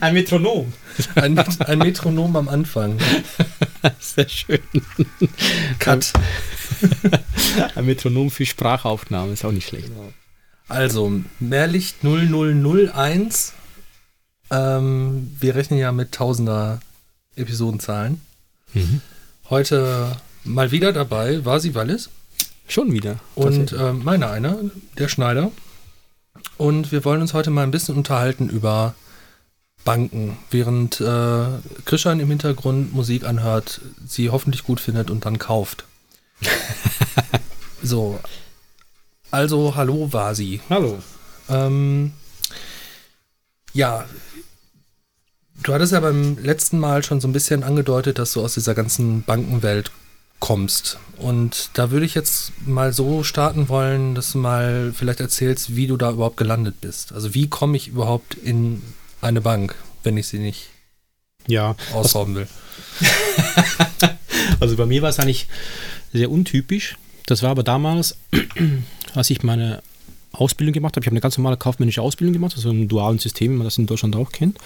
Ein Metronom. Ein, ein Metronom am Anfang. Sehr schön. Cut. Ein Metronom für Sprachaufnahme ist auch nicht schlecht. Also, Mehrlicht 0001. Ähm, wir rechnen ja mit tausender Episodenzahlen. Mhm. Heute mal wieder dabei war sie Wallis Schon wieder. und ähm, meine einer, der Schneider. Und wir wollen uns heute mal ein bisschen unterhalten über Banken, während äh, Christian im Hintergrund Musik anhört, sie hoffentlich gut findet und dann kauft. so. Also, hallo Vasi. Hallo. Ähm, ja, du hattest ja beim letzten Mal schon so ein bisschen angedeutet, dass du aus dieser ganzen Bankenwelt kommst. Und da würde ich jetzt mal so starten wollen, dass du mal vielleicht erzählst, wie du da überhaupt gelandet bist. Also wie komme ich überhaupt in eine Bank, wenn ich sie nicht Ja, ausrauben will? also bei mir war es eigentlich sehr untypisch. Das war aber damals, als ich meine Ausbildung gemacht habe. Ich habe eine ganz normale kaufmännische Ausbildung gemacht, also im dualen System, wie man das in Deutschland auch kennt.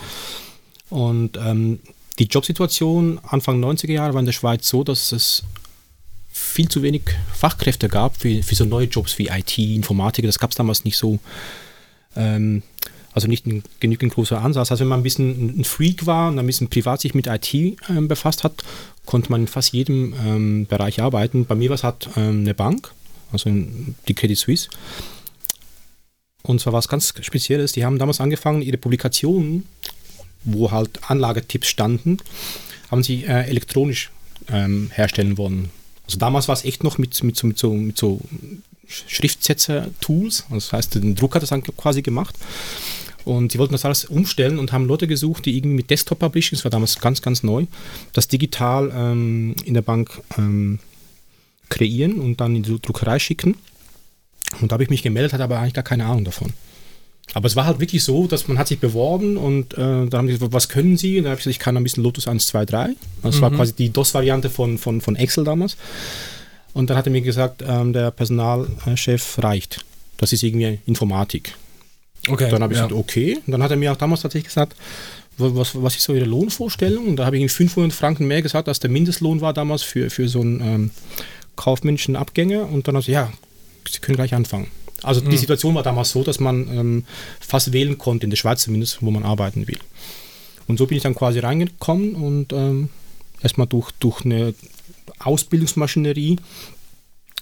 Und ähm, die Jobsituation Anfang 90er Jahre war in der Schweiz so, dass es viel zu wenig Fachkräfte gab für, für so neue Jobs wie IT, Informatiker. Das gab es damals nicht so. Ähm, also nicht ein genügend großer Ansatz. Also wenn man ein bisschen ein Freak war und ein bisschen privat sich mit IT ähm, befasst hat, konnte man in fast jedem ähm, Bereich arbeiten. Bei mir war es halt ähm, eine Bank, also die Credit Suisse. Und zwar was ganz Spezielles. Die haben damals angefangen, ihre Publikationen, wo halt Anlagetipps standen, haben sie äh, elektronisch ähm, herstellen wollen. Also damals war es echt noch mit, mit, so, mit, so, mit so Schriftsetzer-Tools. Also das heißt, den Druck hat das dann quasi gemacht. Und sie wollten das alles umstellen und haben Leute gesucht, die irgendwie mit Desktop-Publishing, das war damals ganz, ganz neu, das digital ähm, in der Bank ähm, kreieren und dann in die Druckerei schicken. Und da habe ich mich gemeldet, hatte aber eigentlich gar keine Ahnung davon. Aber es war halt wirklich so, dass man hat sich beworben und äh, dann haben die gesagt, was können Sie? Und dann habe ich gesagt, ich kann ein bisschen Lotus 1, 2, 3. Also Das Mhm. war quasi die DOS-Variante von, von, von Excel damals. Und dann hat er mir gesagt, ähm, der Personalchef reicht. Das ist irgendwie Informatik. Okay. Dann habe ich ja. gesagt, okay. Und dann hat er mir auch damals tatsächlich gesagt, wa- was, was ist so Ihre Lohnvorstellung? Und da habe ich ihm 500 Franken mehr gesagt, als der Mindestlohn war damals für, für so einen ähm, kaufmännischen Abgänger. Und dann hat er gesagt, ja, Sie können gleich anfangen. Also die Situation war damals so, dass man ähm, fast wählen konnte, in der Schweiz zumindest, wo man arbeiten will. Und so bin ich dann quasi reingekommen und ähm, erstmal durch, durch eine Ausbildungsmaschinerie,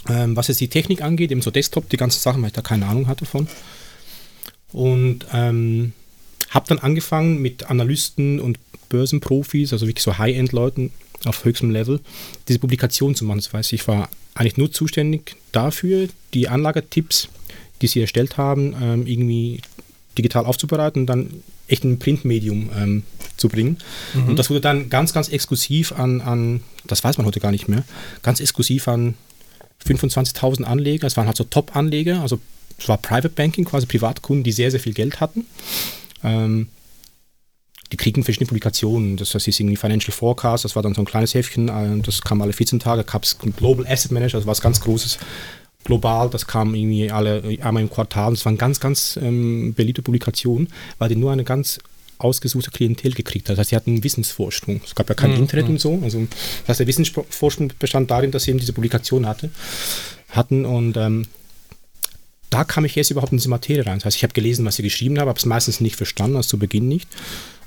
ähm, was jetzt die Technik angeht, eben so Desktop, die ganzen Sachen, weil ich da keine Ahnung hatte von. Und ähm, habe dann angefangen mit Analysten und Börsenprofis, also wirklich so High-End-Leuten auf höchstem Level, diese Publikation zu machen. Das heißt, ich war eigentlich nur zuständig dafür, die Anlagetipps, die sie erstellt haben, ähm, irgendwie digital aufzubereiten und dann echt in ein Printmedium ähm, zu bringen. Und das wurde dann ganz, ganz exklusiv an, an, das weiß man heute gar nicht mehr, ganz exklusiv an 25.000 Anleger. Es waren halt so Top-Anleger, also es war Private Banking, quasi Privatkunden, die sehr, sehr viel Geld hatten. Ähm, die kriegen verschiedene Publikationen. Das, das ist irgendwie Financial Forecast, das war dann so ein kleines Heftchen, äh, das kam alle 14 Tage. Gab es Global Asset Manager, das war was ganz Großes. Global, das kam irgendwie alle einmal im Quartal. Das waren ganz, ganz ähm, beliebte Publikationen, weil die nur eine ganz ausgesuchte Klientel gekriegt hat. Das heißt, die hatten einen Wissensvorsprung. Es gab ja kein Mhm, Internet und so. Also, das heißt, der Wissensvorsprung bestand darin, dass sie eben diese Publikation hatte, hatten und ähm, da kam ich jetzt überhaupt in diese Materie rein. Das heißt, ich habe gelesen, was sie geschrieben haben, habe es meistens nicht verstanden, also zu Beginn nicht.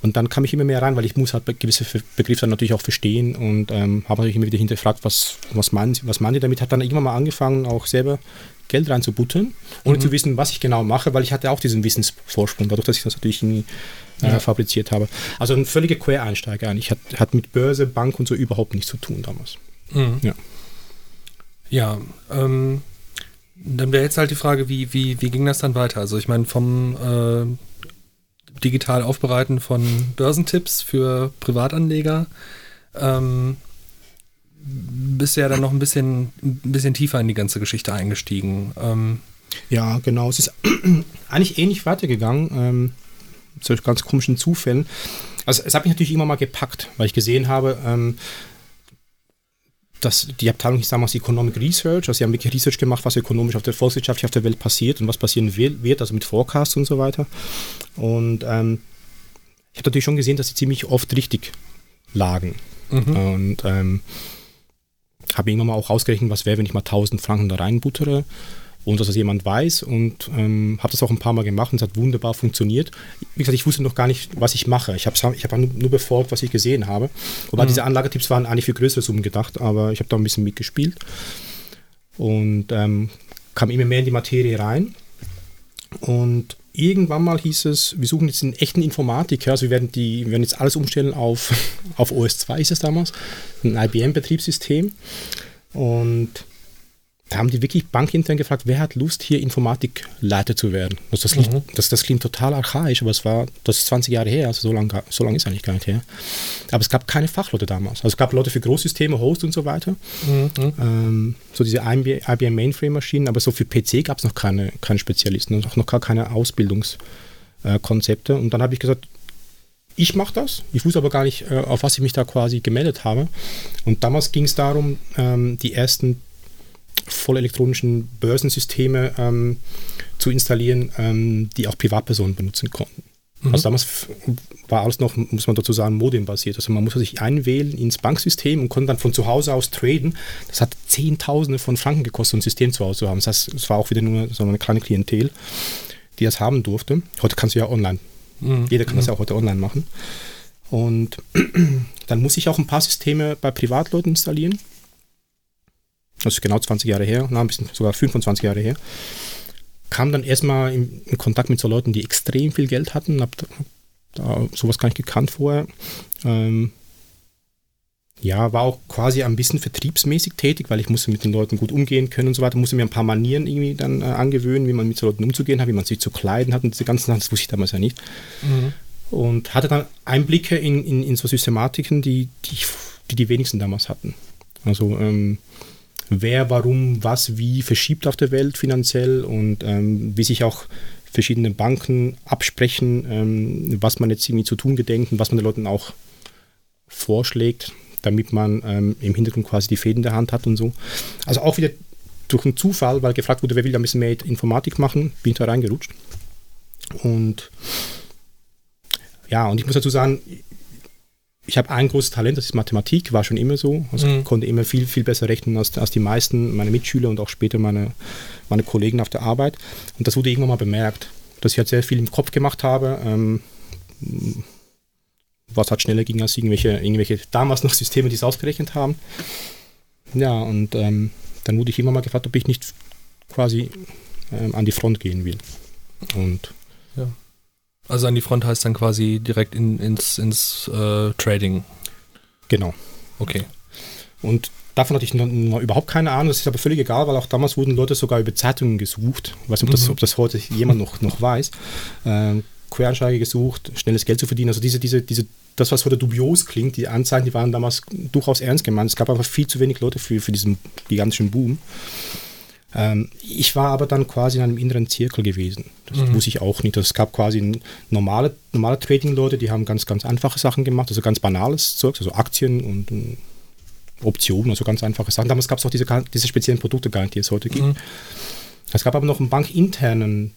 Und dann kam ich immer mehr rein, weil ich muss halt gewisse Begriffe dann natürlich auch verstehen und ähm, habe natürlich immer wieder hinterfragt, was, was, meinen sie, was meinen die damit. Habe dann irgendwann mal angefangen, auch selber Geld reinzubuttern, ohne zu wissen, was ich genau mache, weil ich hatte auch diesen Wissensvorsprung, dadurch, dass ich das natürlich nie äh, Ja. fabriziert habe. Also ein völliger Quereinsteiger eigentlich. Hat, hat mit Börse, Bank und so überhaupt nichts zu tun damals. Mhm. Ja. Ja, ähm, dann wäre jetzt halt die Frage, wie, wie, wie ging das dann weiter? Also ich meine, vom äh, digital Aufbereiten von Börsentipps für Privatanleger ähm, bist du ja dann noch ein bisschen, ein bisschen tiefer in die ganze Geschichte eingestiegen. Ähm, Ja, genau. Es ist eigentlich ähnlich weitergegangen, ähm, solch ganz komischen Zufällen. Also es hat mich natürlich immer mal gepackt, weil ich gesehen habe, ähm, dass die Abteilung hieß damals Economic Research, also sie haben wirklich Research gemacht, was ökonomisch auf der volkswirtschaftlich auf der Welt passiert und was passieren wird, also mit Forecasts und so weiter. Und ähm, ich habe natürlich schon gesehen, dass sie ziemlich oft richtig lagen. Mhm. Und ähm, habe irgendwann mal auch ausgerechnet, was wäre, wenn ich mal 1000 Franken da reinbuttere und dass das jemand weiß und ähm, habe das auch ein paar Mal gemacht und es hat wunderbar funktioniert. Wie gesagt, ich wusste noch gar nicht, was ich mache. Ich habe ich hab nur, nur befolgt, was ich gesehen habe. Wobei mhm. diese Anlagetipps waren eigentlich für größere Summen gedacht, aber ich habe da ein bisschen mitgespielt und ähm, kam immer mehr in die Materie rein. Und irgendwann mal hieß es, wir suchen jetzt einen echten Informatiker, also wir werden, die, wir werden jetzt alles umstellen auf, auf OS 2 ist es damals, ein IBM-Betriebssystem. Und da haben die wirklich bankintern gefragt, wer hat Lust, hier Informatikleiter zu werden. Also das, mhm. das, das, klingt total archaisch, aber es war, das ist 20 Jahre her, also so lange so lang ist eigentlich gar nicht her. Aber es gab keine Fachleute damals. Also es gab Leute für Großsysteme, Host und so weiter. Mhm. Ähm, so diese IBM Mainframe-Maschinen, aber so für PC gab es noch keine, keine Spezialisten und auch noch gar keine Ausbildungskonzepte. und dann habe ich gesagt, ich mache das. Ich wusste aber gar nicht, äh, auf was ich mich da quasi gemeldet habe. Und damals ging es darum, ähm, die ersten vollelektronischen Börsensysteme ähm, zu installieren, ähm, die auch Privatpersonen benutzen konnten. Mhm. Also damals war alles noch, muss man dazu sagen, modembasiert. Also man musste sich einwählen ins Banksystem und konnte dann von zu Hause aus traden. Das hat Zehntausende von Franken gekostet, ein System zu Hause zu haben. Das heißt, es war auch wieder nur so eine kleine Klientel, die das haben durfte. Heute kannst du ja online. Mhm. Jeder kann mhm. das ja auch heute online machen. Und dann muss ich auch ein paar Systeme bei Privatleuten installieren. Das ist genau 20 Jahre her, na, ein bisschen sogar 25 Jahre her. Kam dann erstmal in, in Kontakt mit so Leuten, die extrem viel Geld hatten. Hab, da sowas gar nicht gekannt vorher. Ähm, ja, war auch quasi ein bisschen vertriebsmäßig tätig, weil ich musste mit den Leuten gut umgehen können und so weiter, musste mir ein paar Manieren irgendwie dann äh, angewöhnen, wie man mit so Leuten umzugehen hat, wie man sich zu kleiden hat und diese ganzen Sachen, das wusste ich damals ja nicht. Mhm. Und hatte dann Einblicke in, in, in so Systematiken, die, die, die die wenigsten damals hatten. Also ähm, wer, warum, was, wie verschiebt auf der Welt finanziell und ähm, wie sich auch verschiedene Banken absprechen, ähm, was man jetzt irgendwie zu tun gedenkt und was man den Leuten auch vorschlägt, damit man ähm, im Hintergrund quasi die Fäden in der Hand hat und so. Also auch wieder durch einen Zufall, weil gefragt wurde, wer will da ein bisschen mehr Informatik machen, bin ich da reingerutscht. Und ja, und ich muss dazu sagen, ich habe ein großes Talent, das ist Mathematik, war schon immer so. Also mhm. konnte immer viel, viel besser rechnen als, als die meisten, meine Mitschüler und auch später meine, meine Kollegen auf der Arbeit. Und das wurde irgendwann mal bemerkt, dass ich halt sehr viel im Kopf gemacht habe. Ähm, was halt schneller ging als irgendwelche, irgendwelche damals noch Systeme, die es ausgerechnet haben. Ja, und ähm, dann wurde ich immer mal gefragt, ob ich nicht quasi ähm, an die Front gehen will. Und ja. Also an die Front heißt dann quasi direkt in, ins, ins äh, Trading. Genau. Okay. Und davon hatte ich noch, noch, überhaupt keine Ahnung. Das ist aber völlig egal, weil auch damals wurden Leute sogar über Zeitungen gesucht. Ich weiß nicht, ob das, mhm. ob das heute jemand noch, noch weiß. Ähm, Quereinsteiger gesucht, schnelles Geld zu verdienen. Also diese, diese, diese, das, was heute dubios klingt, die Anzeigen, die waren damals durchaus ernst gemeint. Es gab einfach viel zu wenig Leute für, für diesen gigantischen Boom. Ähm, ich war aber dann quasi in einem inneren Zirkel gewesen. Das mhm. wusste ich auch nicht. Es gab quasi normale, normale Trading-Leute, die haben ganz, ganz einfache Sachen gemacht, also ganz banales Zeug, also Aktien und, und Optionen, also ganz einfache Sachen. Damals gab es auch diese, diese speziellen Produkte gar nicht, die es heute gibt. Mhm. Es gab aber noch einen bankinternen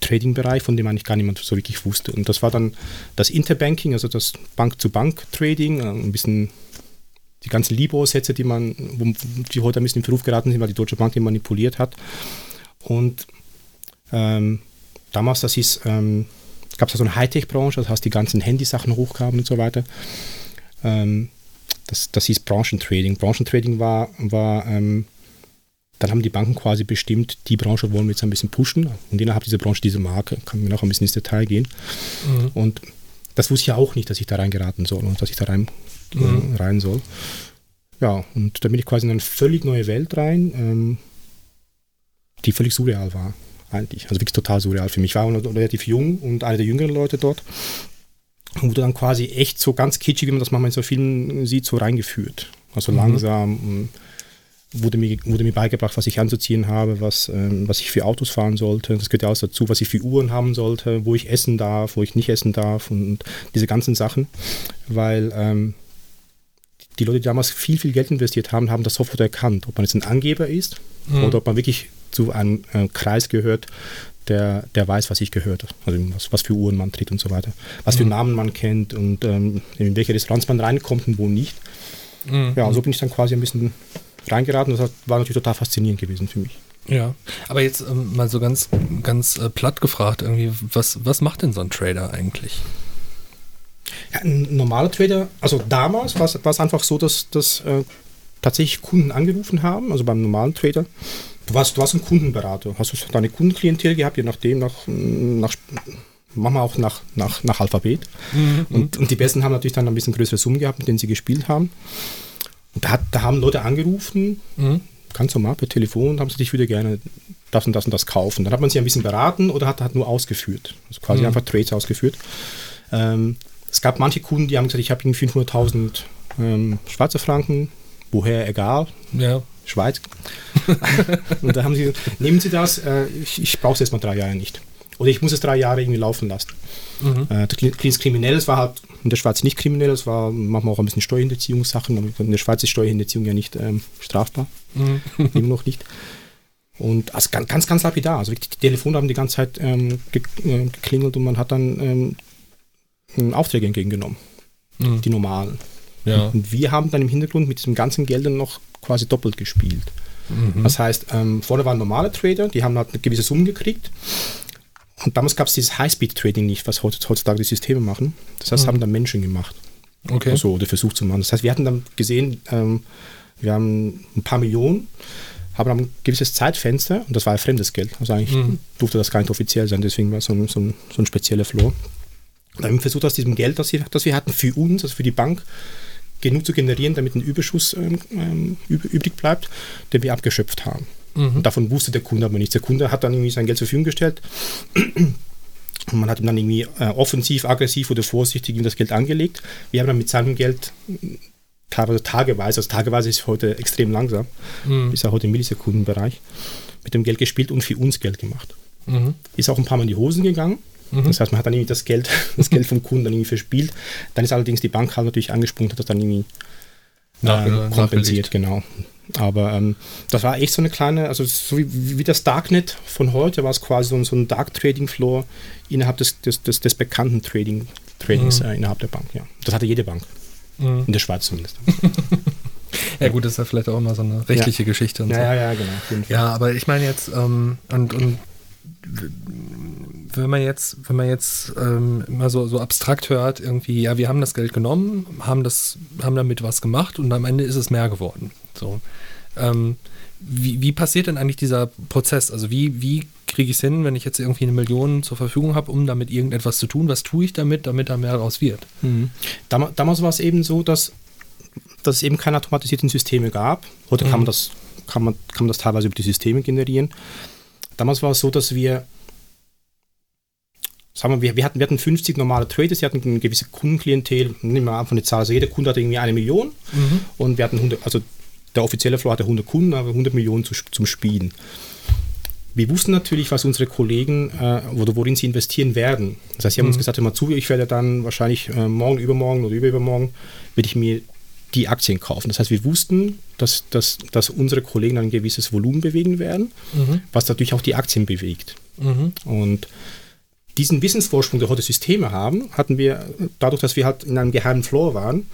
Trading-Bereich, von dem eigentlich gar niemand so wirklich wusste. Und das war dann das Interbanking, also das Bank-zu-Bank-Trading, äh, ein bisschen die ganzen Libor-Sätze, die man, die heute ein bisschen in Verruf geraten sind, weil die Deutsche Bank die manipuliert hat. Und ähm, damals, das ist, ähm, gab es da so eine Hightech-Branche, das heißt die ganzen Handysachen hochkamen und so weiter. Ähm, das, das hieß Branchentrading. Branchentrading war, war ähm, dann haben die Banken quasi bestimmt, die Branche wollen wir jetzt ein bisschen pushen und innerhalb dieser Branche diese Marke, kann mir noch ein bisschen ins Detail gehen. Mhm. Und das wusste ich ja auch nicht, dass ich da reingeraten soll und dass ich da rein mhm. rein soll. Ja, und da bin ich quasi in eine völlig neue Welt rein, ähm, die völlig surreal war, eigentlich. Also wirklich total surreal für mich. Ich war noch relativ jung und einer der jüngeren Leute dort. Und wurde dann quasi echt so ganz kitschig, wie man das manchmal in so Filmen sieht, so reingeführt. Also mhm. langsam ähm, wurde mir, wurde mir beigebracht, was ich anzuziehen habe, was, ähm, was ich für Autos fahren sollte. Das gehört ja alles dazu, was ich für Uhren haben sollte, wo ich essen darf, wo ich nicht essen darf und diese ganzen Sachen. Weil ähm, die Leute, die damals viel, viel Geld investiert haben, haben das sofort erkannt, ob man jetzt ein Angeber ist mhm. oder ob man wirklich zu einem äh, Kreis gehört, der, der weiß, was ich gehört Also was, was für Uhren man tritt und so weiter. Was mhm. für Namen man kennt und ähm, in welche Restaurants man reinkommt und wo nicht. Mhm. Ja, so bin ich dann quasi ein bisschen reingeraten. Das war natürlich total faszinierend gewesen für mich. Ja, aber jetzt ähm, mal so ganz, ganz äh, platt gefragt, irgendwie, was, was macht denn so ein Trader eigentlich? Ja, ein normaler Trader, also damals war es einfach so, dass, dass äh, tatsächlich Kunden angerufen haben, also beim normalen Trader. Du warst, du warst ein Kundenberater, hast du deine Kundenklientel gehabt, je nachdem, nach, nach machen wir auch nach, nach, nach Alphabet. Mhm. Und, und die Besten haben natürlich dann ein bisschen größere Summen gehabt, mit denen sie gespielt haben. Und da, da haben Leute angerufen, mhm. ganz normal per Telefon, haben sie dich wieder gerne das und das und das kaufen. Dann hat man sie ein bisschen beraten oder hat, hat nur ausgeführt. Also quasi mhm. einfach Trades ausgeführt. Ähm, es gab manche Kunden, die haben gesagt, ich habe 500.000 ähm, Schweizer Franken, woher egal. Ja. Schweiz. und da haben sie, nehmen Sie das, äh, ich, ich brauche es jetzt mal drei Jahre nicht. Oder ich muss es drei Jahre irgendwie laufen lassen. Mhm. Äh, das Kriminelles war halt in der Schweiz nicht kriminell, es war manchmal auch ein bisschen Steuerhinterziehungssachen. In der Schweiz ist Steuerhinterziehung ja nicht ähm, strafbar. Mhm. Immer noch nicht. Und also ganz, ganz, ganz lapidar. Also die Telefone haben die ganze Zeit ähm, äh, geklingelt und man hat dann ähm, Aufträge entgegengenommen. Mhm. Die normalen. Ja. Und wir haben dann im Hintergrund mit diesem ganzen Geld dann noch quasi doppelt gespielt. Mhm. Das heißt, ähm, vorne waren normale Trader, die haben halt eine gewisse Summe gekriegt. Und damals gab es dieses High-Speed-Trading nicht, was heutzutage die Systeme machen. Das heißt, mhm. haben dann Menschen gemacht. Okay. Also, oder versucht zu machen. Das heißt, wir hatten dann gesehen, ähm, wir haben ein paar Millionen, haben ein gewisses Zeitfenster und das war ja fremdes Geld. Also eigentlich mhm. durfte das gar nicht offiziell sein, deswegen war es so ein, so ein, so ein spezieller Floor. Und dann haben wir versucht, aus diesem Geld, das wir, das wir hatten, für uns, also für die Bank, genug zu generieren, damit ein Überschuss ähm, ähm übrig bleibt, den wir abgeschöpft haben. Mhm. Und davon wusste der Kunde aber nichts. Der Kunde hat dann irgendwie sein Geld zur Verfügung gestellt. Und man hat ihm dann irgendwie äh, offensiv, aggressiv oder vorsichtig ihm das Geld angelegt. Wir haben dann mit seinem Geld teilweise tageweise, also tageweise ist heute extrem langsam, mhm. ist ja heute im Millisekundenbereich, mit dem Geld gespielt und für uns Geld gemacht. Mhm. Ist auch ein paar Mal in die Hosen gegangen, Mhm. Das heißt, man hat dann irgendwie das Geld, das Geld vom Kunden dann irgendwie verspielt. Dann ist allerdings die Bank halt natürlich angesprungen, hat das dann irgendwie ähm, kompensiert, genau. Aber ähm, das war echt so eine kleine, also so wie, wie das Darknet von heute war es quasi so, so ein Dark Trading Floor innerhalb des, des, des, des bekannten Trading, Tradings mhm. äh, innerhalb der Bank. Ja. Das hatte jede Bank. Mhm. In der Schweiz zumindest. ja gut, das ist ja vielleicht auch immer so eine rechtliche ja. Geschichte. Und ja, so. ja, ja, genau. Ja, aber ich meine jetzt, ähm, und, und wenn man jetzt, wenn man jetzt ähm, mal so, so abstrakt hört, irgendwie, ja, wir haben das Geld genommen, haben das, haben damit was gemacht und am Ende ist es mehr geworden. So. Ähm, wie, wie passiert denn eigentlich dieser Prozess? Also wie, wie kriege ich es hin, wenn ich jetzt irgendwie eine Million zur Verfügung habe, um damit irgendetwas zu tun? Was tue ich damit, damit da mehr raus wird? Mhm. Damals, damals war es eben so, dass, dass es eben keine automatisierten Systeme gab. Heute mhm. kann, man das, kann, man, kann man das teilweise über die Systeme generieren. Damals war es so, dass wir sagen wir, wir, hatten, wir hatten 50 normale Traders, die hatten eine gewisse Kundenklientel, nehmen wir einfach eine Zahl, also jeder Kunde hatte irgendwie eine Million mhm. und wir hatten 100, also der offizielle Floor hatte 100 Kunden, aber 100 Millionen zu, zum Spielen. Wir wussten natürlich, was unsere Kollegen, äh, worin sie investieren werden. Das heißt, sie haben mhm. uns gesagt, hör mal zu, ich werde dann wahrscheinlich äh, morgen, übermorgen oder übermorgen, werde ich mir die Aktien kaufen. Das heißt, wir wussten, dass, dass, dass unsere Kollegen ein gewisses Volumen bewegen werden, mhm. was natürlich auch die Aktien bewegt. Mhm. Und diesen Wissensvorsprung, der heute Systeme haben, hatten wir dadurch, dass wir halt in einem geheimen Floor waren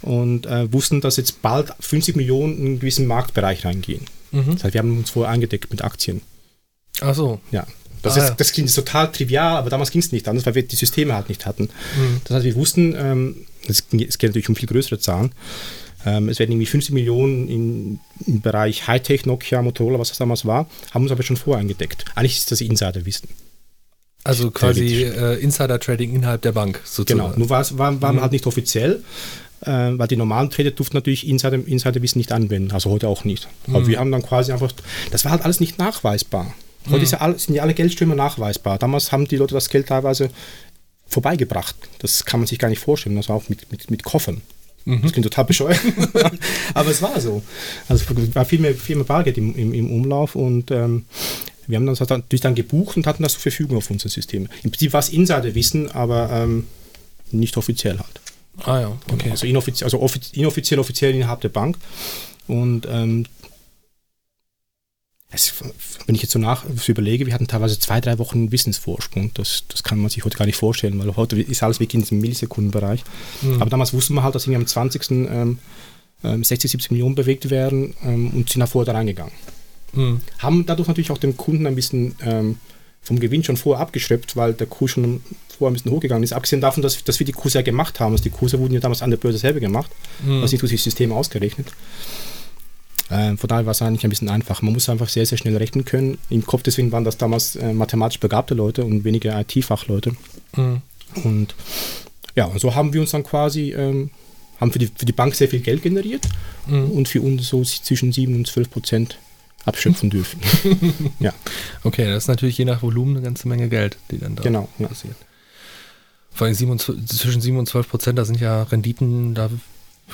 und äh, wussten, dass jetzt bald 50 Millionen in einen gewissen Marktbereich reingehen. Mhm. Das heißt, wir haben uns vorher eingedeckt mit Aktien. Ach so. Ja. Das, ah, ist, das klingt total trivial, aber damals ging es nicht anders, weil wir die Systeme halt nicht hatten. Mhm. Das heißt, wir wussten, ähm, es, es geht natürlich um viel größere Zahlen, ähm, es werden irgendwie 50 Millionen in, im Bereich Hightech, Nokia, Motorola, was das damals war, haben uns aber schon vorher eingedeckt. Eigentlich ist das Insiderwissen. Also quasi äh, Insider-Trading innerhalb der Bank sozusagen. Genau, nur war, war, war mhm. halt nicht offiziell, äh, weil die normalen Trader durften natürlich Insider, Insiderwissen nicht anwenden, also heute auch nicht. Mhm. Aber wir haben dann quasi einfach, das war halt alles nicht nachweisbar. Heute mhm. ja all, sind ja alle Geldströme nachweisbar. Damals haben die Leute das Geld teilweise vorbeigebracht. Das kann man sich gar nicht vorstellen, das war auch mit, mit, mit Koffern. Mhm. Das klingt total bescheuert, aber es war so. Also es war viel mehr, viel mehr Bargeld im, im, im Umlauf und ähm, wir haben das natürlich dann gebucht und hatten das zur Verfügung auf unser System. Im Prinzip war es Insiderwissen, aber ähm, nicht offiziell halt. Ah ja, okay. Also inoffiziell, also inoffiziell, offiziell innerhalb der Bank. Und ähm, es, wenn ich jetzt so nach überlege, wir hatten teilweise zwei, drei Wochen Wissensvorsprung. Das, das kann man sich heute gar nicht vorstellen, weil heute ist alles wirklich in diesem Millisekundenbereich. Mhm. Aber damals wussten wir halt, dass irgendwie am 20. Ähm, 60, 70 Millionen bewegt werden ähm, und sind da vorher da reingegangen. Mhm. Haben dadurch natürlich auch dem Kunden ein bisschen ähm, vom Gewinn schon vorher abgeschröpft, weil der Kurs schon vorher ein bisschen hochgegangen ist. Abgesehen davon, dass, dass wir die Kurse ja gemacht haben. Also die Kurse wurden ja damals an der Börse selber gemacht, mhm. was nicht durch das System ausgerechnet. Äh, von daher war es eigentlich ein bisschen einfach. Man muss einfach sehr, sehr schnell rechnen können. Im Kopf deswegen waren das damals äh, mathematisch begabte Leute und weniger IT-Fachleute. Mhm. Und ja, und so haben wir uns dann quasi, ähm, haben für die, für die Bank sehr viel Geld generiert mhm. und für uns so zwischen 7 und 12 Prozent abschöpfen dürfen. ja. Okay, das ist natürlich je nach Volumen eine ganze Menge Geld, die dann da genau, passiert. Ja. Vor allem 7 zwischen 7 und 12 Prozent, da sind ja Renditen, da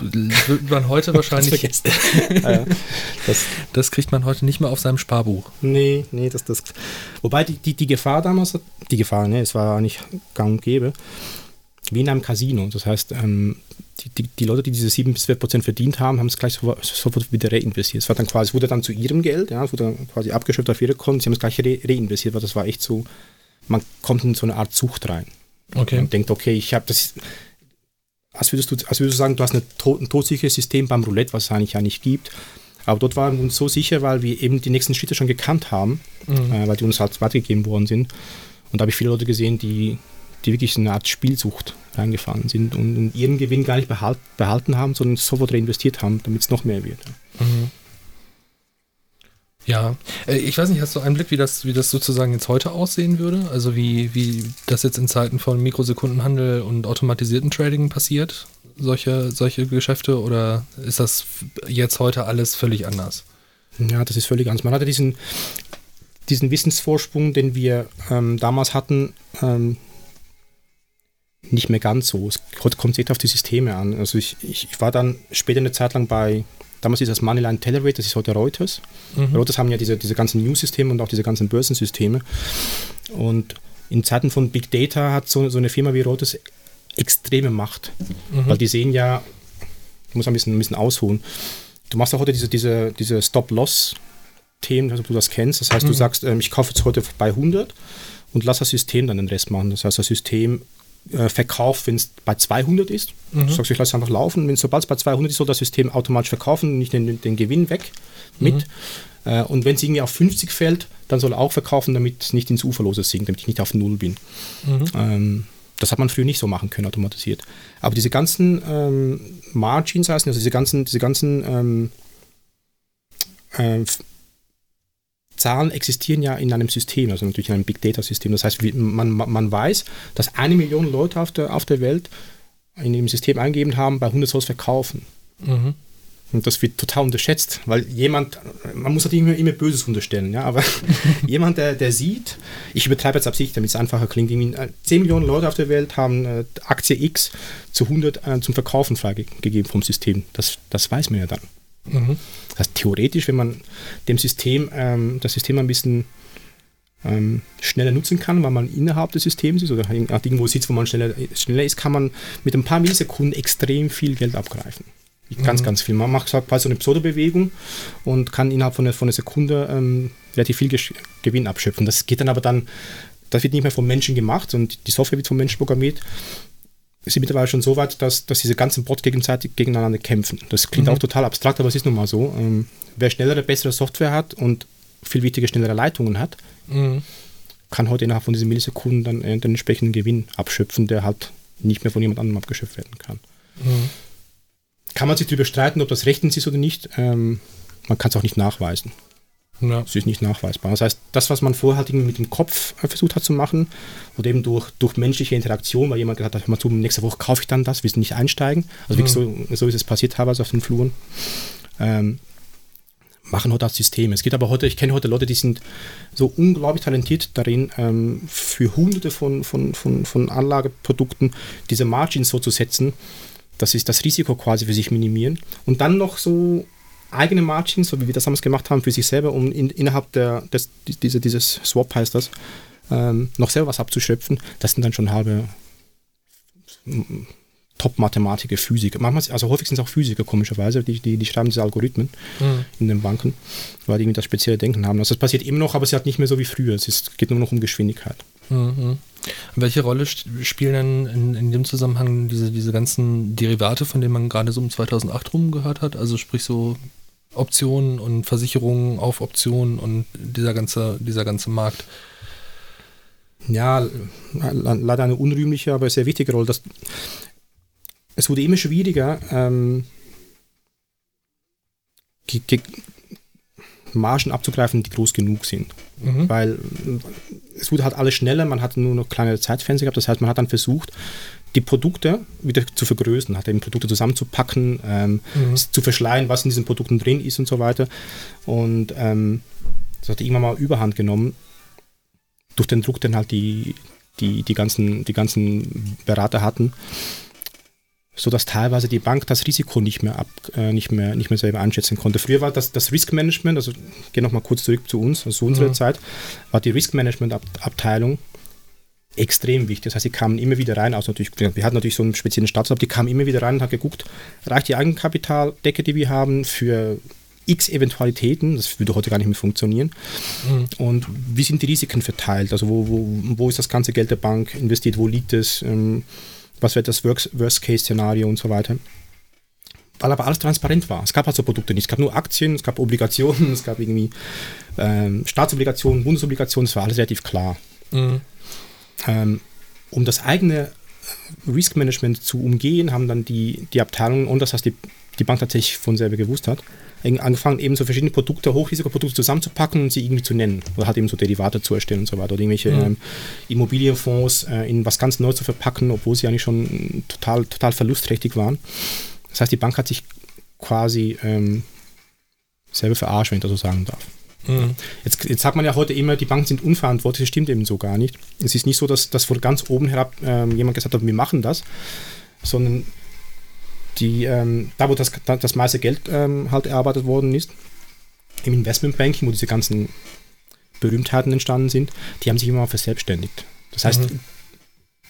würde man heute wahrscheinlich. ja, das, das, kriegt man heute nicht mehr auf seinem Sparbuch. Nee, nee, das, das. Wobei die, die, die Gefahr damals, die Gefahr, ne, es war nicht gang und gäbe, wie in einem Casino. Das heißt, ähm, die, die, die, Leute, die diese 7 bis 12 Prozent verdient haben, haben es gleich sofort, sofort wieder reinvestiert. Es war dann quasi, wurde dann zu ihrem Geld, ja, es wurde dann quasi abgeschöpft auf ihre Konten, sie haben es gleich re reinvestiert, weil das war echt so, man kommt in so eine Art Zucht rein. Okay. Und denkt, okay, ich habe das, als würdest, du, als würdest du sagen, du hast tot, ein todsicheres System beim Roulette, was es eigentlich ja nicht gibt. Aber dort waren wir uns so sicher, weil wir eben die nächsten Schritte schon gekannt haben, mhm. äh, weil die uns halt weitergegeben worden sind. Und da habe ich viele Leute gesehen, die, die wirklich in eine Art Spielsucht reingefahren sind und, und ihren Gewinn gar nicht behalt, behalten haben, sondern sofort reinvestiert haben, damit es noch mehr wird. Mhm. Ja, äh, ich weiß nicht, hast du einen Blick, wie das, wie das sozusagen jetzt heute aussehen würde? Also wie, wie das jetzt in Zeiten von Mikrosekundenhandel und automatisierten Trading passiert? Solche, solche Geschäfte oder ist das jetzt heute alles völlig anders? Ja, das ist völlig anders. Man hatte diesen, diesen Wissensvorsprung, den wir ähm, damals hatten, ähm, nicht mehr ganz so. Es kommt echt auf die Systeme an. Also ich, ich, ich war dann später eine Zeit lang bei Damals ist das Moneyline Telerate, das ist heute Reuters. Mhm. Reuters haben ja diese, diese ganzen News-Systeme und auch diese ganzen Börsensysteme. Und in Zeiten von Big Data hat so, so eine Firma wie Reuters extreme Macht. Mhm. Weil die sehen ja, ich muss ein bisschen, ein bisschen ausholen. Du machst auch heute diese, diese, diese Stop-Loss-Themen, also du das kennst. Das heißt, mhm. du sagst, ähm, ich kaufe jetzt heute bei 100 und lass das System dann den Rest machen. Das heißt, das System äh, verkauft, wenn es bei 200 ist. Mhm. Du sagst, ich lasse es einfach laufen. Wenn sobald es bei 200 ist, soll das System automatisch verkaufen und nicht den, den Gewinn weg mit. Mhm. Äh, und wenn es irgendwie auf 50 fällt, dann soll er auch verkaufen, damit es nicht ins Uferlose sinkt, damit ich nicht auf Null bin. Mhm. Ähm, das hat man früher nicht so machen können, automatisiert. Aber diese ganzen ähm, Margins, also diese ganzen, diese ganzen ähm, äh, Zahlen existieren ja in einem System, also natürlich in einem Big Data System. Das heißt, man, man weiß, dass eine Million Leute auf der, auf der Welt in dem System eingegeben haben, bei 100 soll es verkaufen. Mhm. Und das wird total unterschätzt, weil jemand, man muss natürlich immer, immer Böses unterstellen, ja, aber jemand, der, der sieht, ich übertreibe jetzt absichtlich, damit es einfacher klingt, 10 äh, Millionen Leute auf der Welt haben äh, Aktie X zu 100 äh, zum Verkaufen freigegeben vom System. Das, das weiß man ja dann. Mhm. Das heißt, theoretisch, wenn man dem System, ähm, das System ein bisschen ähm, schneller nutzen kann, weil man innerhalb des Systems ist oder irgendwo sitzt, wo man schneller, schneller ist, kann man mit ein paar Millisekunden extrem viel Geld abgreifen. Ganz, mhm. ganz viel. Man macht quasi so eine Pseudo-Bewegung und kann innerhalb von einer, von einer Sekunde ähm, relativ viel Gewinn abschöpfen. Das geht dann aber dann, das wird nicht mehr vom Menschen gemacht und die Software wird vom Menschen programmiert, sind mittlerweile schon so weit, dass, dass diese ganzen Bots gegenseitig gegeneinander kämpfen. Das klingt mhm. auch total abstrakt, aber es ist nun mal so. Ähm, wer schnellere, bessere Software hat und viel wichtiger, schnellere Leitungen hat, mhm. kann heute innerhalb von diesen Millisekunden dann äh, den entsprechenden Gewinn abschöpfen, der halt nicht mehr von jemand anderem abgeschöpft werden kann. Mhm. Kann man sich darüber streiten, ob das rechtens ist oder nicht. Ähm, man kann es auch nicht nachweisen. Ja. Das ist nicht nachweisbar. Das heißt, das, was man vorher halt mit dem Kopf äh, versucht hat zu machen, oder eben durch, durch menschliche Interaktion, weil jemand gesagt hat, mal zu, nächste Woche kaufe ich dann das, wir nicht einsteigen. Also mhm. so, so ist es passiert teilweise auf den Fluren. Ähm, machen heute das System. Es geht aber heute, ich kenne heute Leute, die sind so unglaublich talentiert darin, ähm, für hunderte von, von, von, von Anlageprodukten diese Margins so zu setzen, dass sie das Risiko quasi für sich minimieren und dann noch so eigene Margins, so wie wir das damals gemacht haben, für sich selber, um in, innerhalb der, des, diese, dieses Swap heißt das, ähm, noch selber was abzuschöpfen, das sind dann schon halbe Top-Mathematiker, Physiker. Manchmal, also häufig sind es auch Physiker, komischerweise, die, die, die schreiben diese Algorithmen mhm. in den Banken, weil die irgendwie das spezielle Denken haben. Also das passiert immer noch, aber es ist halt nicht mehr so wie früher. Es ist, geht nur noch um Geschwindigkeit. Mhm. Welche Rolle spielen denn in, in, dem Zusammenhang diese, diese ganzen Derivate, von denen man gerade so um 2008 rum gehört hat? Also sprich so Optionen und Versicherungen auf Optionen und dieser ganze, dieser ganze Markt? Ja, leider eine unrühmliche, aber sehr wichtige Rolle. Das, es wurde immer schwieriger, ähm, Margen abzugreifen, die groß genug sind. Mhm. Weil es wurde halt alles schneller, man hatte nur noch kleine Zeitfenster gehabt. Das heißt, man hat dann versucht, die Produkte wieder zu vergrößern, hat eben Produkte zusammenzupacken, ähm, mhm. zu verschleiern, was in diesen Produkten drin ist und so weiter. Und ähm, das hat irgendwann mal Überhand genommen. Durch den Druck, den halt die, die, die, ganzen, die ganzen Berater hatten sodass teilweise die Bank das Risiko nicht mehr, ab, äh, nicht mehr, nicht mehr selber einschätzen konnte. Früher war das, das Risk Management, also ich gehe nochmal kurz zurück zu uns, also zu unserer mhm. Zeit, war die Risk Management Abteilung extrem wichtig. Das heißt, sie kamen immer wieder rein, also natürlich, wir hatten natürlich so einen speziellen Status, die kamen immer wieder rein und haben geguckt, reicht die Eigenkapitaldecke, die wir haben, für x Eventualitäten, das würde heute gar nicht mehr funktionieren. Mhm. Und wie sind die Risiken verteilt? Also wo, wo, wo ist das ganze Geld der Bank investiert, wo liegt es? Ähm, was wäre das Worst-Case-Szenario und so weiter. Weil aber alles transparent war. Es gab also Produkte nicht. Es gab nur Aktien, es gab Obligationen, es gab irgendwie ähm, Staatsobligationen, Bundesobligationen, es war alles relativ klar. Mhm. Ähm, um das eigene Risk-Management zu umgehen, haben dann die, die Abteilungen, und das heißt die, die Bank tatsächlich von selber gewusst hat, angefangen, eben so verschiedene Produkte, Hochrisikoprodukte zusammenzupacken und sie irgendwie zu nennen. Oder halt eben so Derivate zu erstellen und so weiter. Oder irgendwelche mhm. ähm, Immobilienfonds äh, in was ganz Neues zu verpacken, obwohl sie eigentlich schon total, total verlustträchtig waren. Das heißt, die Bank hat sich quasi ähm, selber verarscht, wenn ich das so sagen darf. Mhm. Jetzt, jetzt sagt man ja heute immer, die Banken sind unverantwortlich, das stimmt eben so gar nicht. Es ist nicht so, dass, dass von ganz oben herab ähm, jemand gesagt hat, wir machen das, sondern die, ähm, da wo das, das meiste Geld ähm, halt erarbeitet worden ist, im Investmentbanking, wo diese ganzen Berühmtheiten entstanden sind, die haben sich immer verselbstständigt. Das heißt, mhm.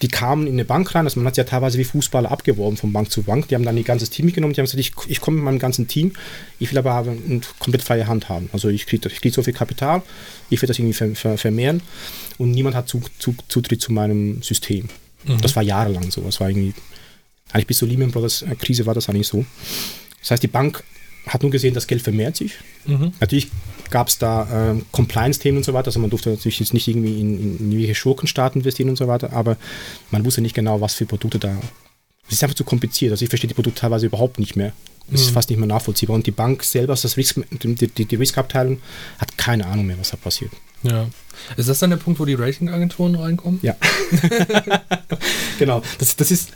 Die kamen in eine Bank rein, also man hat sie ja teilweise wie Fußballer abgeworben von Bank zu Bank, die haben dann ihr ganzes Team mitgenommen, die haben gesagt, ich, ich komme mit meinem ganzen Team, ich will aber eine komplett freie Hand haben. Also ich kriege krieg so viel Kapital, ich will das irgendwie ver, ver, vermehren und niemand hat Zutritt zu meinem System. Mhm. Das war jahrelang so. Das war irgendwie eigentlich bis zur Lehman Brothers äh, Krise war das eigentlich so. Das heißt, die Bank hat nur gesehen, das Geld vermehrt sich. Mhm. Natürlich gab es da äh, Compliance-Themen und so weiter, also man durfte natürlich jetzt nicht irgendwie in, in, in irgendwelche Schurkenstaaten investieren und so weiter, aber man wusste nicht genau, was für Produkte da. Es ist einfach zu kompliziert. Also ich verstehe die Produkte teilweise überhaupt nicht mehr. Es ist mhm. fast nicht mehr nachvollziehbar. Und die Bank selber, das Risk, die, die, die Risk-Abteilung, hat keine Ahnung mehr, was da passiert. Ja. Ist das dann der Punkt, wo die Ratingagenturen reinkommen? Ja. genau. Das, das ist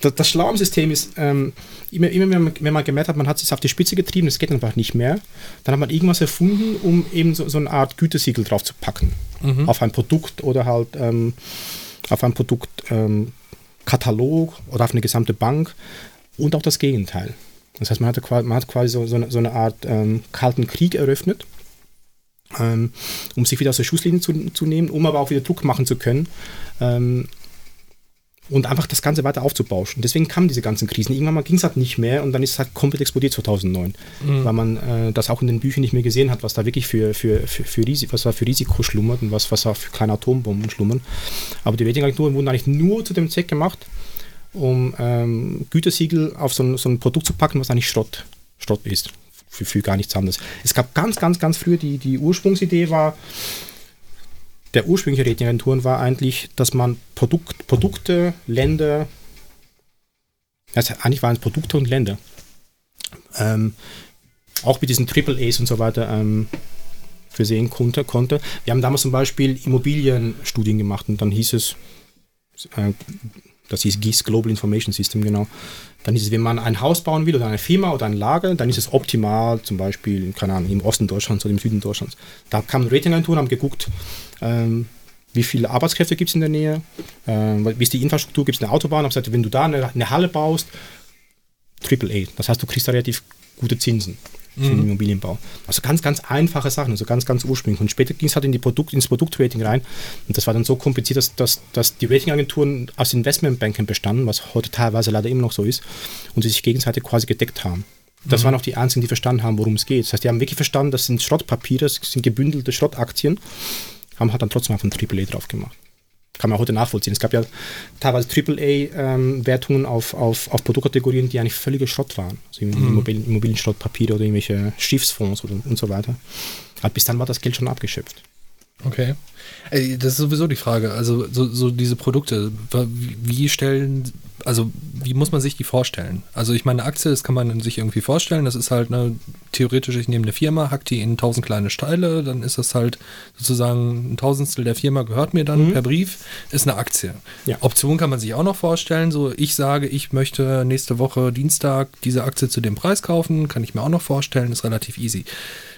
das, das Schlaue am System ist, ähm, immer, immer wenn, man, wenn man gemerkt hat, man hat es auf die Spitze getrieben, das geht einfach nicht mehr, dann hat man irgendwas erfunden, um eben so, so eine Art Gütesiegel drauf zu packen. Mhm. Auf ein Produkt oder halt ähm, auf ein Produktkatalog ähm, oder auf eine gesamte Bank und auch das Gegenteil. Das heißt, man, hatte, man hat quasi so, so, eine, so eine Art ähm, kalten Krieg eröffnet ähm, um sich wieder aus der Schusslinie zu, zu, nehmen, um aber auch wieder Druck machen zu können. Ähm, und einfach das Ganze weiter aufzubauschen. Deswegen kamen diese ganzen Krisen. Irgendwann mal ging es halt nicht mehr und dann ist es halt komplett explodiert 2009, mhm. weil man äh, das auch in den Büchern nicht mehr gesehen hat, was da wirklich für, für, für, für, Risiko, was da für Risiko schlummert und was, was da für kleine Atombomben schlummern. Aber die Ratingagenturen wurden eigentlich nur zu dem Zweck gemacht, um ähm, Gütesiegel auf so ein, so ein Produkt zu packen, was eigentlich Schrott, Schrott ist für, für gar nichts anderes. Es gab ganz, ganz, ganz früh die, die Ursprungsidee war, der ursprüngliche Ratingagenturen war eigentlich, dass man Produkt, Produkte, Länder, also eigentlich waren es Produkte und Länder, ähm, auch mit diesen Triple A's und so weiter ähm, versehen konnte, konnte. Wir haben damals zum Beispiel Immobilienstudien gemacht und dann hieß es, äh, das hieß GIS, Global Information System, genau. Dann ist es, wenn man ein Haus bauen will oder eine Firma oder ein Lager, dann ist es optimal, zum Beispiel, keine Ahnung, im Osten Deutschlands oder im Süden Deutschlands. Da kamen Ratingagenturen, haben geguckt, ähm, wie viele Arbeitskräfte gibt es in der Nähe, ähm, wie ist die Infrastruktur, gibt es eine Autobahn, haben gesagt, wenn du da eine, eine Halle baust, Triple A, das heißt, du kriegst da relativ gute Zinsen. Für den Immobilienbau. Also ganz, ganz einfache Sachen, also ganz, ganz ursprünglich. Und später ging es halt in die Produkt, ins Produktrating rein. Und das war dann so kompliziert, dass, dass, dass die Ratingagenturen aus Investmentbanken bestanden, was heute teilweise leider immer noch so ist, und sie sich gegenseitig quasi gedeckt haben. Das mhm. waren auch die einzigen, die verstanden haben, worum es geht. Das heißt, die haben wirklich verstanden, das sind Schrottpapiere, das sind gebündelte Schrottaktien, haben halt dann trotzdem auf ein AAA drauf gemacht kann man heute nachvollziehen. Es gab ja teilweise AAA-Wertungen ähm, auf, auf, auf Produktkategorien, die eigentlich völliger Schrott waren. Also mhm. Immobilien, Immobilienschrottpapiere oder irgendwelche Schiffsfonds oder, und so weiter. Aber bis dann war das Geld schon abgeschöpft. Okay. Das ist sowieso die Frage. Also, so, so diese Produkte, wie stellen, also, wie muss man sich die vorstellen? Also, ich meine, eine Aktie, das kann man sich irgendwie vorstellen. Das ist halt eine, theoretisch, ich nehme eine Firma, hack die in tausend kleine Steile, dann ist das halt sozusagen ein Tausendstel der Firma gehört mir dann mhm. per Brief, ist eine Aktie. Ja. Option kann man sich auch noch vorstellen. So, ich sage, ich möchte nächste Woche Dienstag diese Aktie zu dem Preis kaufen, kann ich mir auch noch vorstellen, ist relativ easy.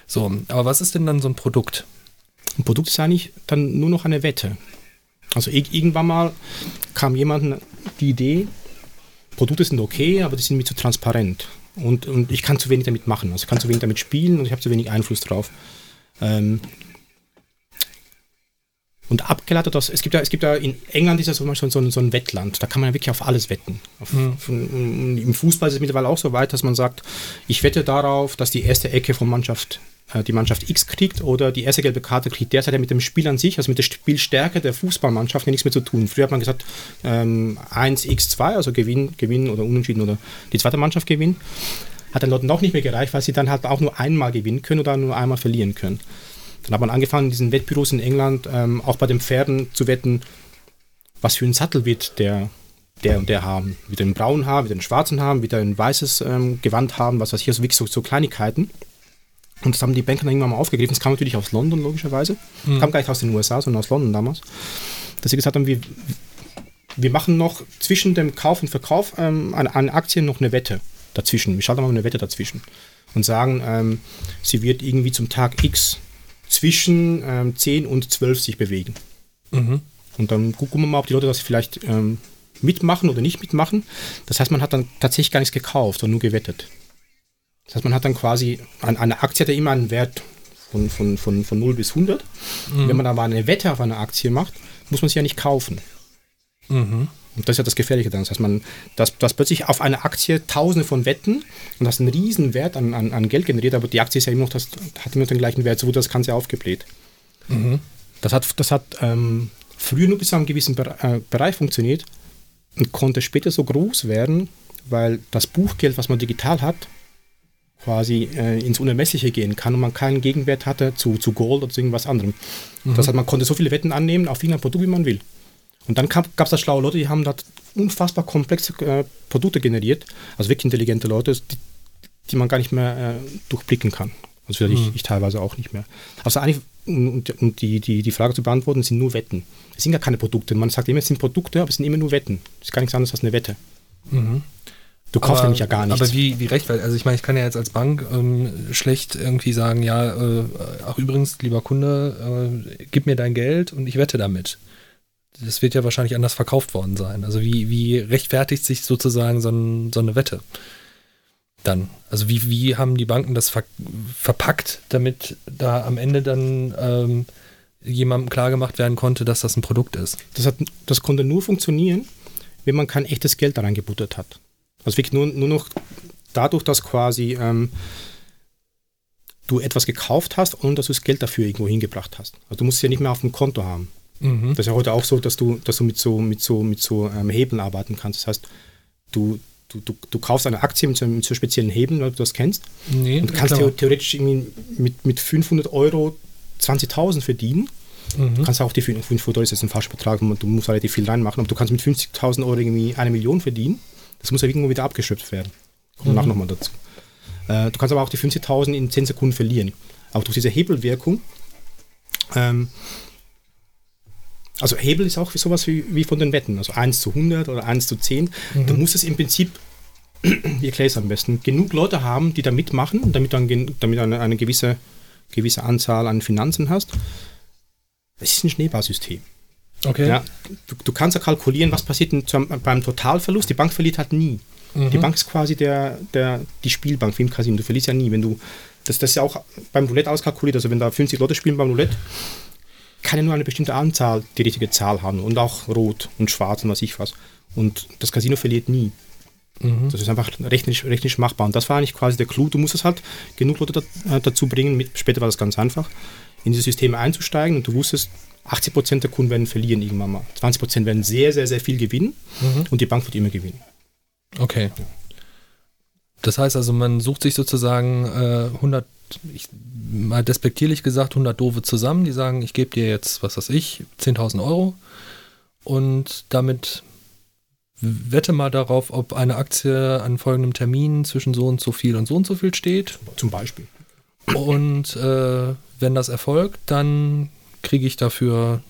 So, aber was ist denn dann so ein Produkt? Ein Produkt ist eigentlich dann nur noch eine Wette. Also irgendwann mal kam jemand die Idee, Produkte sind okay, aber die sind mir zu transparent. Und, und ich kann zu wenig damit machen. Also ich kann zu wenig damit spielen und ich habe zu wenig Einfluss drauf. Ähm und abgeleitet aus, es gibt ja, es gibt ja in England ist ja zum Beispiel so ein, so ein Wettland, da kann man ja wirklich auf alles wetten. Auf, mhm. von, Im Fußball ist es mittlerweile auch so weit, dass man sagt, ich wette darauf, dass die erste Ecke von Mannschaft die Mannschaft X kriegt oder die erste gelbe Karte kriegt, der hat ja mit dem Spiel an sich, also mit der Spielstärke der Fußballmannschaft nichts mehr zu tun. Früher hat man gesagt, ähm, 1x2, also Gewinn, Gewinn oder Unentschieden oder die zweite Mannschaft gewinnt. Hat den Leuten auch nicht mehr gereicht, weil sie dann halt auch nur einmal gewinnen können oder nur einmal verlieren können. Dann hat man angefangen, in diesen Wettbüros in England ähm, auch bei den Pferden zu wetten, was für ein Sattel wird der der und der haben. Wieder einen braunen Haar, wieder einen schwarzen Haar, wieder ein weißes ähm, Gewand haben, was weiß ich, also wirklich so, so Kleinigkeiten. Und das haben die Banker dann irgendwann mal aufgegriffen. Das kam natürlich aus London, logischerweise. Mhm. Kam gar nicht aus den USA, sondern aus London damals. Dass sie gesagt haben, wir, wir machen noch zwischen dem Kauf und Verkauf ähm, an, an Aktien noch eine Wette dazwischen. Wir schalten mal eine Wette dazwischen. Und sagen, ähm, sie wird irgendwie zum Tag X zwischen ähm, 10 und 12 sich bewegen. Mhm. Und dann gucken wir mal, ob die Leute das vielleicht ähm, mitmachen oder nicht mitmachen. Das heißt, man hat dann tatsächlich gar nichts gekauft, sondern nur gewettet. Das heißt, man hat dann quasi, eine Aktie hat ja immer einen Wert von, von, von, von 0 bis 100. Mhm. Wenn man aber eine Wette auf eine Aktie macht, muss man sie ja nicht kaufen. Mhm. Und das ist ja das Gefährliche dann. Das heißt, man, dass, dass plötzlich auf eine Aktie tausende von Wetten und das einen riesen Wert an, an, an Geld generiert, aber die Aktie ist ja immer noch, das, hat immer noch den gleichen Wert, so wurde das Ganze aufgebläht. Mhm. Das hat, das hat ähm, früher nur bis zu einem gewissen äh, Bereich funktioniert und konnte später so groß werden, weil das Buchgeld, was man digital hat, quasi äh, ins Unermessliche gehen kann und man keinen Gegenwert hatte zu, zu Gold oder zu irgendwas anderem. Mhm. Das heißt, man konnte so viele Wetten annehmen auf irgendein Produkt, wie man will. Und dann gab es da schlaue Leute, die haben da unfassbar komplexe äh, Produkte generiert, also wirklich intelligente Leute, die, die man gar nicht mehr äh, durchblicken kann. Also mhm. ich, ich, teilweise auch nicht mehr. Also eigentlich, und, und die, die, die Frage zu beantworten, sind nur Wetten. Es sind ja keine Produkte. Man sagt immer, es sind Produkte, aber es sind immer nur Wetten. Es ist gar nichts anderes als eine Wette. Mhm. Du kaufst aber, nämlich ja gar nichts. Aber wie, wie rechtfertigt? Also ich meine, ich kann ja jetzt als Bank ähm, schlecht irgendwie sagen, ja, äh, ach übrigens, lieber Kunde, äh, gib mir dein Geld und ich wette damit. Das wird ja wahrscheinlich anders verkauft worden sein. Also wie, wie rechtfertigt sich sozusagen so, ein, so eine Wette? Dann. Also wie, wie haben die Banken das ver verpackt, damit da am Ende dann ähm, jemandem klargemacht werden konnte, dass das ein Produkt ist? Das, hat, das konnte nur funktionieren, wenn man kein echtes Geld da reingebuttert hat. Also wirklich nur, nur noch dadurch, dass quasi ähm, du etwas gekauft hast und dass du das Geld dafür irgendwo hingebracht hast. Also du musst es ja nicht mehr auf dem Konto haben. Mhm. Das ist ja heute auch so, dass du, dass du mit so, mit so, mit so ähm, Hebeln arbeiten kannst. Das heißt, du, du, du, du kaufst eine Aktie mit so, mit so speziellen Hebeln, weil du das kennst. Nee, und kannst klar. theoretisch mit, mit 500 Euro 20.000 verdienen. Mhm. Du kannst auch die 500 Euro, das ist ein falscher Betrag, du musst relativ viel reinmachen, aber du kannst mit 50.000 Euro irgendwie eine Million verdienen. Das muss ja irgendwo wieder abgeschöpft werden. Kommen wir mhm. nochmal dazu. Äh, du kannst aber auch die 50.000 in 10 Sekunden verlieren. Auch durch diese Hebelwirkung. Ähm, also Hebel ist auch sowas wie, wie von den Wetten, also 1 zu 100 oder 1 zu 10. Mhm. Du musst es im Prinzip, wie erkläre es am besten, genug Leute haben, die da mitmachen, damit du eine, damit eine, eine gewisse, gewisse Anzahl an Finanzen hast. Es ist ein Schneeballsystem. Okay. Ja, du, du, kannst ja kalkulieren, was passiert zum, beim Totalverlust. Die Bank verliert halt nie. Mhm. Die Bank ist quasi der, der, die Spielbank wie im Casino. Du verlierst ja nie, wenn du. Das, das ist ja auch beim Roulette auskalkuliert. Also wenn da 50 Leute spielen beim Roulette, kann ja nur eine bestimmte Anzahl die richtige Zahl haben. Und auch rot und schwarz und was ich was. Und das Casino verliert nie. Mhm. Das ist einfach rechnerisch, rechnerisch machbar. Und das war eigentlich quasi der Clou. Du musstest halt genug Leute äh, dazu bringen, mit, später war das ganz einfach, in diese Systeme einzusteigen und du wusstest, 80% der Kunden werden verlieren irgendwann mal. 20% werden sehr, sehr, sehr viel gewinnen mhm. und die Bank wird immer gewinnen. Okay. Das heißt also, man sucht sich sozusagen äh, 100, ich, mal despektierlich gesagt, 100 Dove zusammen, die sagen, ich gebe dir jetzt, was weiß ich, 10.000 Euro und damit wette mal darauf, ob eine Aktie an folgendem Termin zwischen so und so viel und so und so viel steht. Zum Beispiel. Und äh, wenn das erfolgt, dann kriege ich dafür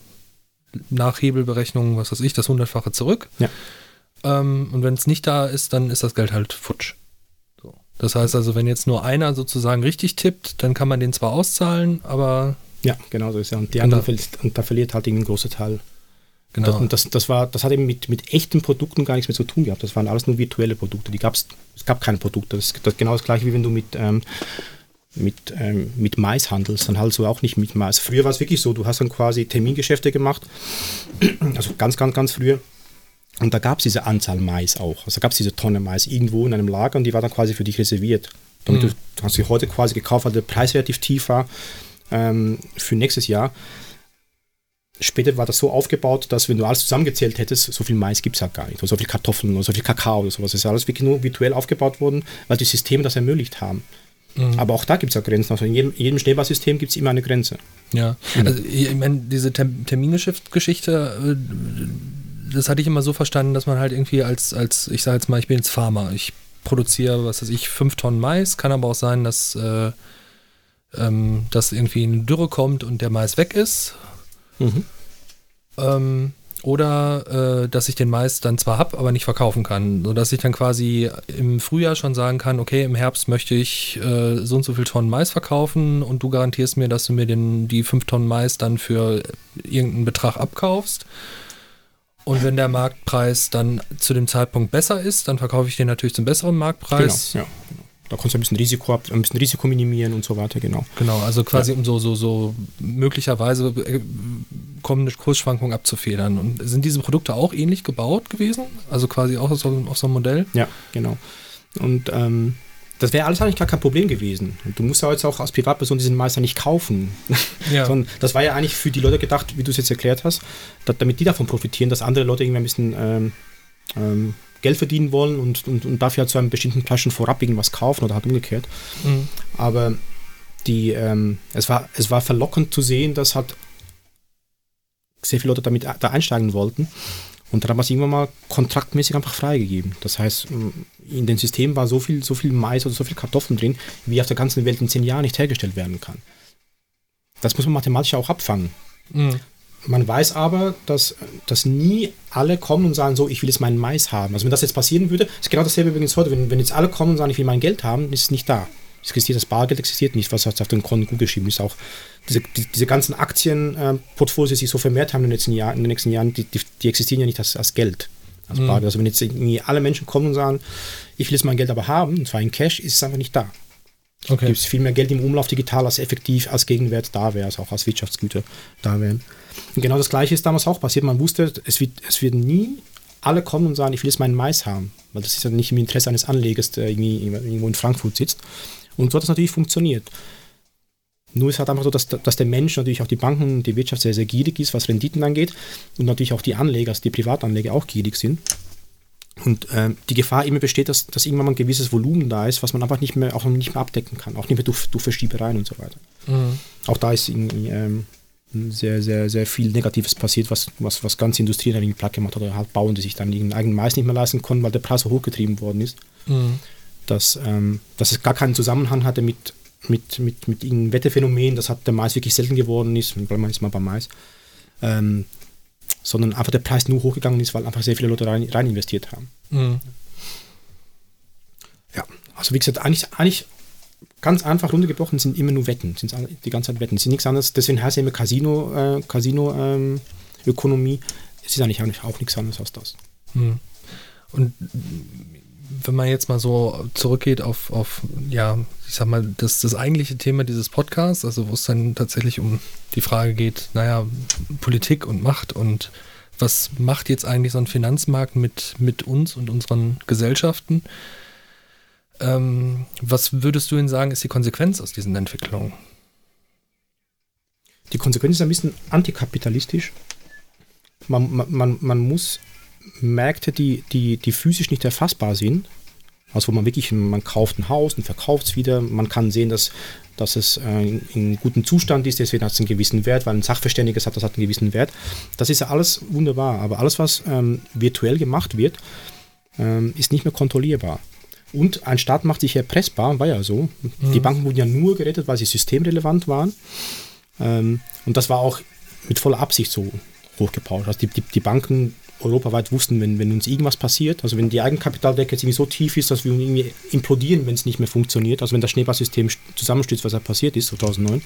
nach Hebelberechnung, was weiß ich, das hundertfache zurück. Ja. Ähm, und wenn es nicht da ist, dann ist das Geld halt futsch. So. Das heißt also, wenn jetzt nur einer sozusagen richtig tippt, dann kann man den zwar auszahlen, aber. Ja, genau so ist ja. Und die andere, und da verliert halt ein großer Teil Genau. Und das, das, war, das hat eben mit, mit echten Produkten gar nichts mehr zu tun gehabt. Das waren alles nur virtuelle Produkte. Die gab's, es gab keine Produkte. Das ist das genau das gleiche, wie wenn du mit, ähm, mit, ähm, mit Mais handelst. Dann halt so auch nicht mit Mais. Früher war es wirklich so, du hast dann quasi Termingeschäfte gemacht. Also ganz, ganz, ganz früher. Und da gab es diese Anzahl Mais auch. Also da gab es diese Tonne Mais irgendwo in einem Lager und die war dann quasi für dich reserviert. Damit mhm. du, du hast sie heute quasi gekauft, weil der Preis relativ tief war ähm, für nächstes Jahr. Später war das so aufgebaut, dass wenn du alles zusammengezählt hättest, so viel Mais gibt es halt gar nicht. Oder so viel Kartoffeln oder so viel Kakao oder sowas. Das ist alles wirklich nur virtuell aufgebaut worden, weil die Systeme das ermöglicht haben. Mhm. Aber auch da gibt es ja Grenzen. Also in jedem, jedem Schneeballsystem gibt es immer eine Grenze. Ja, mhm. also ich meine, diese Termingeschäft-Geschichte, äh, das hatte ich immer so verstanden, dass man halt irgendwie als, als ich sage jetzt mal, ich bin jetzt Farmer. Ich produziere, was weiß ich, fünf Tonnen Mais. Kann aber auch sein, dass, äh, ähm, dass irgendwie eine Dürre kommt und der Mais weg ist Mhm. Ähm, oder äh, dass ich den Mais dann zwar habe, aber nicht verkaufen kann. Sodass ich dann quasi im Frühjahr schon sagen kann, okay, im Herbst möchte ich äh, so und so viel Tonnen Mais verkaufen und du garantierst mir, dass du mir den, die 5 Tonnen Mais dann für irgendeinen Betrag abkaufst. Und wenn der Marktpreis dann zu dem Zeitpunkt besser ist, dann verkaufe ich den natürlich zum besseren Marktpreis. Genau, ja. Genau. Da kannst du ein bisschen Risiko, ein bisschen Risiko minimieren und so weiter, genau. Genau, also quasi ja. um so, so, so möglicherweise äh, kommende Kursschwankungen abzufedern. Und sind diese Produkte auch ähnlich gebaut gewesen? Also quasi auch auf so, auf so einem Modell? Ja, genau. Und ähm, das wäre alles eigentlich gar kein Problem gewesen. Und du musst ja jetzt auch als Privatperson diesen Meister nicht kaufen. Ja. Sondern das war ja eigentlich für die Leute gedacht, wie du es jetzt erklärt hast, damit die davon profitieren, dass andere Leute irgendwie ein bisschen ähm, ähm, Geld verdienen wollen und, und, und dafür halt zu einem bestimmten Flaschen vorab irgendwas kaufen oder halt umgekehrt. Mhm. Aber die, ähm, es, war, es war verlockend zu sehen, dass halt sehr viele Leute damit da einsteigen wollten. Und dann haben wir es irgendwann mal kontraktmäßig einfach freigegeben. Das heißt, in dem System war so viel, so viel Mais oder so viel Kartoffeln drin, wie auf der ganzen Welt in zehn Jahren nicht hergestellt werden kann. Das muss man mathematisch auch abfangen. Mhm. Man weiß aber, dass, dass nie alle kommen und sagen, so, ich will jetzt meinen Mais haben. Also wenn das jetzt passieren würde, ist genau dasselbe übrigens heute. Wenn, wenn jetzt alle kommen und sagen, ich will mein Geld haben, ist es nicht da. Es existiert das Bargeld existiert nicht, was auf den Konten gut geschrieben ist. Auch diese, die, diese ganzen Aktienportfolios, die sich so vermehrt haben in den letzten Jahren, in den nächsten Jahren die, die, die existieren ja nicht als, als Geld. Als mhm. Also wenn jetzt alle Menschen kommen und sagen, ich will jetzt mein Geld aber haben, und zwar in Cash, ist es einfach nicht da. Okay. Gibt es viel mehr Geld im Umlauf digital, als effektiv als Gegenwert da wäre, also auch als Wirtschaftsgüter da wären. Und genau das Gleiche ist damals auch passiert. Man wusste, es wird, es wird nie alle kommen und sagen, ich will jetzt meinen Mais haben. Weil das ist ja nicht im Interesse eines Anlegers, der irgendwie irgendwo in Frankfurt sitzt. Und so hat das natürlich funktioniert. Nur ist halt einfach so, dass, dass der Mensch natürlich auch die Banken, die Wirtschaft sehr, sehr gierig ist, was Renditen angeht. Und natürlich auch die Anleger, also die Privatanleger auch gierig sind. Und äh, die Gefahr immer besteht, dass, dass irgendwann mal ein gewisses Volumen da ist, was man einfach nicht mehr, auch nicht mehr abdecken kann, auch nicht mehr durch, durch Verschiebereien und so weiter. Mhm. Auch da ist irgendwie ähm, sehr, sehr, sehr viel Negatives passiert, was, was, was ganze Industrien irgendwie platt gemacht hat oder halt Bauern, die sich dann ihren eigenen Mais nicht mehr leisten konnten, weil der Preis so hochgetrieben worden ist. Mhm. Dass, ähm, dass es gar keinen Zusammenhang hatte mit, mit, mit, mit irgendeinem Wetterphänomen, das hat der Mais wirklich selten geworden ist, bleiben wir jetzt mal beim Mais. Ähm, sondern einfach der Preis nur hochgegangen ist, weil einfach sehr viele Leute rein, rein investiert haben. Mhm. Ja, also wie gesagt, eigentlich, eigentlich ganz einfach runtergebrochen sind immer nur Wetten, sind die ganze Zeit Wetten, sind nichts anderes. Deswegen heißt es immer Casino, äh, Casino ähm, Ökonomie. Es ist eigentlich auch, nicht, auch nichts anderes als das. Mhm. Und wenn man jetzt mal so zurückgeht auf, auf ja, ich sag mal, das, das eigentliche Thema dieses Podcasts, also wo es dann tatsächlich um die Frage geht, naja, Politik und Macht und was macht jetzt eigentlich so ein Finanzmarkt mit, mit uns und unseren Gesellschaften? Ähm, was würdest du denn sagen, ist die Konsequenz aus diesen Entwicklungen? Die Konsequenz ist ein bisschen antikapitalistisch. Man, man, man muss Märkte, die, die, die physisch nicht erfassbar sind, also wo man wirklich, man kauft ein Haus und verkauft es wieder, man kann sehen, dass, dass es äh, in gutem Zustand ist, deswegen hat es einen gewissen Wert, weil ein Sachverständiger sagt, das hat einen gewissen Wert. Das ist ja alles wunderbar, aber alles, was ähm, virtuell gemacht wird, ähm, ist nicht mehr kontrollierbar. Und ein Staat macht sich erpressbar, war ja so. Mhm. Die Banken wurden ja nur gerettet, weil sie systemrelevant waren. Ähm, und das war auch mit voller Absicht so hochgepauscht. Also die, die, die Banken europaweit wussten, wenn, wenn uns irgendwas passiert, also wenn die Eigenkapitaldecke jetzt irgendwie so tief ist, dass wir irgendwie implodieren, wenn es nicht mehr funktioniert, also wenn das Schneeballsystem zusammenstürzt, was da passiert ist 2009,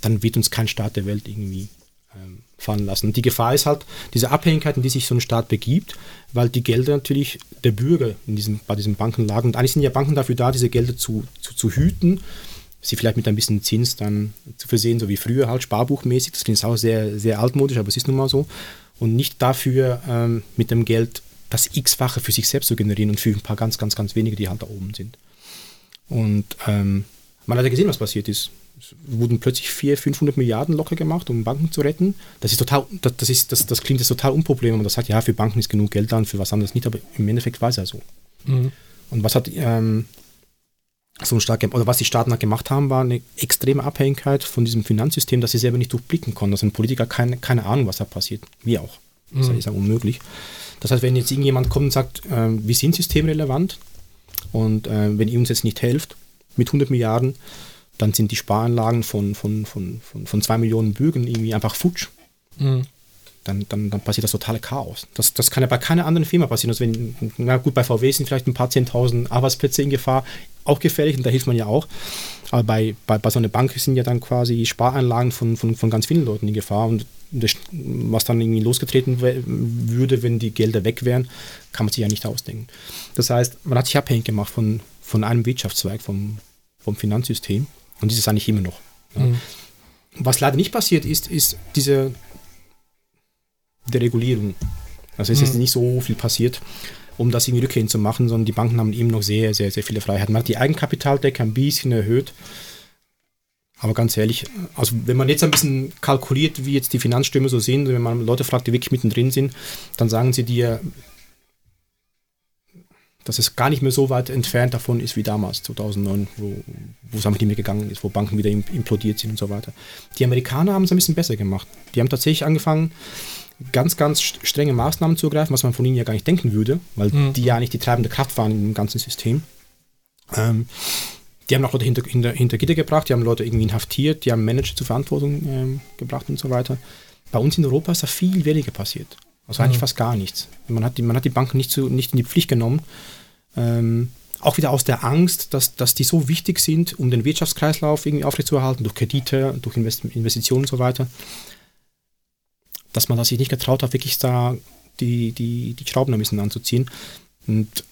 dann wird uns kein Staat der Welt irgendwie ähm, fallen lassen. Und die Gefahr ist halt diese Abhängigkeit, in die sich so ein Staat begibt, weil die Gelder natürlich der Bürger in diesem, bei diesen Banken lagen. Und eigentlich sind ja Banken dafür da, diese Gelder zu, zu, zu hüten, sie vielleicht mit ein bisschen Zins dann zu versehen, so wie früher halt sparbuchmäßig. Das klingt auch sehr, sehr altmodisch, aber es ist nun mal so und nicht dafür ähm, mit dem Geld das x-fache für sich selbst zu generieren und für ein paar ganz, ganz, ganz wenige, die halt da oben sind. Und ähm, man hat ja gesehen, was passiert ist. Es wurden plötzlich 400, 500 Milliarden locker gemacht, um Banken zu retten. Das ist total, das, das, ist, das, das klingt jetzt total unproblem, wenn man das sagt, ja, für Banken ist genug Geld da und für was anderes nicht, aber im Endeffekt war es ja so. Mhm. Und was hat ähm, so stark, oder was die Staaten gemacht haben, war eine extreme Abhängigkeit von diesem Finanzsystem, dass sie selber nicht durchblicken konnten. Also ein Politiker keine, keine Ahnung, was da passiert. Wir auch. Das mhm. ist ja unmöglich. Das heißt, wenn jetzt irgendjemand kommt und sagt, äh, wir sind systemrelevant und äh, wenn ihr uns jetzt nicht helft mit 100 Milliarden, dann sind die Sparanlagen von, von, von, von, von zwei Millionen Bürgern irgendwie einfach futsch. Mhm dann, dann, dann passiert das totale Chaos. Das, das kann ja bei keiner anderen Firma passieren. Also wenn, na gut, bei VW sind vielleicht ein paar Zehntausend Arbeitsplätze in Gefahr, auch gefährlich und da hilft man ja auch. Aber bei, bei, bei so einer Bank sind ja dann quasi Sparanlagen von, von, von ganz vielen Leuten in Gefahr und das, was dann irgendwie losgetreten würde, wenn die Gelder weg wären, kann man sich ja nicht ausdenken. Das heißt, man hat sich abhängig gemacht von, von einem Wirtschaftszweig, vom, vom Finanzsystem und das ist eigentlich immer noch. Ja. Mhm. Was leider nicht passiert ist, ist diese der Regulierung. Also es ist mhm. nicht so viel passiert um das irgendwie rückgängig zu machen, sondern die Banken haben eben noch sehr, sehr, sehr viele Freiheiten. Man hat die Eigenkapitaldecke ein bisschen erhöht. Aber ganz ehrlich, also wenn man jetzt ein bisschen kalkuliert, wie jetzt die Finanzströme so sind, wenn man Leute fragt, die wirklich mittendrin sind, dann sagen sie dir, dass es gar nicht mehr so weit entfernt davon ist wie damals, 2009, wo, wo es einfach nicht mehr gegangen ist, wo Banken wieder implodiert sind und so weiter. Die Amerikaner haben es ein bisschen besser gemacht. Die haben tatsächlich angefangen, ganz, ganz strenge Maßnahmen zu ergreifen, was man von ihnen ja gar nicht denken würde, weil mhm. die ja nicht die treibende Kraft waren im ganzen System. Ähm, die haben auch Leute hinter, hinter, hinter, Gitter gebracht, die haben Leute irgendwie inhaftiert, die haben Manager zur Verantwortung ähm, gebracht und so weiter. Bei uns in Europa ist da viel weniger passiert. Also eigentlich mhm. fast gar nichts. Man hat die, man hat die Banken nicht, zu, nicht in die Pflicht genommen. Ähm, auch wieder aus der Angst, dass, dass die so wichtig sind, um den Wirtschaftskreislauf irgendwie aufrechtzuerhalten, durch Kredite, durch Investitionen und so weiter dass man sich nicht getraut hat, wirklich da die, die, die Schrauben ein bisschen anzuziehen. Und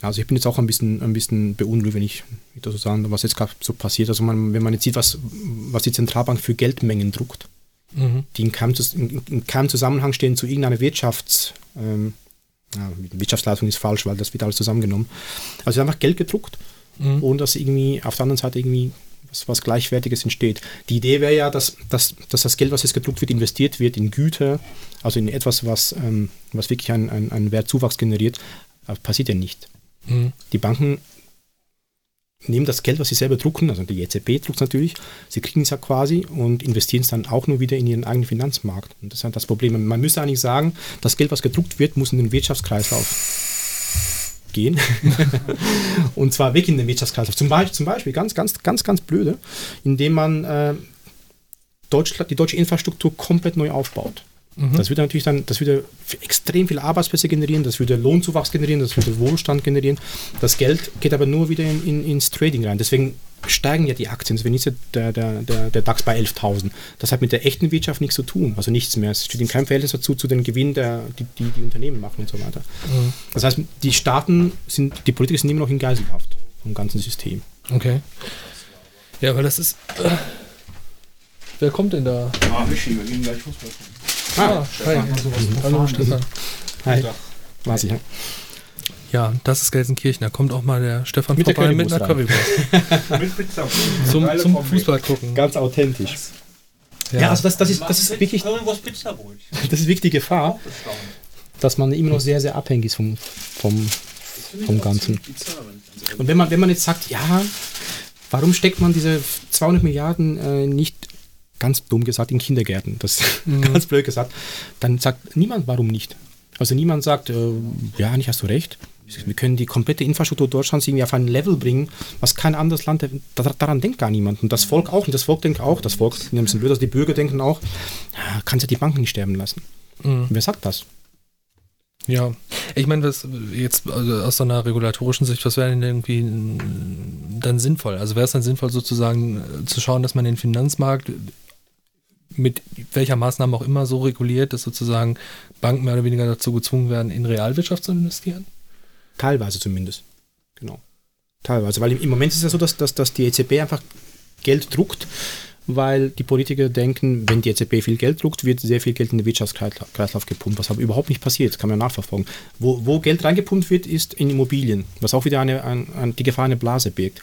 also ich bin jetzt auch ein bisschen, ein bisschen beunruhigt, wenn ich das so sagen, was jetzt gerade so passiert. Also man, wenn man jetzt sieht, was, was die Zentralbank für Geldmengen druckt, mhm. die in keinem, in keinem, Zusammenhang stehen zu irgendeiner Wirtschafts... Ähm, ja, Wirtschaftsleistung ist falsch, weil das wird alles zusammengenommen. Also einfach Geld gedruckt, mhm. ohne dass irgendwie auf der anderen Seite irgendwie was, was Gleichwertiges entsteht. Die Idee wäre ja, dass, dass, dass das Geld, was jetzt gedruckt wird, investiert wird in Güter, also in etwas, was, ähm, was wirklich einen, einen, einen Wertzuwachs generiert. Aber passiert ja nicht. Mhm. Die Banken nehmen das Geld, was sie selber drucken, also die EZB druckt es natürlich, sie kriegen es ja quasi und investieren es dann auch nur wieder in ihren eigenen Finanzmarkt. Und das ist halt das Problem. Man müsste eigentlich sagen, das Geld, was gedruckt wird, muss in den Wirtschaftskreislauf gehen. und zwar weg in den Wirtschaftskreislauf. Zum Beispiel, zum Beispiel ganz, ganz, ganz, ganz blöde, indem man äh, Deutschland, die deutsche Infrastruktur komplett neu aufbaut. Mhm. Das würde natürlich dann, das würde extrem viele Arbeitsplätze generieren, das würde Lohnzuwachs generieren, das würde Wohlstand generieren. Das Geld geht aber nur wieder in, in, ins Trading rein. Deswegen steigen ja die Aktien. Wenn ist der, der, der, der DAX bei 11.000. Das hat mit der echten Wirtschaft nichts zu tun, also nichts mehr. Es steht in keinem Verhältnis dazu zu den Gewinnen, der, die, die, die Unternehmen machen und so weiter. Mhm. Das heißt, die Staaten sind, die Politiker sind immer noch in Geiselhaft vom ganzen System. Okay. Ja, weil das ist. Äh, wer kommt denn da? Ah, Michi, wir gehen gleich Fußball. Ah, ah hi. Hallo, Stefan. Hi. Ich, ja. Ja, das ist Gelsenkirchen. Da kommt auch mal der Stefan mit vorbei mit einer Currywurst. mit Pizza. Zum, zum Fußball gucken. Ganz authentisch. Ja, ja also das, das, ist, das ist wirklich. Das ist wirklich die Gefahr, dass man immer noch sehr, sehr abhängig ist vom, vom, vom Ganzen. Und wenn man, wenn man jetzt sagt, ja, warum steckt man diese 200 Milliarden äh, nicht ganz dumm gesagt in Kindergärten, das mhm. ganz blöd gesagt, dann sagt niemand, warum nicht. Also niemand sagt, äh, ja, nicht hast du recht. Wir können die komplette Infrastruktur Deutschlands irgendwie auf ein Level bringen, was kein anderes Land, daran denkt gar niemand. Und das Volk auch, und das Volk denkt auch, das Volk ist ein bisschen blöd, also die Bürger denken auch, kannst du die Banken nicht sterben lassen. Mhm. Wer sagt das? Ja, ich meine, was jetzt also aus so einer regulatorischen Sicht, was wäre denn irgendwie dann sinnvoll? Also wäre es dann sinnvoll sozusagen äh, zu schauen, dass man den Finanzmarkt mit welcher Maßnahme auch immer so reguliert, dass sozusagen Banken mehr oder weniger dazu gezwungen werden, in Realwirtschaft zu investieren? Teilweise zumindest. Genau. Teilweise. Weil im Moment ist es ja so, dass, dass, dass die EZB einfach Geld druckt, weil die Politiker denken, wenn die EZB viel Geld druckt, wird sehr viel Geld in den Wirtschaftskreislauf gepumpt, was aber überhaupt nicht passiert, das kann man nachverfolgen. Wo, wo Geld reingepumpt wird, ist in Immobilien, was auch wieder eine, eine, eine die Gefahr einer Blase birgt.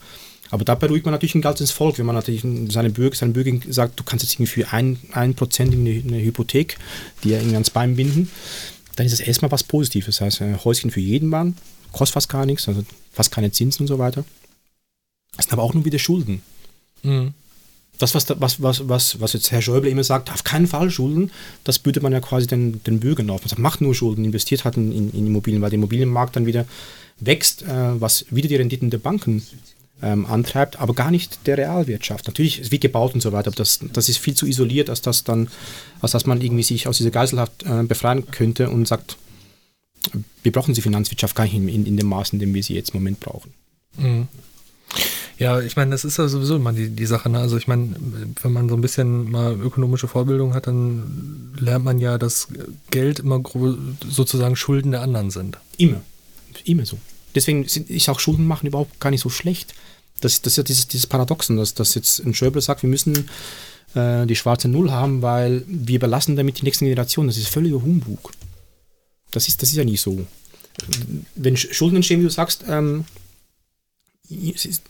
Aber da beruhigt man natürlich ein ganzes Volk, wenn man natürlich seine Bürger, seinen Bürgern sagt, du kannst jetzt für ein, ein Prozent in eine, Hypothek, die ja irgendwie ans Bein binden, dann ist das erstmal was Positives. Das heißt, ein Häuschen für jeden Mann, kostet fast gar nichts, also fast keine Zinsen und so weiter. Das sind aber auch nur wieder Schulden. Mhm. Das, was, was, was, was, was jetzt Herr Schäuble immer sagt, auf keinen Fall Schulden, das bietet man ja quasi den, den Bürgern auf. Man sagt, macht nur Schulden, investiert halt in, in, in Immobilien, weil der Immobilienmarkt dann wieder wächst, äh, was wieder die Renditen der Banken ähm, antreibt, aber gar nicht der Realwirtschaft. Natürlich ist wie gebaut und so weiter, aber das, das ist viel zu isoliert, als dass dann, als dass man irgendwie sich aus dieser Geiselhaft äh, befreien könnte und sagt, wir brauchen die Finanzwirtschaft gar nicht in, in, dem Maß, in dem wir sie jetzt im Moment brauchen. Mhm. Ja, ich meine, das ist ja sowieso immer die, die Sache. Ne? Also ich meine, wenn man so ein bisschen mal ökonomische Vorbildung hat, dann lernt man ja, dass Geld immer sozusagen Schulden der anderen sind. Immer. Immer so. Deswegen ist auch Schulden machen überhaupt gar nicht so schlecht. Das, das ist ja dieses, dieses Paradoxon, dass, dass jetzt ein Schöbel sagt, wir müssen äh, die schwarze Null haben, weil wir überlassen damit die nächsten Generationen. Das ist völliger Humbug. Das ist, das ist ja nicht so. Wenn Schulden entstehen, wie du sagst, ähm, es ist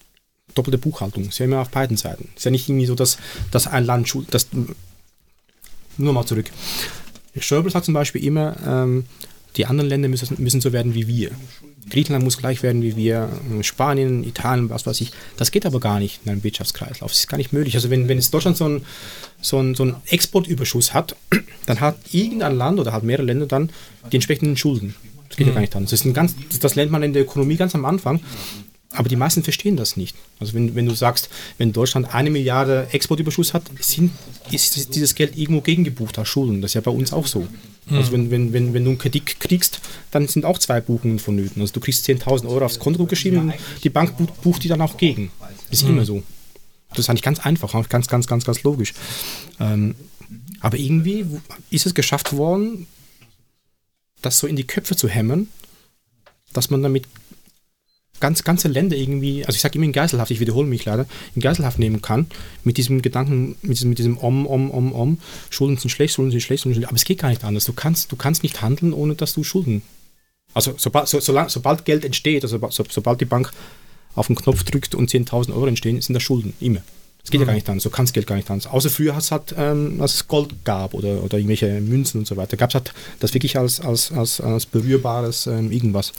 doppelte Buchhaltung. Es ist ja immer auf beiden Seiten. Es ist ja nicht irgendwie so, dass, dass ein Land schuld. Das, nur mal zurück. Schäuble sagt zum Beispiel immer, ähm, die anderen Länder müssen, müssen so werden wie wir. Griechenland muss gleich werden wie wir, Spanien, Italien, was weiß ich. Das geht aber gar nicht in einem Wirtschaftskreislauf. Das ist gar nicht möglich. Also wenn, wenn jetzt Deutschland so einen so ein, so ein Exportüberschuss hat, dann hat irgendein Land oder hat mehrere Länder dann die entsprechenden Schulden. Das geht mhm. ja gar nicht anders. Das, ist ein ganz, das lernt man in der Ökonomie ganz am Anfang. Aber die meisten verstehen das nicht. Also wenn, wenn du sagst, wenn Deutschland eine Milliarde Exportüberschuss hat, sind, ist dieses Geld irgendwo gegengebucht als Schulden. Das ist ja bei uns auch so. Mhm. Also wenn, wenn, wenn, wenn du einen Kredit kriegst, dann sind auch zwei Buchungen vonnöten. Also du kriegst 10.000 Euro aufs Konto geschrieben und die Bank bucht die dann auch gegen. Das ist mhm. immer so. Das ist eigentlich ganz einfach, ganz, ganz, ganz, ganz logisch. Ähm, aber irgendwie ist es geschafft worden, das so in die Köpfe zu hämmern, dass man damit ganz, ganze Länder irgendwie, also ich sage immer in Geiselhaft, ich wiederhole mich leider, in Geiselhaft nehmen kann, mit diesem Gedanken, mit diesem, mit diesem Om, Om, Om, Om, Schulden sind schlecht, Schulden sind schlecht, Schulden sind schlecht, aber es geht gar nicht anders. Du kannst, du kannst nicht handeln, ohne dass du Schulden. Also sobald, so, so, sobald Geld entsteht, also so, sobald die Bank auf den Knopf drückt und 10.000 Euro entstehen, sind das Schulden, immer. Es geht mhm. ja gar nicht anders, so kann das Geld gar nicht anders. Außer früher hat es halt, ähm, als es Gold gab oder, oder irgendwelche Münzen und so weiter, gab es halt das wirklich als, als, als, als berührbares ähm, irgendwas.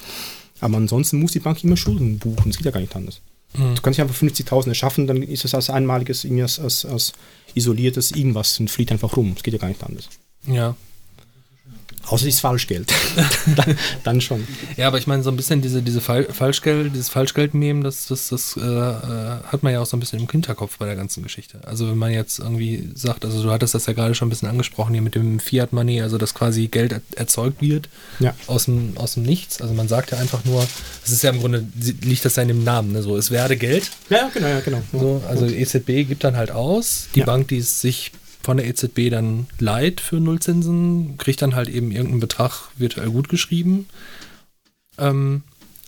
Aber ansonsten muss die Bank immer Schulden buchen. Das geht ja gar nicht anders. Mhm. Du kannst nicht einfach 50.000 erschaffen, dann ist es als einmaliges, als, als, als isoliertes irgendwas und flieht einfach rum. Das geht ja gar nicht anders. Ja. Außer ist Falschgeld. dann schon. Ja, aber ich meine, so ein bisschen diese, diese Fal Falschgeld, dieses Falschgeld-Nehmen, das, das, das äh, äh, hat man ja auch so ein bisschen im Hinterkopf bei der ganzen Geschichte. Also wenn man jetzt irgendwie sagt, also du hattest das ja gerade schon ein bisschen angesprochen hier mit dem Fiat Money, also dass quasi Geld er erzeugt wird ja. aus, dem, aus dem Nichts. Also man sagt ja einfach nur, es ist ja im Grunde, liegt das ja in dem Namen, ne? so es werde Geld. Ja, genau, ja, genau. So, also EZB gibt dann halt aus, die ja. Bank, die es sich von der EZB dann leiht für Nullzinsen, kriegt dann halt eben irgendeinen Betrag virtuell gut geschrieben. Ähm,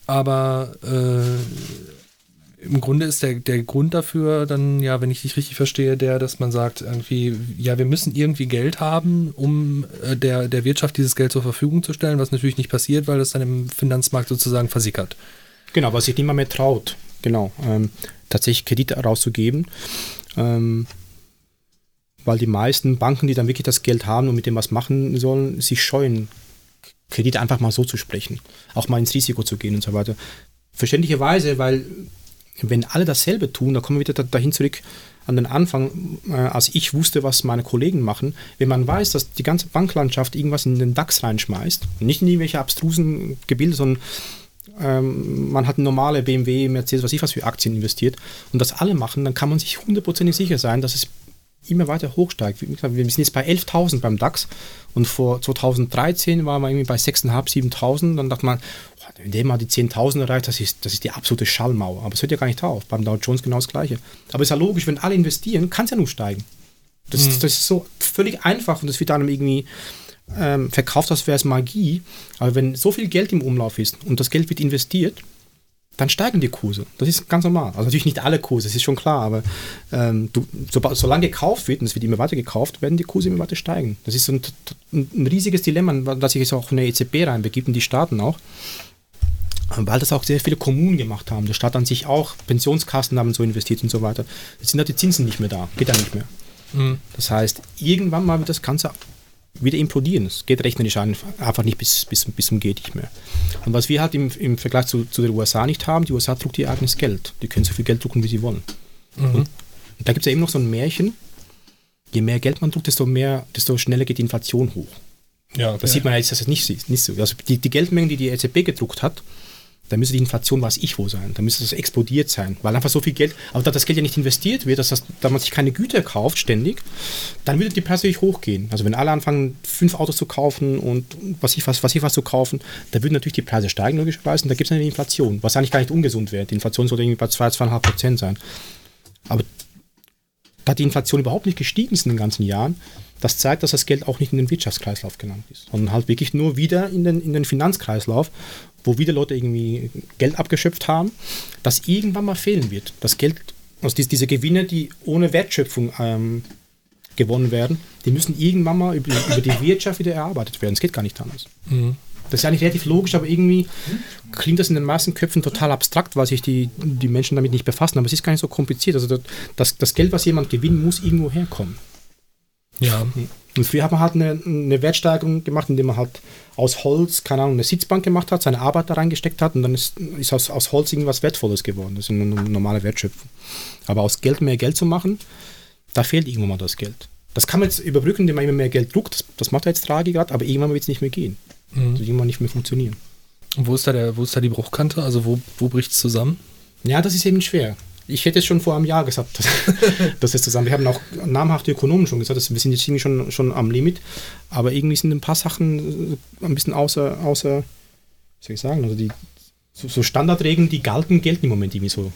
aber äh, im Grunde ist der, der Grund dafür dann, ja, wenn ich dich richtig verstehe, der, dass man sagt, irgendwie, ja, wir müssen irgendwie Geld haben, um äh, der, der Wirtschaft dieses Geld zur Verfügung zu stellen, was natürlich nicht passiert, weil das dann im Finanzmarkt sozusagen versickert. Genau, was sich niemand mehr traut, genau, ähm, tatsächlich Kredite rauszugeben. Ähm, weil die meisten Banken, die dann wirklich das Geld haben und mit dem was machen sollen, sich scheuen, Kredite einfach mal so zu sprechen, auch mal ins Risiko zu gehen und so weiter. Verständlicherweise, weil wenn alle dasselbe tun, da kommen wir wieder dahin zurück an den Anfang, äh, als ich wusste, was meine Kollegen machen. Wenn man weiß, dass die ganze Banklandschaft irgendwas in den DAX reinschmeißt, nicht in irgendwelche abstrusen Gebilde, sondern ähm, man hat normale BMW, Mercedes, was ich was für Aktien investiert und das alle machen, dann kann man sich hundertprozentig sicher sein, dass es immer weiter hochsteigt. Wir sind jetzt bei 11.000 beim DAX und vor 2013 waren wir irgendwie bei 6.500, 7.000. Dann dachte man, wenn der mal die 10.000 erreicht, das ist, das ist die absolute Schallmauer. Aber es hört ja gar nicht auf. Beim Dow Jones genau das Gleiche. Aber es ist ja logisch, wenn alle investieren, kann es ja nur steigen. Das, mhm. das, ist so völlig einfach und das wird dann irgendwie ähm, verkauft, als wäre es Magie. Aber wenn so viel Geld im Umlauf ist und das Geld wird investiert, dann steigen die Kurse. Das ist ganz normal. Also natürlich nicht alle Kurse, das ist schon klar, aber ähm, du, so, solange gekauft wird, und es wird immer weiter gekauft, werden die Kurse immer weiter steigen. Das ist ein, ein, riesiges Dilemma, das sich jetzt auch in der EZB reinbegibt, in die Staaten auch. Weil das auch sehr viele Kommunen gemacht haben. Der Staat an sich auch, Pensionskassen haben so investiert und so weiter. Jetzt sind halt die Zinsen nicht mehr da, geht da nicht mehr. Mhm. Das heißt, irgendwann mal wird das Ganze wieder implodieren. Es geht rechnerisch einfach nicht bis, bis, bis zum geht nicht mehr. Und was wir halt im, im Vergleich zu, zu den USA nicht haben, die USA druckt ihr eigenes Geld. Die können so viel Geld drucken, wie sie wollen. Mhm. Und, da gibt es ja eben noch so ein Märchen, je mehr Geld man druckt, desto mehr, desto schneller geht die Inflation hoch. Ja, das ja. sieht man jetzt, dass es nicht, nicht so. Also die, die Geldmengen, die die EZB gedruckt hat, da müsste die Inflation, weiß ich wo sein, da müsste das explodiert sein, weil einfach so viel Geld, aber da das Geld ja nicht investiert wird, dass das, da man sich keine Güter kauft ständig, dann würde die Preise natürlich hochgehen. Also wenn alle anfangen, fünf Autos zu kaufen und was ich was, was ich was zu kaufen, da würden natürlich die Preise steigen, logischerweise, und da gibt es eine Inflation, was eigentlich gar nicht ungesund wäre. Die Inflation sollte irgendwie bei 2, 2,5 Prozent sein. Aber da die Inflation überhaupt nicht gestiegen ist in den ganzen Jahren, das zeigt, dass das Geld auch nicht in den Wirtschaftskreislauf gelangt ist, sondern halt wirklich nur wieder in den, in den Finanzkreislauf wo wieder Leute irgendwie Geld abgeschöpft haben, das irgendwann mal fehlen wird. Das Geld, also diese, diese Gewinne, die ohne Wertschöpfung ähm, gewonnen werden, die müssen irgendwann mal über, über, die Wirtschaft wieder erarbeitet werden. Es geht gar nicht anders. Mhm. Das ist eigentlich relativ logisch, aber irgendwie klingt das in den meisten Köpfen total abstrakt, weil sich die, die Menschen damit nicht befassen. Aber es ist gar nicht so kompliziert. Also das, das Geld, was jemand gewinnt, muss irgendwo herkommen. Ja. Und früher hat man halt eine, eine Wertsteigerung gemacht, indem man halt aus Holz, keine Ahnung, eine Sitzbank gemacht hat, seine Arbeit da reingesteckt hat und dann ist, ist aus, aus Holz irgendwas Wertvolles geworden. Das ist eine normale Wertschöpfung. Aber aus Geld mehr Geld zu machen, da fehlt irgendwann mal das Geld. Das kann man jetzt überbrücken, indem man immer mehr Geld druckt. Das, das macht jetzt Tragi gerade, aber irgendwann wird es nicht mehr gehen. Mhm. Also irgendwann nicht mehr funktionieren. Und wo ist da, der, wo ist da die Bruchkante? Also wo, wo bricht es zusammen? Ja, das ist eben schwer. Ich hätte es schon vor einem Jahr gesagt, dass, dass es zusammen. Wir haben auch namhafte Ökonomen schon gesagt, dass wir sind jetzt irgendwie schon, schon am Limit. Aber irgendwie sind ein paar Sachen äh, ein bisschen außer, außer wie soll ich sagen, also die so, so Standardregeln, die galten, gelten im Moment irgendwie so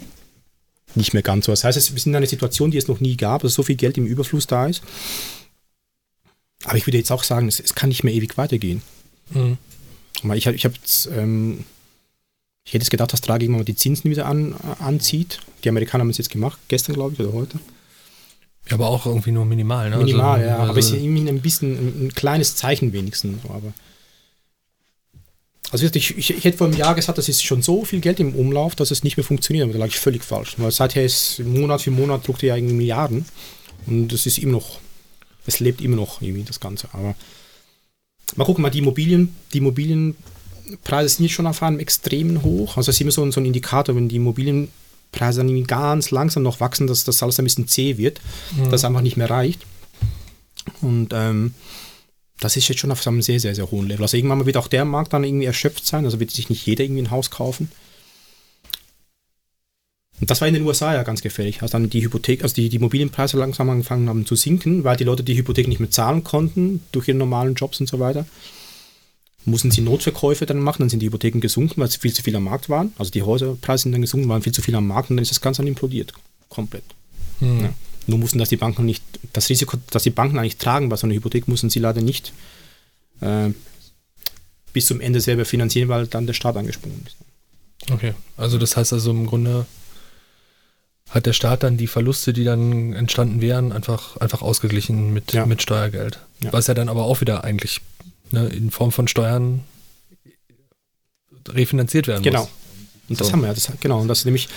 nicht mehr ganz so. Das heißt, wir sind in einer Situation, die es noch nie gab, dass so viel Geld im Überfluss da ist. Aber ich würde jetzt auch sagen, es, es kann nicht mehr ewig weitergehen. Mhm. Ich, ich habe jetzt ähm, ich hätte es gedacht, dass Draghi irgendwann mal die Zinsen wieder an, äh, anzieht. Die Amerikaner haben es jetzt gemacht, gestern glaube ich oder heute. Ja, aber auch irgendwie nur minimal, ne? Minimal, also, ja. Also aber es ist irgendwie ein bisschen ein, ein kleines Zeichen wenigstens. Aber also ich, ich, ich, hätte vor einem Jahr gesagt, das ist schon so viel Geld im Umlauf, dass es nicht mehr funktioniert. Aber da lag ich völlig falsch. Weil seither ist Monat für Monat druckt ja irgendwie Milliarden. Und es ist immer noch, es lebt immer noch irgendwie das Ganze. Aber mal gucken, mal die Immobilien, die Immobilien Preise sind jetzt schon auf einem extremen hoch. Also das ist immer so ein, so ein Indikator, wenn die Immobilienpreise dann ganz langsam noch wachsen, dass das alles ein bisschen zäh wird, mhm. dass es einfach nicht mehr reicht. Und ähm, das ist jetzt schon auf einem sehr, sehr, sehr hohen Level. Also irgendwann wird auch der Markt dann irgendwie erschöpft sein, also wird sich nicht jeder irgendwie ein Haus kaufen. Und das war in den USA ja ganz gefährlich, als dann die Hypothek, also die, die Immobilienpreise langsam angefangen haben zu sinken, weil die Leute die Hypothek nicht mehr zahlen konnten durch ihre normalen Jobs und so weiter. Mussten sie Notverkäufe dann machen, dann sind die Hypotheken gesunken, weil es viel zu viel am Markt waren. Also die Häuserpreise sind dann gesunken, waren viel zu viel am Markt und dann ist das Ganze dann implodiert. Komplett. Hm. Ja. Nur mussten das die Banken nicht, das Risiko, das die Banken eigentlich tragen bei so einer Hypothek, mussten sie leider nicht äh, bis zum Ende selber finanzieren, weil dann der Staat angesprungen ist. Okay, also das heißt also im Grunde hat der Staat dann die Verluste, die dann entstanden wären, einfach, einfach ausgeglichen mit, ja. mit Steuergeld. Ja. Was ja dann aber auch wieder eigentlich ne, in Form von Steuern refinanziert werden genau. muss. Genau. Und so. das haben wir ja. Das, genau. Und das ist nämlich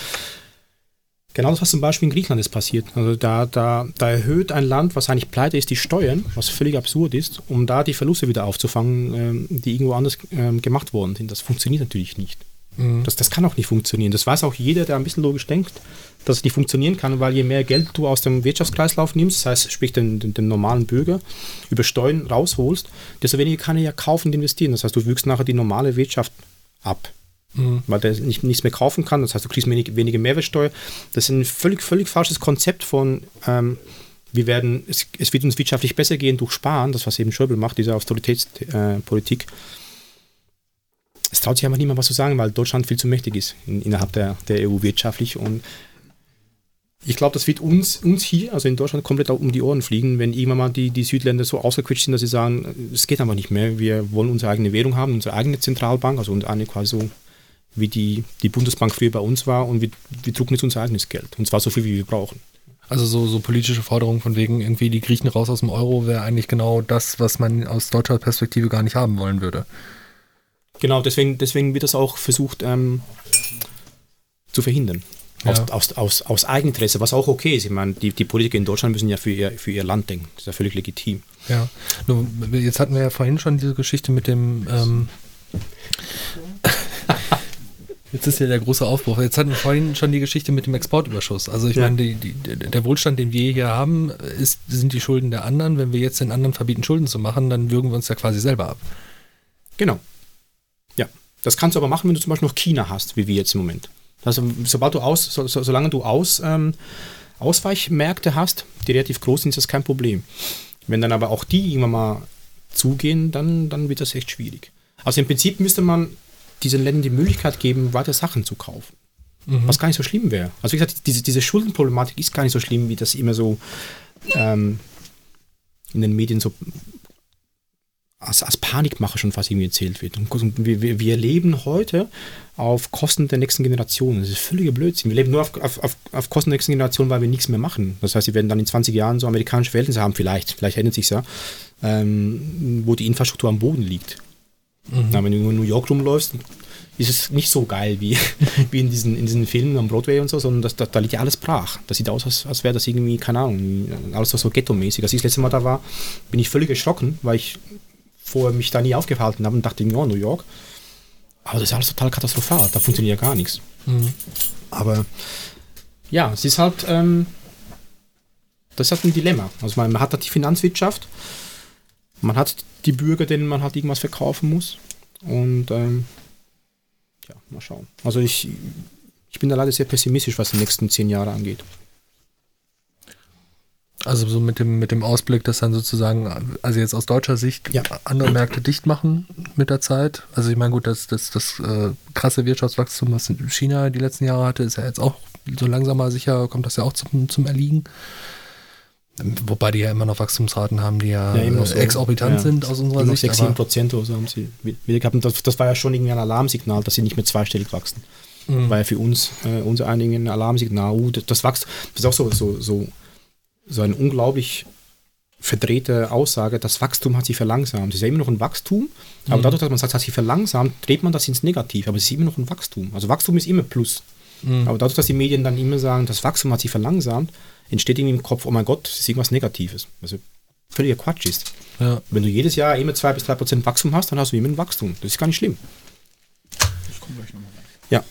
genau das, was zum Beispiel in Griechenland ist passiert. Also da, da, da erhöht ein Land, was eigentlich pleite ist, die Steuern, was völlig absurd ist, um da die Verluste wieder aufzufangen, ähm, die irgendwo anders ähm, gemacht worden sind. Das funktioniert natürlich nicht. Mhm. Das, das kann auch nicht funktionieren. Das weiß auch jeder, der ein bisschen logisch denkt dass es nicht funktionieren kann, weil je mehr Geld du aus dem Wirtschaftskreislauf nimmst, das heißt, sprich den, den, den, normalen Bürger über Steuern rausholst, desto weniger kann er ja kaufen und investieren. Das heißt, du wirkst nachher die normale Wirtschaft ab. Mhm. Weil der nicht, nichts mehr kaufen kann, das heißt, du kriegst wenig, weniger Mehrwertsteuer. Das ist ein völlig, völlig falsches Konzept von, ähm, wir werden, es, es, wird uns wirtschaftlich besser gehen durch Sparen, das was eben Schäuble macht, diese Austeritätspolitik. Äh, es traut sich einfach niemand was zu sagen, weil Deutschland viel zu mächtig ist in, innerhalb der, der EU wirtschaftlich und ich glaube, das wird uns, uns hier, also in Deutschland, komplett um die Ohren fliegen, wenn irgendwann mal die, die Südländer so ausgequetscht sind, dass sie sagen, es geht einfach nicht mehr. Wir wollen unsere eigene Währung haben, unsere eigene Zentralbank, also eine quasi so wie die, die Bundesbank früher bei uns war und wir, wir drucken jetzt unser eigenes Geld. Und zwar so viel, wie wir brauchen. Also so, so politische Forderungen von wegen irgendwie die Griechen raus aus dem Euro wäre eigentlich genau das, was man aus deutscher Perspektive gar nicht haben wollen würde. Genau, deswegen, deswegen wird das auch versucht ähm, zu verhindern. Aus, ja. aus, aus, aus Eigeninteresse, was auch okay ist. Ich meine, die, die Politiker in Deutschland müssen ja für ihr, für ihr Land denken. Das ist ja völlig legitim. Ja, Nur, jetzt hatten wir ja vorhin schon diese Geschichte mit dem. Ähm Jetzt ist ja der große Aufbruch. Jetzt hatten wir vorhin schon die Geschichte mit dem Exportüberschuss. Also ich ja. meine, die, die, der Wohlstand, den wir hier haben, ist, sind die Schulden der anderen. Wenn wir jetzt den anderen verbieten, Schulden zu machen, dann würgen wir uns ja quasi selber ab. Genau. Ja. Das kannst du aber machen, wenn du zum Beispiel noch China hast, wie wir jetzt im Moment. Also sobald du aus, so, so, solange du aus, ähm, Ausweichmärkte hast, die relativ groß sind, ist das kein Problem. Wenn dann aber auch die irgendwann mal zugehen, dann, dann wird das echt schwierig. Also im Prinzip müsste man diesen Ländern die Möglichkeit geben, weiter Sachen zu kaufen. Mhm. Was gar nicht so schlimm wäre. Also wie gesagt, diese, diese Schuldenproblematik ist gar nicht so schlimm, wie das immer so ähm, in den Medien so als, als Panikmache schon fast irgendwie erzählt wird. Und wir, wir leben heute auf Kosten der nächsten Generation. Das ist völliger Blödsinn. Wir leben nur auf, auf, auf Kosten der nächsten Generation, weil wir nichts mehr machen. Das heißt, wir werden dann in 20 Jahren so amerikanische Verhältnisse haben, vielleicht, vielleicht ändert sich ja, ähm, wo die Infrastruktur am Boden liegt. Mhm. Na, wenn du in New York rumläufst, ist es nicht so geil wie, wie in, diesen, in diesen Filmen am Broadway und so, sondern das, da, da liegt ja alles brach. Das sieht aus, als, als wäre das irgendwie, keine Ahnung, alles so ghetto-mäßig. Als ich das letzte Mal da war, bin ich völlig erschrocken, weil ich vorher mich da nie aufgehalten habe und dachte, ja, New York. Aber das ist alles total katastrophal, da funktioniert ja gar nichts. Mhm. Aber ja, es ist halt, ähm, das ist halt ein Dilemma. Also man, man hat halt die Finanzwirtschaft, man hat die Bürger, denen man halt irgendwas verkaufen muss. Und ähm, ja, mal schauen. Also ich, ich bin da leider sehr pessimistisch, was die nächsten zehn Jahre angeht. Also so mit dem, mit dem Ausblick, dass dann sozusagen, also jetzt aus deutscher Sicht, ja. andere Märkte dicht machen mit der Zeit. Also ich meine, gut, das, das, das äh, krasse Wirtschaftswachstum, was China die letzten Jahre hatte, ist ja jetzt auch so langsam mal sicher, kommt das ja auch zum, zum Erliegen. Wobei die ja immer noch Wachstumsraten haben, die ja, ja so, exorbitant ja. sind aus unserer Sicht. 6, 7 Prozent oder so haben sie wieder gehabt. Und das, das war ja schon irgendwie ein Alarmsignal, dass sie nicht mehr zweistellig wachsen. Mhm. War ja für uns, äh, unser einigen ein Alarmsignal, uh, das, das wächst, das ist auch so, so, so so eine unglaublich verdrehte Aussage, das Wachstum hat sich verlangsamt. Es ist ja immer noch ein Wachstum, aber mhm. dadurch, dass man sagt, es hat sich verlangsamt, dreht man das ins Negativ. Aber es ist immer noch ein Wachstum. Also Wachstum ist immer Plus. Mhm. Aber dadurch, dass die Medien dann immer sagen, das Wachstum hat sich verlangsamt, entsteht irgendwie im Kopf, oh mein Gott, es ist irgendwas Negatives. Also völliger Quatsch ist. Ja. Wenn du jedes Jahr immer 2 bis 3 Prozent Wachstum hast, dann hast du immer ein Wachstum. Das ist gar nicht schlimm. Ich komme gleich nochmal. Ja.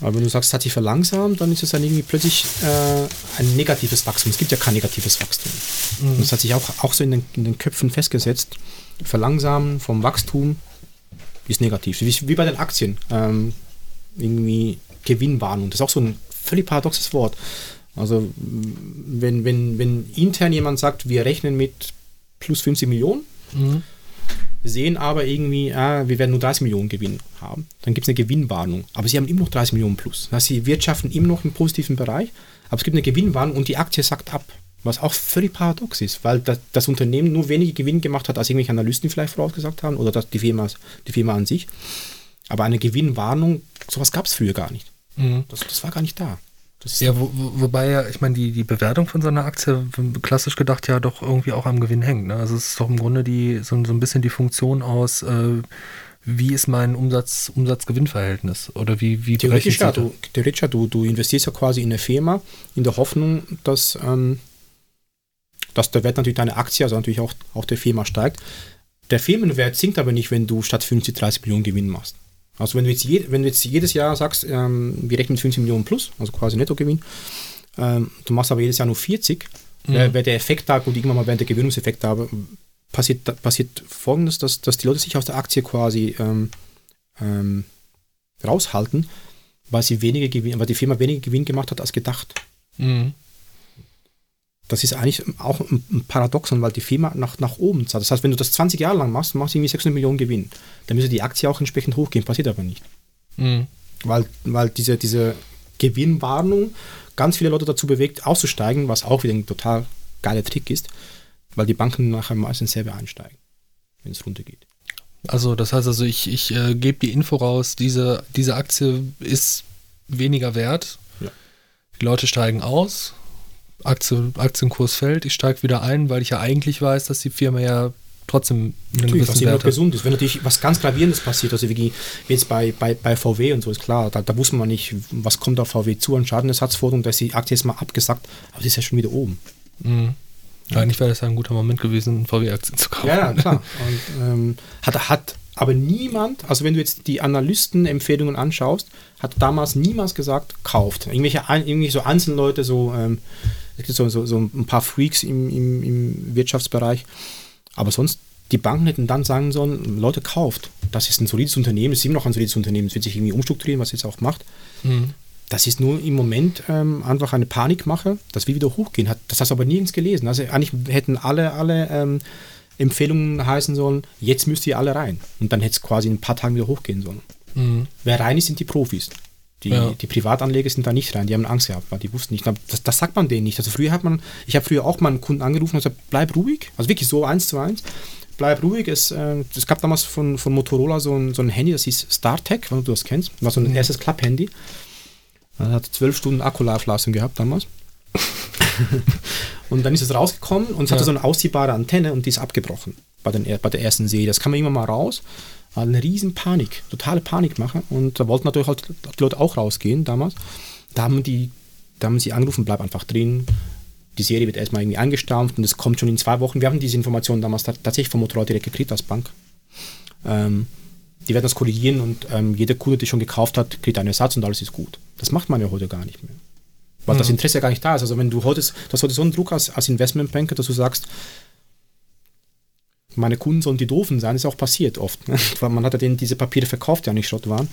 Aber wenn du sagst, es hat sich verlangsamt, dann ist es dann irgendwie plötzlich äh, ein negatives Wachstum. Es gibt ja kein negatives Wachstum. Mhm. Das hat sich auch, auch so in den, in den Köpfen festgesetzt. Verlangsamen vom Wachstum ist negativ. Wie, wie bei den Aktien. Ähm, irgendwie Gewinnwarnung. Das ist auch so ein völlig paradoxes Wort. Also wenn, wenn, wenn intern jemand sagt, wir rechnen mit plus 50 Millionen, mhm. Sehen aber irgendwie, ah, wir werden nur 30 Millionen Gewinn haben, dann gibt es eine Gewinnwarnung. Aber sie haben immer noch 30 Millionen plus. Das heißt, sie wirtschaften immer noch im positiven Bereich, aber es gibt eine Gewinnwarnung und die Aktie sagt ab. Was auch völlig paradox ist, weil das, das Unternehmen nur wenige Gewinn gemacht hat, als irgendwelche Analysten vielleicht vorausgesagt haben oder das, die, Firma, die Firma an sich. Aber eine Gewinnwarnung, sowas gab es früher gar nicht. Mhm. Das, das war gar nicht da. Ja, wo, wo, wobei ja, ich meine, die, die Bewertung von so einer Aktie, klassisch gedacht, ja doch irgendwie auch am Gewinn hängt. Ne? Also es ist doch im Grunde die, so, so ein bisschen die Funktion aus, äh, wie ist mein Umsatz, Umsatz-Gewinn-Verhältnis? Oder wie, wie theoretisch, ja, du, theoretisch ja, du, du investierst ja quasi in eine Firma in der Hoffnung, dass, ähm, dass der Wert natürlich deine Aktie, also natürlich auch, auch der Firma steigt. Der Firmenwert sinkt aber nicht, wenn du statt 50, 30 Millionen Gewinn machst. Also wenn du jetzt, je, wenn du jetzt jedes Jahr sagst, ähm, wir rechnen mit 50 Millionen plus, also quasi Nettogewinn, ähm, du machst aber jedes Jahr nur 40, mhm. wäre wär der Effekt da, gut, irgendwann mal während der Gewinnungseffekt da, passiert, passiert folgendes, dass, dass die Leute sich aus der Aktie quasi ähm, ähm, raushalten, weil sie weniger Gewinn, weil die Firma weniger Gewinn gemacht hat als gedacht. Mhm. Das ist eigentlich auch ein Paradoxon, weil die Firma nach, nach oben zahlt. Das heißt, wenn du das 20 Jahre lang machst, machst du irgendwie 600 Millionen Gewinn. Dann müsste die Aktie auch entsprechend hochgehen. Passiert aber nicht. Mhm. Weil, weil diese, diese Gewinnwarnung ganz viele Leute dazu bewegt, auszusteigen, was auch wieder ein total geiler Trick ist, weil die Banken nachher meistens selber einsteigen, wenn es runtergeht. Also das heißt also, ich, ich äh, gebe die Info raus, diese, diese Aktie ist weniger wert. Ja. Die Leute steigen aus, Aktie, Aktienkurs fällt, ich steige wieder ein, weil ich ja eigentlich weiß, dass die Firma ja trotzdem einen natürlich, was immer gesund ist. Wenn natürlich was ganz Gravierendes passiert, also wie, jetzt bei, bei, bei VW und so ist klar, da, da wusste man nicht, was kommt auf VW zu an Schadenersatzforderung, da ist die Aktie jetzt mal abgesackt, aber sie ist ja schon wieder oben. Mhm. Ja. Eigentlich wäre das ja ein guter Moment gewesen, VW-Aktien zu kaufen. Ja, klar. Und, ähm, hat, hat aber niemand, also wenn du jetzt die Analystenempfehlungen anschaust, hat damals niemals gesagt, kauft. Irgendwelche, irgendwelche so Einzelleute, so ähm, es gibt so, so, so ein paar Freaks im, im, im Wirtschaftsbereich. Aber sonst, die Banken hätten dann sagen sollen, Leute, kauft. Das ist ein solides Unternehmen, es ist immer noch ein solides Unternehmen, es wird sich irgendwie umstrukturieren, was es jetzt auch macht. Mhm. Das ist nur im Moment ähm, einfach eine Panikmache, dass wir wieder hochgehen. das hast du aber nirgends gelesen. Also eigentlich hätten alle, alle ähm, Empfehlungen heißen sollen, jetzt müsst ihr alle rein. Und dann hätte es quasi in ein paar Tagen wieder hochgehen sollen. Mhm. Wer rein ist, sind die Profis. Die, ja. die Privatanleger sind da nicht rein, die haben Angst gehabt, weil die wussten nicht. Das, das sagt man denen nicht. Also früher hat man, ich habe früher auch mal einen Kunden angerufen und gesagt, bleib ruhig, also wirklich so eins zu eins, bleib ruhig. Es, äh, es gab damals von, von Motorola so ein, so ein Handy, das hieß StarTech, wenn du das kennst, war so ein mhm. erstes Klapp-Handy. Das hat zwölf Stunden Akkulaufleistung gehabt damals. und dann ist es rausgekommen und es ja. hatte so eine ausziehbare Antenne und die ist abgebrochen bei, den, bei der ersten Serie. Das kann man immer mal raus eine riesen Panik, totale Panikmache. Und da wollten natürlich halt die Leute auch rausgehen damals. Da haben, die, da haben sie angerufen, bleib einfach drin. Die Serie wird erstmal irgendwie eingestampft und es kommt schon in zwei Wochen. Wir haben diese Informationen damals tatsächlich vom Motorrad direkt gekriegt als Bank. Ähm, die werden das korrigieren und ähm, jeder Kunde, der schon gekauft hat, kriegt einen Ersatz und alles ist gut. Das macht man ja heute gar nicht mehr. Weil mhm. das Interesse ja gar nicht da ist. Also wenn du heute, das heute so einen Druck als, als Investmentbanker, dass du sagst, meine Kunden sollen die Doofen sein, ist auch passiert oft. Ne? Weil man hat ja denen diese Papiere verkauft, die ja nicht Schrott waren.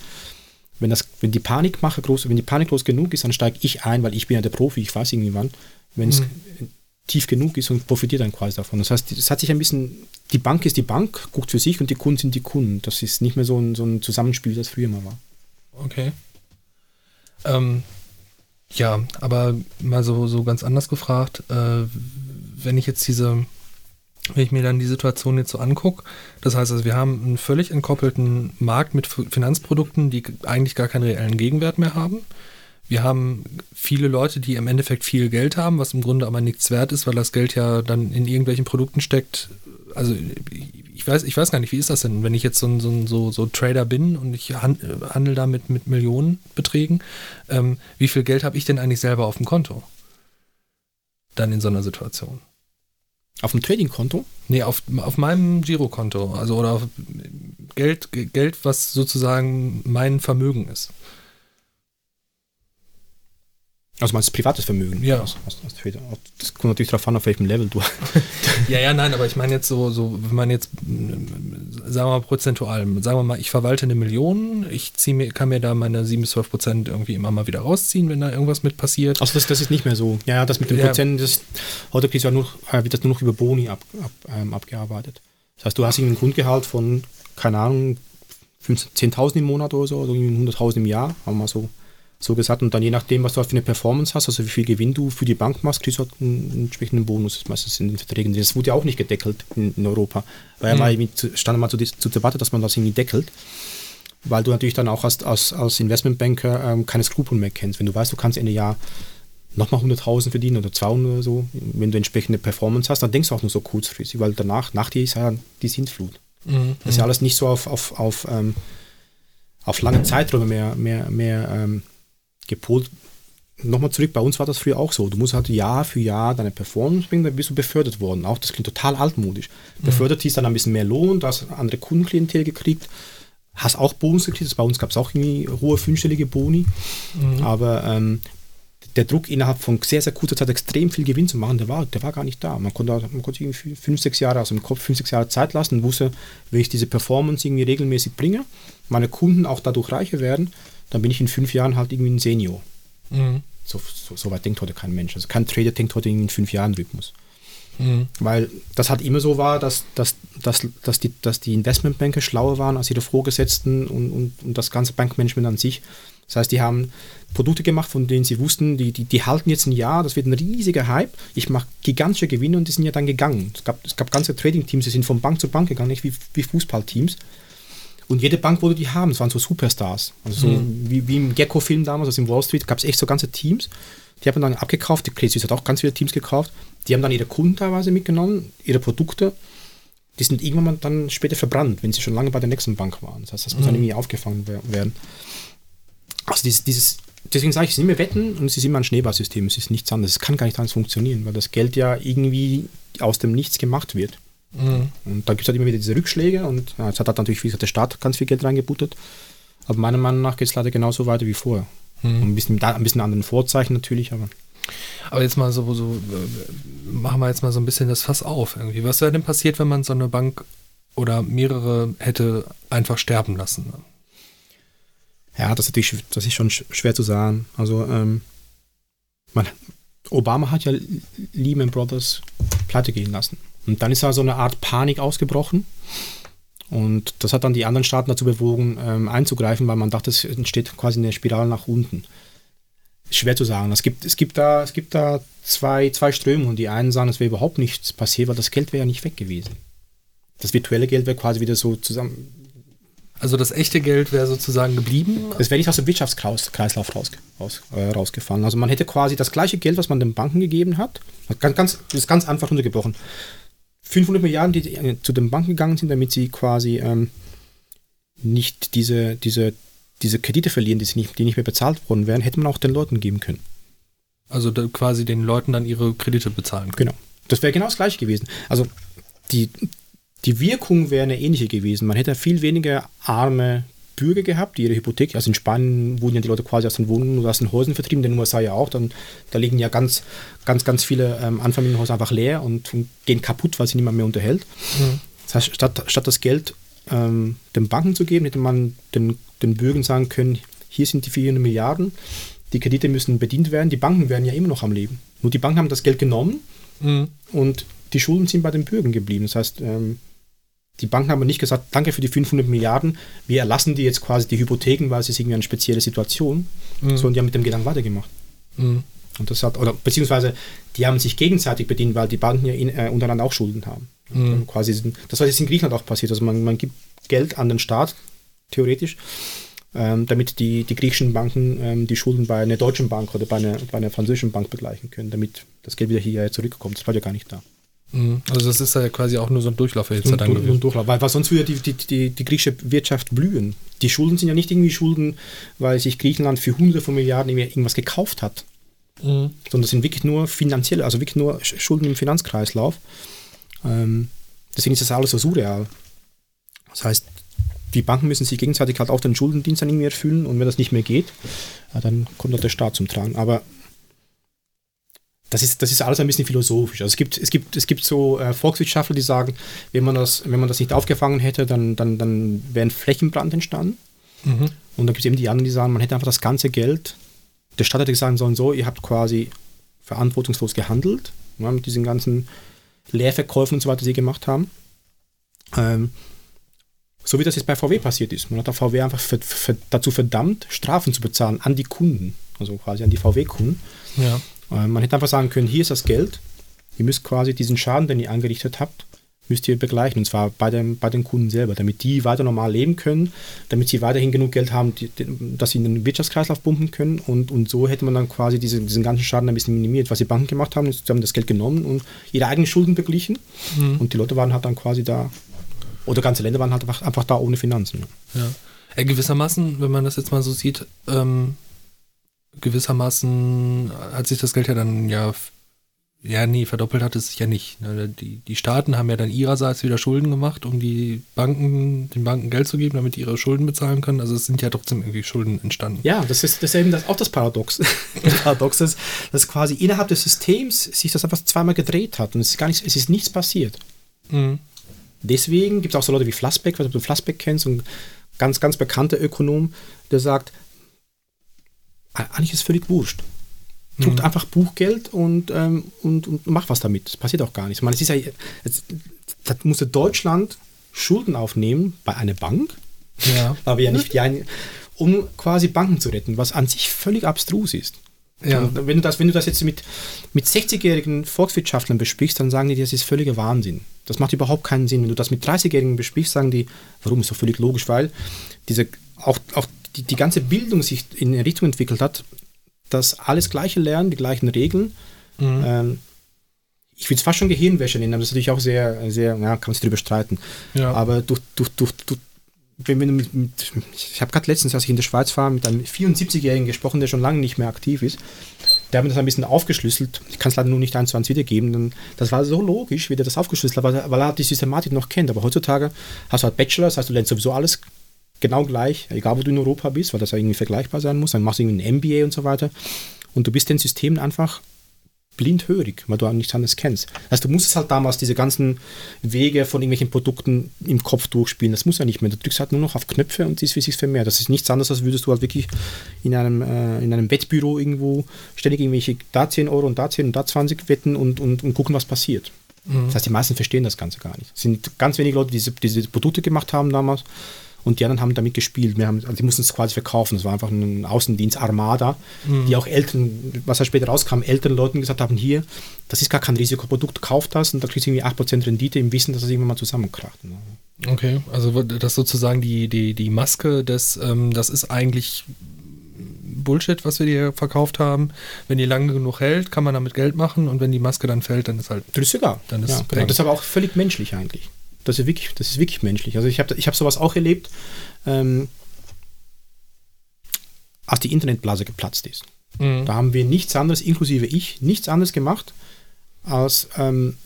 Wenn, das, wenn die Panikmache groß, wenn die Panik groß genug ist, dann steige ich ein, weil ich bin ja der Profi, ich weiß irgendwie wann. Wenn es mhm. tief genug ist und profitiert dann quasi davon. Das heißt, es hat sich ein bisschen, die Bank ist die Bank, guckt für sich und die Kunden sind die Kunden. Das ist nicht mehr so ein, so ein Zusammenspiel, wie das früher mal war. Okay. Ähm, ja, aber mal so, so ganz anders gefragt, äh, wenn ich jetzt diese wenn ich mir dann die Situation jetzt so angucke, das heißt also, wir haben einen völlig entkoppelten Markt mit Finanzprodukten, die eigentlich gar keinen reellen Gegenwert mehr haben. Wir haben viele Leute, die im Endeffekt viel Geld haben, was im Grunde aber nichts wert ist, weil das Geld ja dann in irgendwelchen Produkten steckt. Also ich weiß, ich weiß gar nicht, wie ist das denn, wenn ich jetzt so, so, so, so Trader bin und ich handle da mit, mit Millionenbeträgen, ähm, wie viel Geld habe ich denn eigentlich selber auf dem Konto? Dann in so einer Situation. Auf dem Trading-Konto? Nee, auf, auf meinem Girokonto. Also oder Geld, Geld, was sozusagen mein Vermögen ist. Also meinst privates Vermögen? Ja. Das, das kommt natürlich darauf an, auf welchem Level du. ja, ja, nein, aber ich meine jetzt so, so, wenn man jetzt, sagen wir mal prozentual, sagen wir mal, ich verwalte eine Million, ich ziehe mir, kann mir da meine 7 bis 12 Prozent irgendwie immer mal wieder rausziehen, wenn da irgendwas mit passiert. Also das, das ist nicht mehr so. Ja, ja das mit den ja. Prozent, das, heute ja nur, äh, wird das nur noch über Boni ab, ab, ähm, abgearbeitet. Das heißt, du hast einen Grundgehalt von, keine Ahnung, 10.000 im Monat oder so, oder 100.000 im Jahr, haben wir mal so so gesagt. Und dann je nachdem, was du für eine Performance hast, also wie viel Gewinn du für die Bank machst, kriegst du halt einen entsprechenden Bonus. Meistens in den Verträgen. Das wurde ja auch nicht gedeckelt in, in Europa. Weil mhm. mal stand mal zur, zur Debatte, dass man das irgendwie deckelt weil du natürlich dann auch als, als, als Investmentbanker ähm, keine Skrupel mehr kennst. Wenn du weißt, du kannst Ende Jahr nochmal 100.000 verdienen oder 200 oder so, wenn du entsprechende Performance hast, dann denkst du auch nur so kurzfristig, weil danach, nach dir ist ja die Sintflut. Mhm. Das ist ja alles nicht so auf, auf, auf, ähm, auf lange Zeiträume mehr, mehr, mehr ähm, gepolt. Nochmal zurück, bei uns war das früher auch so. Du musst halt Jahr für Jahr deine Performance bringen, dann bist du befördert worden. Auch das klingt total altmodisch. Mhm. Befördert hieß dann ein bisschen mehr Lohn, du hast andere Kundenklientel gekriegt, hast auch Bonus gekriegt. Bei uns gab es auch irgendwie hohe fünfstellige Boni. Mhm. Aber ähm, der Druck innerhalb von sehr, sehr kurzer Zeit extrem viel Gewinn zu machen, der war, der war gar nicht da. Man konnte, man konnte irgendwie fünf, sechs Jahre aus dem Kopf, fünf, sechs Jahre Zeit lassen und wusste, wenn ich diese Performance irgendwie regelmäßig bringe, meine Kunden auch dadurch reicher werden, dann bin ich in fünf Jahren halt irgendwie ein Senior. Mhm. So, so, so, weit denkt heute kein Mensch. Also kein Trader denkt heute in fünf Jahren Rhythmus. Mhm. Weil das halt immer so war, dass, dass, dass, dass, die, dass die Investmentbanker schlauer waren als ihre Vorgesetzten und, und, und das ganze Bankmanagement an sich. Das heißt, die haben Produkte gemacht, von denen sie wussten, die, die, die halten jetzt ein Jahr, das wird ein riesiger Hype, ich mache gigantische Gewinne und die sind ja dann gegangen. Es gab, es gab ganze Trading-Teams, die sind von Bank zu Bank gegangen, nicht wie, wie Fußballteams. Und jede Bank wollte die haben. Es waren so Superstars. Also so mhm. wie, wie im Gecko-Film damals, also im Wall Street, gab es echt so ganze Teams. Die haben dann abgekauft. Die Credit Suisse hat auch ganz viele Teams gekauft. Die haben dann ihre Kunden teilweise mitgenommen, ihre Produkte. Die sind irgendwann dann später verbrannt, wenn sie schon lange bei der nächsten Bank waren. Das heißt, das muss mhm. dann irgendwie aufgefangen werden. Also dieses, dieses deswegen sage ich, es ist immer Wetten und es ist immer ein Schneeballsystem. Es ist nichts anderes. Es kann gar nicht anders funktionieren, weil das Geld ja irgendwie aus dem Nichts gemacht wird. Mhm. Und da gibt es halt immer wieder diese Rückschläge und ja, jetzt hat halt natürlich wie gesagt, der Staat ganz viel Geld reingebuttert. Aber meiner Meinung nach geht es leider genauso weiter wie vorher. Mhm. Ein bisschen, ein bisschen anderen Vorzeichen natürlich, aber. Aber jetzt mal so, so, äh, machen wir jetzt mal so ein bisschen das Fass auf irgendwie. Was wäre denn passiert, wenn man so eine Bank oder mehrere hätte einfach sterben lassen? Ja, das ist natürlich das ist schon schwer zu sagen. Also, ähm, man, Obama hat ja Lehman Brothers pleite gehen lassen. Und dann ist da so eine Art Panik ausgebrochen. Und das hat dann die anderen Staaten dazu bewogen, ähm, einzugreifen, weil man dachte, es entsteht quasi eine Spirale nach unten. Schwer zu sagen. Es gibt, es gibt da, es gibt da zwei, zwei Strömungen. Die einen sagen, es wäre überhaupt nichts passiert, weil das Geld wäre ja nicht weg gewesen. Das virtuelle Geld wäre quasi wieder so zusammen. Also das echte Geld wäre sozusagen geblieben? Es wäre nicht aus dem Wirtschaftskreislauf raus, raus, äh, rausgefallen. Also man hätte quasi das gleiche Geld, was man den Banken gegeben hat, ganz, ganz, ist ganz einfach runtergebrochen. 500 Milliarden, die äh, zu den Banken gegangen sind, damit sie quasi ähm, nicht diese, diese, diese Kredite verlieren, die, nicht, die nicht mehr bezahlt worden wären, hätte man auch den Leuten geben können. Also quasi den Leuten dann ihre Kredite bezahlen können. Genau. Das wäre genau das gleiche gewesen. Also die, die Wirkung wäre eine ähnliche gewesen. Man hätte viel weniger arme Bürger gehabt, die ihre Hypothek, also in Spanien wurden ja die Leute quasi aus den Wohnungen oder aus den Häusern vertrieben, in den USA ja auch, dann, da liegen ja ganz, ganz, ganz viele ähm, Anfamilienhäuser einfach leer und, und, gehen kaputt, weil sie niemand mehr unterhält. Mhm. Das heißt, statt, statt das Geld ähm, den Banken zu geben, hätte man den, den Bürgern sagen können, hier sind die 400 Milliarden, die Kredite müssen bedient werden, die Banken wären ja immer noch am Leben. Nur die Banken haben das Geld genommen mhm. und die Schulden sind bei den Bürgern geblieben. Das heißt, ähm, die Banken haben nicht gesagt, danke für die 500 Milliarden, wir erlassen dir jetzt quasi die Hypotheken, weil es ist irgendwie eine spezielle Situation, mhm. sondern die haben mit dem Gedanken weitergemacht. Mhm. Und das hat, oder beziehungsweise die haben sich gegenseitig bedient, weil die Banken ja in, äh, untereinander auch Schulden haben. Mhm. Quasi, das was jetzt in Griechenland auch passiert. Also man, man gibt Geld an den Staat, theoretisch, ähm, damit die, die griechischen Banken ähm, die Schulden bei einer deutschen Bank oder bei einer, bei einer französischen Bank begleichen können, damit das Geld wieder hier zurückkommt. Das war ja gar nicht da. Mhm. Also das ist ja quasi auch nur so ein Durchlauferhitzer so dann gewesen. Durchlauf, weil, weil sonst würde die, die, die, die, griechische Wirtschaft blühen. Die Schulden sind ja nicht irgendwie Schulden, weil sich Griechenland für hunderte von Milliarden irgendwas gekauft hat. Mhm. Sondern das sind wirklich nur finanzielle, also wirklich nur Schulden im Finanzkreislauf. Ähm, deswegen ist das alles so surreal. Das heißt, die Banken müssen sich gegenseitig halt auch den Schuldendienst dann irgendwie erfüllen und wenn das nicht mehr geht, dann kommt auch der Staat zum Tragen. Aber das ist, das ist alles ein bisschen philosophisch. Also es gibt, es gibt, es gibt so äh, Volkswirtschaftler, die sagen, wenn man das, wenn man das nicht aufgefangen hätte, dann, dann, dann wäre ein Flächenbrand entstanden. Mhm. Und dann gibt es eben die anderen, die sagen, man hätte einfach das ganze Geld, der Staat hätte gesagt sollen, so, ihr habt quasi verantwortungslos gehandelt, ja, mit diesen ganzen Leerverkäufen und so weiter, die sie gemacht haben. Ähm, so wie das jetzt bei VW passiert ist. Man hat der VW einfach für, für, dazu verdammt, Strafen zu bezahlen an die Kunden, also quasi an die VW-Kunden. Ja. Äh, man hätte einfach sagen können, hier ist das Geld, ihr müsst quasi diesen Schaden, den ihr angerichtet habt, müsst ihr begleichen. Und zwar bei, dem, bei den Kunden selber, damit die weiter normal leben können, damit sie weiterhin genug Geld haben, die, dass sie in den Wirtschaftskreislauf pumpen können. Und, und so hätte man dann quasi diese, diesen ganzen Schaden ein bisschen minimiert. Was die Banken gemacht haben, ist, sie haben das Geld genommen und ihre eigenen Schulden beglichen. Mhm. Und die Leute waren halt dann quasi da, oder ganze Länder waren halt einfach, einfach da ohne Finanzen. Ja. ja. Gewissermaßen, wenn man das jetzt mal so sieht, ähm, gewissermaßen hat sich das Geld ja dann ja ja, nee, verdoppelt hat es sich ja nicht. Ne? Die, die Staaten haben ja dann ihrerseits wieder Schulden gemacht, um die Banken, den Banken Geld zu geben, damit die ihre Schulden bezahlen können. Also es sind ja trotzdem irgendwie Schulden entstanden. Ja, das ist, das ist eben das, auch das Paradox. das Paradox ist, dass quasi innerhalb des Systems sich das einfach zweimal gedreht hat und es ist gar nicht, es ist nichts passiert. Mhm. Deswegen gibt es auch so Leute wie Flassbeck, was du Flassbeck kennst, ein ganz, ganz bekannter Ökonom, der sagt, eigentlich ist es völlig wurscht druckt mhm. einfach Buchgeld und, ähm, und, und macht was damit. Es passiert auch gar nichts. Ich meine, es ist ja, es, da musste Deutschland Schulden aufnehmen bei einer Bank, ja. aber ja nicht, ja, um quasi Banken zu retten, was an sich völlig abstrus ist. Ja. wenn, du das, wenn du das jetzt mit, mit 60-jährigen Volkswirtschaftlern besprichst, dann sagen die, das ist völliger Wahnsinn. Das macht überhaupt keinen Sinn. Wenn du das mit 30-Jährigen besprichst, sagen die, warum ist so völlig logisch, weil diese, auch, auch die, die ganze Bildung sich in eine Richtung entwickelt hat, dass alles Gleiche lernen, die gleichen Regeln. Mhm. Ähm, ich will es fast schon Gehirnwäsche nennen, aber das ist natürlich auch sehr, sehr, ja, kann man sich darüber streiten. Ja. Aber durch, durch, durch, durch wenn wir mit, mit ich habe gerade letztens, als ich in der Schweiz war, mit einem 74-Jährigen gesprochen, der schon lange nicht mehr aktiv ist. Der hat mir das ein bisschen aufgeschlüsselt. Ich kann es leider nur nicht eins zu eins wiedergeben. Das war so logisch, wie der das aufgeschlüsselt hat, weil, weil er die Systematik noch kennt. Aber heutzutage hast du halt Bachelor, das heißt, du lernst sowieso alles genau gleich, egal wo du in Europa bist, weil das ja irgendwie vergleichbar sein muss. Dann machst du irgendwie ein MBA und so weiter. Und du bist den Systemen einfach blindhörig, weil du nichts anderes kennst. Also du musstest halt damals diese ganzen Wege von irgendwelchen Produkten im Kopf durchspielen. Das muss ja nicht mehr. Du drückst halt nur noch auf Knöpfe und siehst, wie sich vermehrt. Das ist nichts anderes, als würdest du halt wirklich in einem, äh, in einem Wettbüro irgendwo ständig irgendwelche da 10 Euro und da 10 und da 20 wetten und, und, und gucken, was passiert. Mhm. Das heißt, die meisten verstehen das Ganze gar nicht. Es sind ganz wenige Leute, die diese, diese Produkte gemacht haben damals und die anderen haben damit gespielt. Wir haben, also die mussten es quasi verkaufen. Das war einfach ein Außendienst Armada, mhm. die auch Eltern, was ja später rauskam, älteren Leuten gesagt haben, hier, das ist gar kein Risikoprodukt, kauft das und da kriegst du irgendwie 8% Rendite im Wissen, dass das irgendwann mal zusammenkracht. Okay, also das sozusagen die, die, die Maske des, ähm, das ist eigentlich Bullshit, was wir dir verkauft haben. Wenn die lange genug hält, kann man damit Geld machen und wenn die Maske dann fällt, dann ist halt. Das ist sogar. Dann ist ja, genau. Das ist aber auch völlig menschlich eigentlich. Das ist wirklich, das ist wirklich menschlich. Also ich habe ich hab sowas auch erlebt, ähm, als die Internetblase geplatzt ist. Mhm. Da haben wir nichts anderes, inklusive ich, nichts anderes gemacht, als ähm,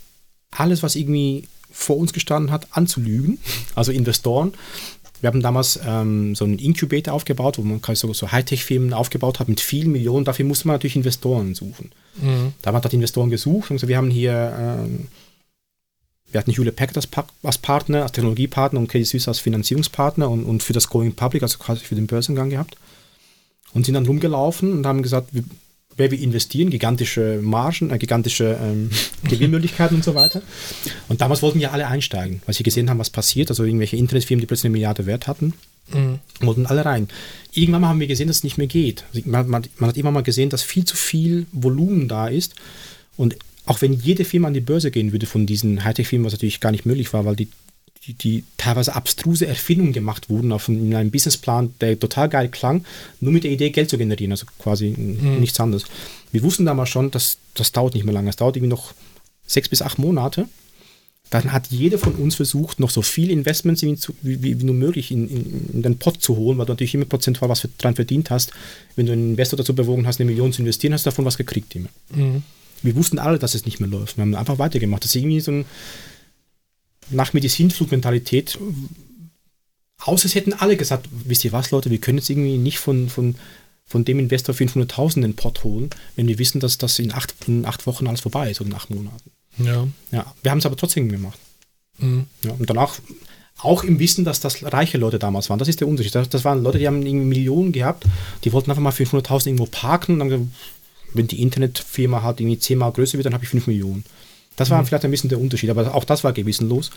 alles, was irgendwie vor uns gestanden hat, anzulügen. Also Investoren. Wir haben damals ähm, so einen Incubator aufgebaut, wo man so, so Hightech-Firmen aufgebaut hat mit vielen Millionen. Dafür musste man natürlich Investoren suchen. Mhm. Da haben wir Investoren gesucht und gesagt, wir haben hier ähm, wir hatten Hewlett Packard als, als, Partner, als Technologiepartner und Credit Suisse als Finanzierungspartner und, und für das Going Public, also quasi für den Börsengang gehabt. Und sind dann rumgelaufen und haben gesagt, wer wir investieren, gigantische Margen, äh, gigantische ähm, Gewinnmöglichkeiten und so weiter. Und damals wollten ja alle einsteigen, weil sie gesehen haben, was passiert. Also irgendwelche Internetfirmen, die plötzlich eine Milliarde Wert hatten, mhm. wollten alle rein. Irgendwann haben wir gesehen, dass es nicht mehr geht. Also man, man, man, hat immer mal gesehen, dass viel zu viel Volumen da ist. Und auch wenn jede Firma an die Börse gehen würde von diesen Hightech-Firmen, was natürlich gar nicht möglich war, weil die, die, die teilweise abstruse Erfindungen gemacht wurden auf in einem Businessplan, der total geil klang, nur mit der Idee, Geld zu generieren, also quasi mhm. nichts anderes. Wir wussten damals schon, dass das dauert nicht mehr lange, es dauert irgendwie noch sechs bis acht Monate. Dann hat jeder von uns versucht, noch so viel Investments wie, wie, wie nur möglich in, in, in, den Pot zu holen, weil du natürlich immer prozentual was dran verdient hast. Wenn du einen Investor dazu bewogen hast, eine Million zu investieren, hast du davon was gekriegt immer. Mhm wir wussten alle, dass es nicht mehr läuft. Wir haben einfach weitergemacht. Das ist irgendwie so ein nach Medizinflugmentalität. Außer es hätten alle gesagt, wisst ihr was, Leute, wir können jetzt irgendwie nicht von, von, von dem Investor 500.000 in den Pot holen, wenn wir wissen, dass das in acht, in acht Wochen alles vorbei ist oder in acht Monaten. Ja. Ja, wir haben es aber trotzdem gemacht. Mhm. Ja, und danach auch im Wissen, dass das reiche Leute damals waren. Das ist der Unterschied. Das, das waren Leute, die haben irgendwie Millionen gehabt, die wollten einfach mal 500.000 irgendwo parken und dann, gesagt, wenn die Internetfirma halt irgendwie zehnmal größer wird, dann habe ich 5 Millionen. Das war Mhm. vielleicht ein bisschen der Unterschied, aber auch das war gewissenlos.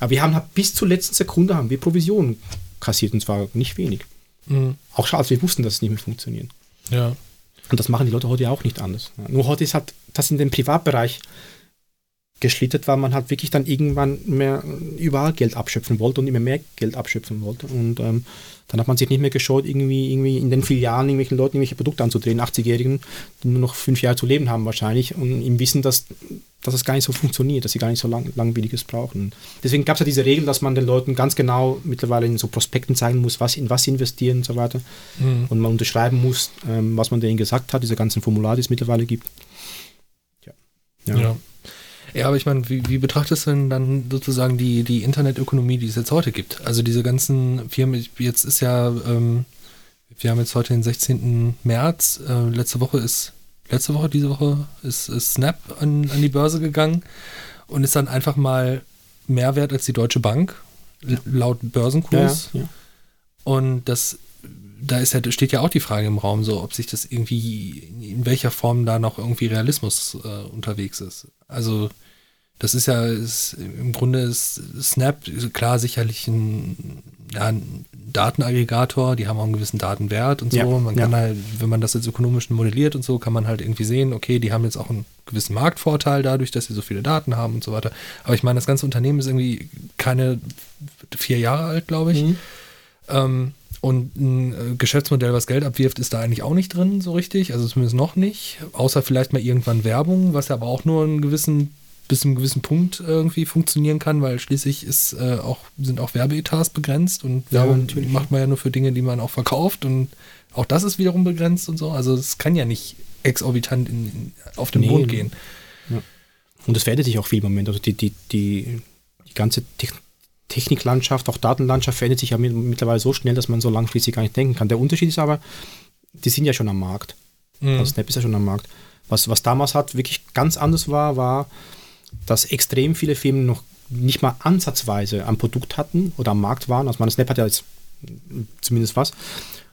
Aber wir haben halt bis zur letzten Sekunde haben wir Provisionen kassiert und zwar nicht wenig. Mhm. Auch schon, als wir wussten, dass es nicht mehr funktioniert. Ja. Und das machen die Leute heute ja auch nicht anders. Nur heute ist halt das in den Privatbereich geschlittert, weil man halt wirklich dann irgendwann mehr überall Geld abschöpfen wollte und immer mehr Geld abschöpfen wollte. Und ähm, dann hat man sich nicht mehr geschaut, irgendwie, irgendwie in den Filialen irgendwelchen Leuten irgendwelche Produkte anzudrehen, 80-Jährigen, die nur noch fünf Jahre zu leben haben wahrscheinlich und im Wissen, dass, dass es gar nicht so funktioniert, dass sie gar nicht so lang, langwieriges brauchen. Deswegen gab es ja diese Regel, dass man den Leuten ganz genau mittlerweile in so Prospekten zeigen muss, was in was sie investieren und so weiter. Mhm. Und man unterschreiben muss, ähm, was man denen gesagt hat, diese ganzen Formulare, die es mittlerweile gibt. Ja. Ja. Ja, aber ich meine, wie, wie betrachtest du denn dann sozusagen die, die Internetökonomie, die es jetzt heute gibt? Also diese ganzen Firmen, jetzt ist ja, ähm, wir haben jetzt heute den 16. März, äh, letzte Woche ist, letzte Woche, diese Woche ist, ist Snap an, an die Börse gegangen und ist dann einfach mal mehr wert als die Deutsche Bank, l- laut Ja, Börsenkurs. ja. Und das, da ist ja, steht ja auch die Frage im Raum, so, ob sich das irgendwie, in welcher Form da noch irgendwie Realismus äh, unterwegs ist. Also, das ist ja, ist, im Grunde ist Snap, klar, sicherlich ein, ja, ein Datenaggregator, die haben auch einen gewissen Datenwert und so. Ja, man ja. kann halt, wenn man das jetzt ökonomisch modelliert und so, kann man halt irgendwie sehen, okay, die haben jetzt auch einen gewissen Marktvorteil dadurch, dass sie so viele Daten haben und so weiter. Aber ich meine, das ganze Unternehmen ist irgendwie keine vier Jahre alt, glaube ich. Mhm. Ähm, und ein äh, Geschäftsmodell, was Geld abwirft, ist da eigentlich auch nicht drin, so richtig. Also zumindest noch nicht. Außer vielleicht mal irgendwann Werbung, was ja aber auch nur einen gewissen, bis zu einem gewissen Punkt irgendwie funktionieren kann, weil schließlich ist, äh, auch, sind auch Werbeetats begrenzt und Ja, Werbung natürlich. macht man ja nur für Dinge, die man auch verkauft und auch das ist wiederum begrenzt und so. Also es kann ja nicht exorbitant in, in, auf den Nee. Mond gehen. Und das verändert sich auch viel im Moment. Also die, die, die, die ganze Te Techniklandschaft, auch Datenlandschaft verändert sich ja mit- mittlerweile so schnell, dass man so langfristig gar nicht denken kann. Der Unterschied ist aber, die sind ja schon am Markt. Mhm. Also Snap ist ja schon am Markt. Was, was damals hat wirklich ganz anders war, war, dass extrem viele Firmen noch nicht mal ansatzweise am Produkt hatten oder am Markt waren. Also meine Snap hat ja jetzt zumindest was.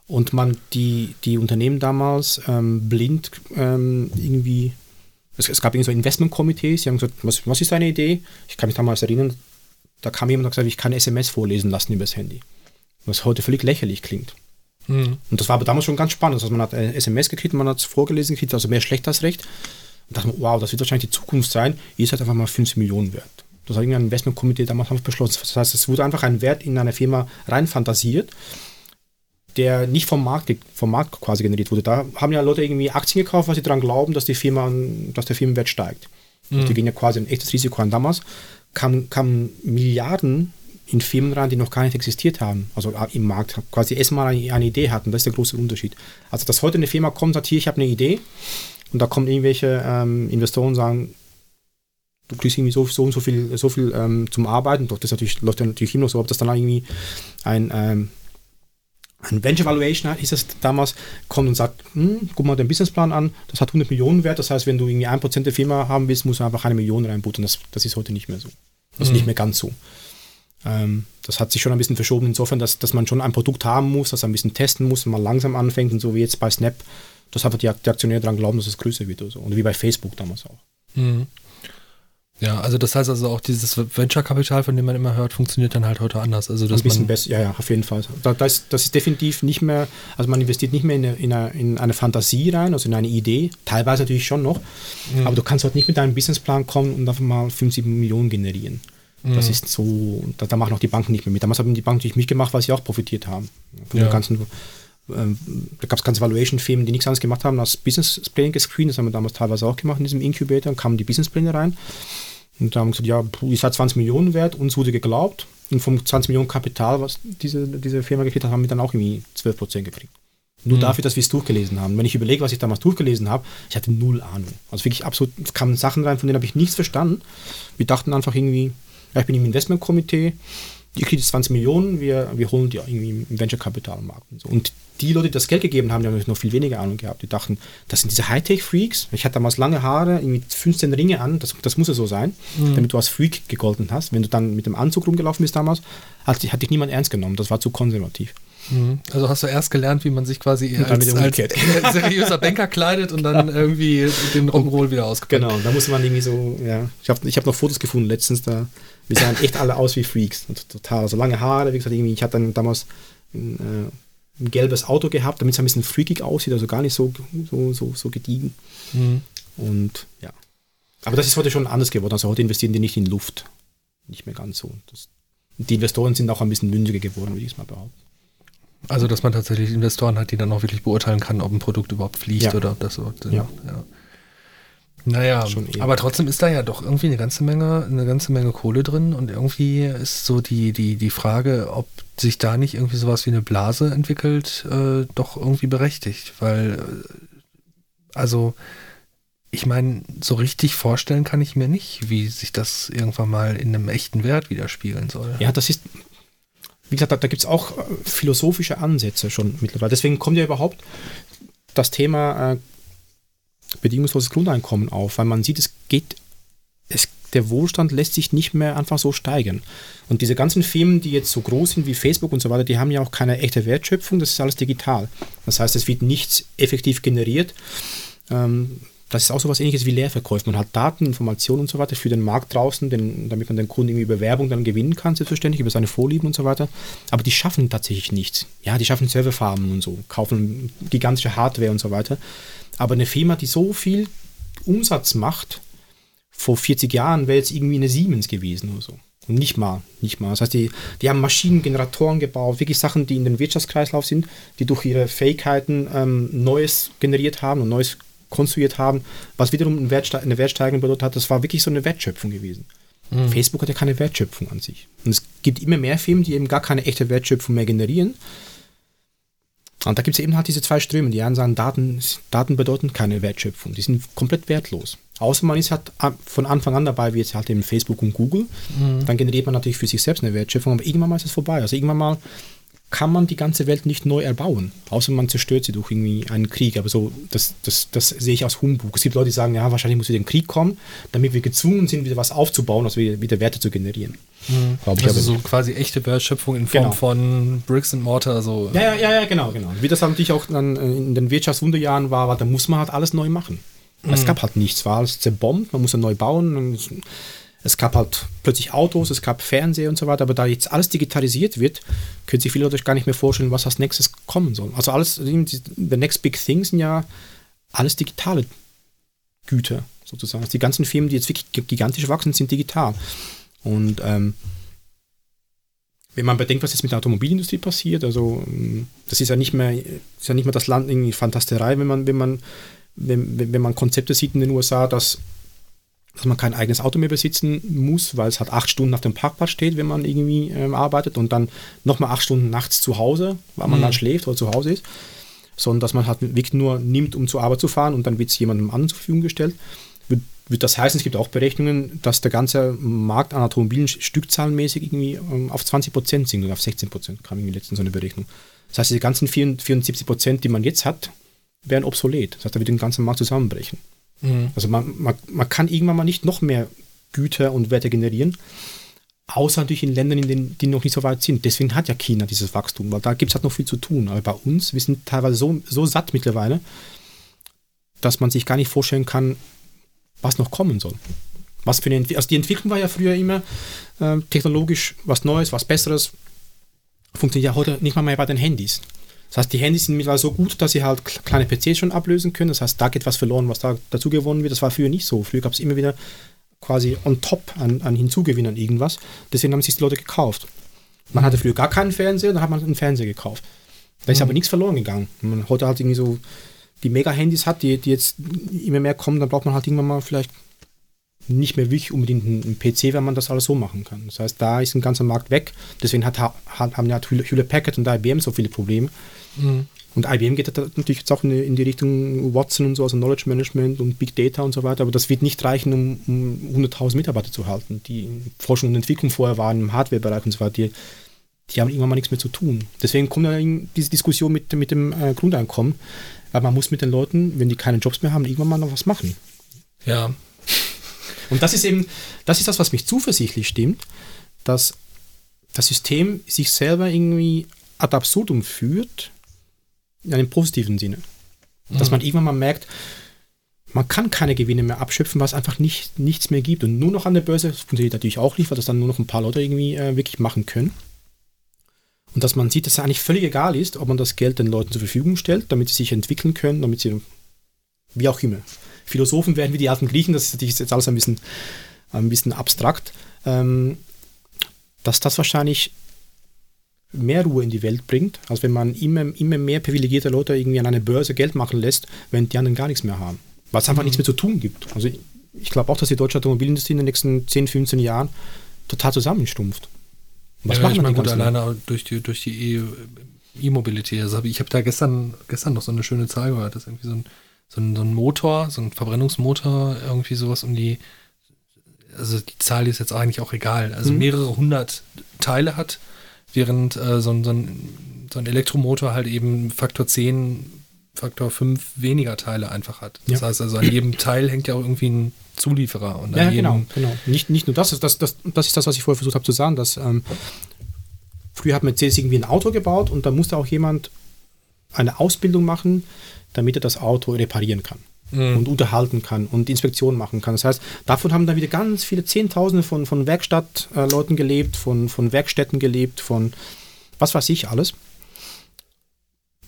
Und man die, die Unternehmen damals ähm, blind ähm, irgendwie, es, es gab irgendwie so Investmentkomitees, die haben gesagt, was, was ist deine Idee? Ich kann mich damals erinnern, da kam jemand und hat gesagt, ich kann SMS vorlesen lassen übers Handy. Was heute völlig lächerlich klingt. Mhm. Und das war aber damals schon ganz spannend. Also man hat äh, SMS gekriegt, man hat es vorgelesen gekriegt, also mehr schlecht als recht. Und dachte man, wow, das wird wahrscheinlich die Zukunft sein. Ihr seid einfach mal 50 Millionen wert. Das hat irgendein Investmentkomitee damals beschlossen. Das heißt, es wurde einfach ein Wert in eine Firma rein fantasiert, der nicht vom Markt, vom Markt quasi generiert wurde. Da haben ja Leute irgendwie Aktien gekauft, weil sie daran glauben, dass die Firma, dass der Firmenwert steigt. Also die gehen ja quasi ein echtes Risiko an. Damals kamen, kamen Milliarden in Firmen rein, die noch gar nicht existiert haben, also im Markt, quasi erstmal eine, eine Idee hatten. Das ist der große Unterschied. Also, dass heute eine Firma kommt und sagt, hier, ich habe eine Idee, und da kommen irgendwelche ähm, Investoren und sagen, du kriegst irgendwie so, so und so viel, so viel ähm, zum Arbeiten, doch das natürlich, läuft dann natürlich immer so, ob das dann irgendwie ein, ähm, ein Venture Valuation ist es damals, kommt und sagt, hm, guck mal den Businessplan an, das hat 100 Millionen wert, das heißt, wenn du irgendwie 1% der Firma haben willst, musst du einfach eine Million reinbuttern. Das, das ist heute nicht mehr so. Das ist Mhm. nicht mehr ganz so. Ähm, das hat sich schon ein bisschen verschoben, insofern, dass, dass man schon ein Produkt haben muss, das ein bisschen testen muss und man langsam anfängt und so wie jetzt bei Snap, das hat die, die Aktionäre daran glauben, dass es größer wird oder so. Und wie bei Facebook damals auch. Mhm. Ja, also das heißt also auch dieses Venture-Kapital, von dem man immer hört, funktioniert dann halt heute anders. Also dass ein bisschen besser, ja, ja, auf jeden Fall. Da, das, das ist definitiv nicht mehr, also man investiert nicht mehr in eine, in, eine, in eine Fantasie rein, also in eine Idee, teilweise natürlich schon noch, Mhm. aber du kannst halt nicht mit deinem Businessplan kommen und einfach mal 50 Millionen generieren. Das Mhm. ist so, da, da machen auch die Banken nicht mehr mit. Damals haben die Banken natürlich mitgemacht, weil sie auch profitiert haben. Von Ja. den ganzen, ähm, da gab es ganze Valuation-Firmen, die nichts anderes gemacht haben, als Businesspläne gescreent. Das haben wir damals teilweise auch gemacht in diesem Incubator. Dann kamen die Businesspläne rein. Und da haben wir gesagt, ja, ihr seid 20 Millionen wert, uns wurde geglaubt. Und vom 20 Millionen Kapital, was diese, diese Firma gekriegt hat, haben wir dann auch irgendwie 12 Prozent gekriegt. Nur Mhm. dafür, dass wir es durchgelesen haben. Wenn ich überlege, was ich damals durchgelesen habe, ich hatte null Ahnung. Also wirklich absolut, es kamen Sachen rein, von denen habe ich nichts verstanden. Wir dachten einfach irgendwie, ja, ich bin im Investmentkomitee, ihr kriegt 20 Millionen, wir, wir holen die irgendwie im Venture-Kapitalmarkt und so. Und die Leute, die das Geld gegeben haben, die haben noch viel weniger Ahnung gehabt. Die dachten, das sind diese Hightech-Freaks. Ich hatte damals lange Haare, irgendwie 15 Ringe an, das, das muss ja so sein, mhm. damit du als Freak gegolten hast. Wenn du dann mit dem Anzug rumgelaufen bist damals, hat, hat dich niemand ernst genommen. Das war zu konservativ. Mhm. Also hast du erst gelernt, wie man sich quasi als, als seriöser Banker kleidet und dann irgendwie den Rock'n'Roll wieder ausgepackt. Genau, da muss man irgendwie so, ja. Ich habe ich hab noch Fotos gefunden letztens, da wir sahen echt alle aus wie Freaks. Total. Also lange Haare, wie gesagt, irgendwie, ich hatte dann damals ein, äh, ein gelbes Auto gehabt, damit es ein bisschen freakig aussieht, also gar nicht so, so, so, so gediegen. Mhm. Und ja. Aber das ist heute schon anders geworden. Also heute investieren die nicht in Luft. Nicht mehr ganz so. Das, die Investoren sind auch ein bisschen mündiger geworden, würde ich es mal behaupten. Also, dass man tatsächlich Investoren hat, die dann auch wirklich beurteilen kann, ob ein Produkt überhaupt fliegt ja. oder ob das so. Ja. ja. Naja, aber trotzdem ist da ja doch irgendwie eine ganze Menge, eine ganze Menge Kohle drin und irgendwie ist so die, die, die Frage, ob sich da nicht irgendwie sowas wie eine Blase entwickelt, äh, doch irgendwie berechtigt. Weil, äh, also, ich meine, so richtig vorstellen kann ich mir nicht, wie sich das irgendwann mal in einem echten Wert widerspiegeln soll. Ja, das ist, wie gesagt, da, da gibt es auch äh, philosophische Ansätze schon mittlerweile. Deswegen kommt ja überhaupt das Thema äh, bedingungsloses Grundeinkommen auf, weil man sieht, es geht, es, der Wohlstand lässt sich nicht mehr einfach so steigern. Und diese ganzen Firmen, die jetzt so groß sind wie Facebook und so weiter, die haben ja auch keine echte Wertschöpfung, das ist alles digital. Das heißt, es wird nichts effektiv generiert. Ähm, das ist auch so was ähnliches wie Leerverkäufe. Man hat Daten, Informationen und so weiter für den Markt draußen, den, damit man den Kunden irgendwie über Werbung dann gewinnen kann, selbstverständlich, über seine Vorlieben und so weiter. Aber die schaffen tatsächlich nichts. Ja, die schaffen Serverfarmen und so, kaufen gigantische Hardware und so weiter. Aber eine Firma, die so viel Umsatz macht, vor 40 Jahren wäre jetzt irgendwie eine Siemens gewesen oder so. Und nicht mal, nicht mal. Das heißt, die, die haben Maschinen, Generatoren gebaut, wirklich Sachen, die in den Wirtschaftskreislauf sind, die durch ihre Fähigkeiten ähm, Neues generiert haben und Neues konstruiert haben, was wiederum eine, Wertste eine Wertsteigerung bedeutet hat. Das war wirklich so eine Wertschöpfung gewesen. Mhm. Facebook hat ja keine Wertschöpfung an sich. Und es gibt immer mehr Firmen, die eben gar keine echte Wertschöpfung mehr generieren. Und da gibt es eben halt diese zwei Ströme. Die einen sagen, Daten, Daten bedeuten keine Wertschöpfung. Die sind komplett wertlos. Außer man ist halt von Anfang an dabei, wie jetzt halt eben Facebook und Google. Mhm. Dann generiert man natürlich für sich selbst eine Wertschöpfung, aber irgendwann mal ist es vorbei. Also irgendwann mal kann man die ganze Welt nicht neu erbauen, außer man zerstört sie durch irgendwie einen Krieg. Aber so, das, das, das sehe ich als Humbug. Es gibt Leute, die sagen, ja, wahrscheinlich muss wieder ein Krieg kommen, damit wir gezwungen sind, wieder was aufzubauen, also wieder, wieder Werte zu generieren. Mhm. also so quasi echte Wertschöpfung in Form genau. von Bricks and Mortar. So. Ja, ja, ja, ja, genau, genau. Wie das natürlich auch dann in den Wirtschaftswunderjahren war, war, da muss man halt alles neu machen. Mhm. Es gab halt nichts, war alles zerbombt, man musste neu bauen. Es gab halt plötzlich Autos, es gab Fernseher und so weiter, aber da jetzt alles digitalisiert wird, können sich viele Leute gar nicht mehr vorstellen, was als nächstes kommen soll. Also alles, the next big thing sind ja alles digitale Güter sozusagen. Also die ganzen Firmen, die jetzt wirklich gigantisch wachsen, sind digital. Und ähm, wenn man bedenkt, was jetzt mit der Automobilindustrie passiert, also ähm, das ist ja nicht mehr, ist ja nicht mehr das Land irgendwie Fantasterei, wenn man, wenn man, wenn, wenn man Konzepte sieht in den USA, dass dass man kein eigenes Auto mehr besitzen muss, weil es halt acht Stunden auf dem Parkplatz steht, wenn man irgendwie ähm, arbeitet und dann nochmal acht Stunden nachts zu Hause, weil man mhm. dann schläft oder zu Hause ist, sondern dass man halt wirklich nur nimmt, um zur Arbeit zu fahren und dann wird es jemandem anderen zur Verfügung gestellt. Wird, wird das heißen, es gibt auch Berechnungen, dass der ganze Markt an Automobilen stückzahlenmäßig irgendwie ähm, auf 20 Prozent sinkt oder auf 16 Prozent, kam irgendwie letztens so eine Berechnung. Das heißt, die ganzen 74 Prozent, die man jetzt hat, wären obsolet. Das heißt, da wird den ganzen Markt zusammenbrechen. Mhm. Also man, man, man kann irgendwann mal nicht noch mehr Güter und Werte generieren, außer natürlich in Ländern, in denen die noch nicht so weit sind. Deswegen hat ja China dieses Wachstum, weil da gibt es halt noch viel zu tun. Aber bei uns, wir sind teilweise so, so satt mittlerweile, dass man sich gar nicht vorstellen kann, was noch kommen soll. Was für eine also die Entwicklung war ja früher immer äh, technologisch was Neues, was Besseres. Funktioniert ja heute nicht mal mehr bei den Handys. Das heißt, die Handys sind mittlerweile so gut, dass sie halt kleine PCs schon ablösen können. Das heißt, da geht was verloren, was da dazu gewonnen wird. Das war früher nicht so. Früher gab es immer wieder quasi on top an, an Hinzugewinn an irgendwas. Deswegen haben sich die Leute gekauft. Man hatte früher gar keinen Fernseher, dann hat man einen Fernseher gekauft. Da ist mhm. aber nichts verloren gegangen. Wenn man heute halt irgendwie so die Mega-Handys hat, die, die jetzt immer mehr kommen, dann braucht man halt irgendwann mal vielleicht nicht mehr wirklich unbedingt ein PC, wenn man das alles so machen kann. Das heißt, da ist ein ganzer Markt weg. Deswegen hat, haben ja Hewlett Packard und IBM so viele Probleme. Mhm. Und IBM geht natürlich jetzt auch in, in, die Richtung Watson und so, also Knowledge Management und Big Data und so weiter, aber das wird nicht reichen, um, um 100.000 Mitarbeiter zu halten, die in Forschung und Entwicklung vorher waren, im Hardware-Bereich und so weiter. Die, die haben irgendwann mal nichts mehr zu tun. Deswegen kommt dann diese Diskussion mit, mit dem äh, Grundeinkommen, weil man muss mit den Leuten, wenn die keine Jobs mehr haben, irgendwann mal noch was machen. Ja. Und das ist eben, das ist das, was mich zuversichtlich stimmt, dass das System sich selber irgendwie ad absurdum führt, in einem positiven Sinne. Mhm. Dass man irgendwann mal merkt, man kann keine Gewinne mehr abschöpfen, was einfach nicht, nichts mehr gibt. Und nur noch an der Börse funktioniert natürlich auch nicht, weil das dann nur noch ein paar Leute irgendwie äh, wirklich machen können. Und dass man sieht, dass es eigentlich völlig egal ist, ob man das Geld den Leuten zur Verfügung stellt, damit sie sich entwickeln können, damit sie, wie auch immer. Philosophen werden wie die alten Griechen, das ist jetzt alles ein bisschen, ein bisschen abstrakt, ähm, dass das wahrscheinlich mehr Ruhe in die Welt bringt, als wenn man immer, immer mehr privilegierte Leute irgendwie an einer Börse Geld machen lässt, während die anderen gar nichts mehr haben. Weil es einfach mhm. nichts mehr zu tun gibt. Also ich, ich glaube auch, dass die deutsche Automobilindustrie in den nächsten 10, 15 Jahren total zusammenstumpft. Was ja, machen ich meine, gut, alleine durch die, durch die E-Mobilität. Also ich habe da gestern, gestern noch so eine schöne Zahl gehört, dass irgendwie so ein, so ein, so ein Motor, so ein Verbrennungsmotor, irgendwie sowas um die, also die Zahl ist jetzt eigentlich auch egal, also mhm. mehrere hundert Teile hat während äh, so, ein, so, ein, so ein Elektromotor halt eben Faktor 10, Faktor 5 weniger Teile einfach hat. Das ja. heißt also, an jedem Teil hängt ja auch irgendwie ein Zulieferer. Und ja, genau, genau. Nicht, nicht nur das, das, das, das ist das, was ich vorher versucht habe zu sagen, dass ähm, früher hat Mercedes irgendwie ein Auto gebaut und da musste auch jemand eine Ausbildung machen, damit er das Auto reparieren kann mhm. und unterhalten kann und Inspektionen machen kann. Das heißt, davon haben dann wieder ganz viele Zehntausende von, von Werkstattleuten gelebt, von, von Werkstätten gelebt, von was weiß ich alles.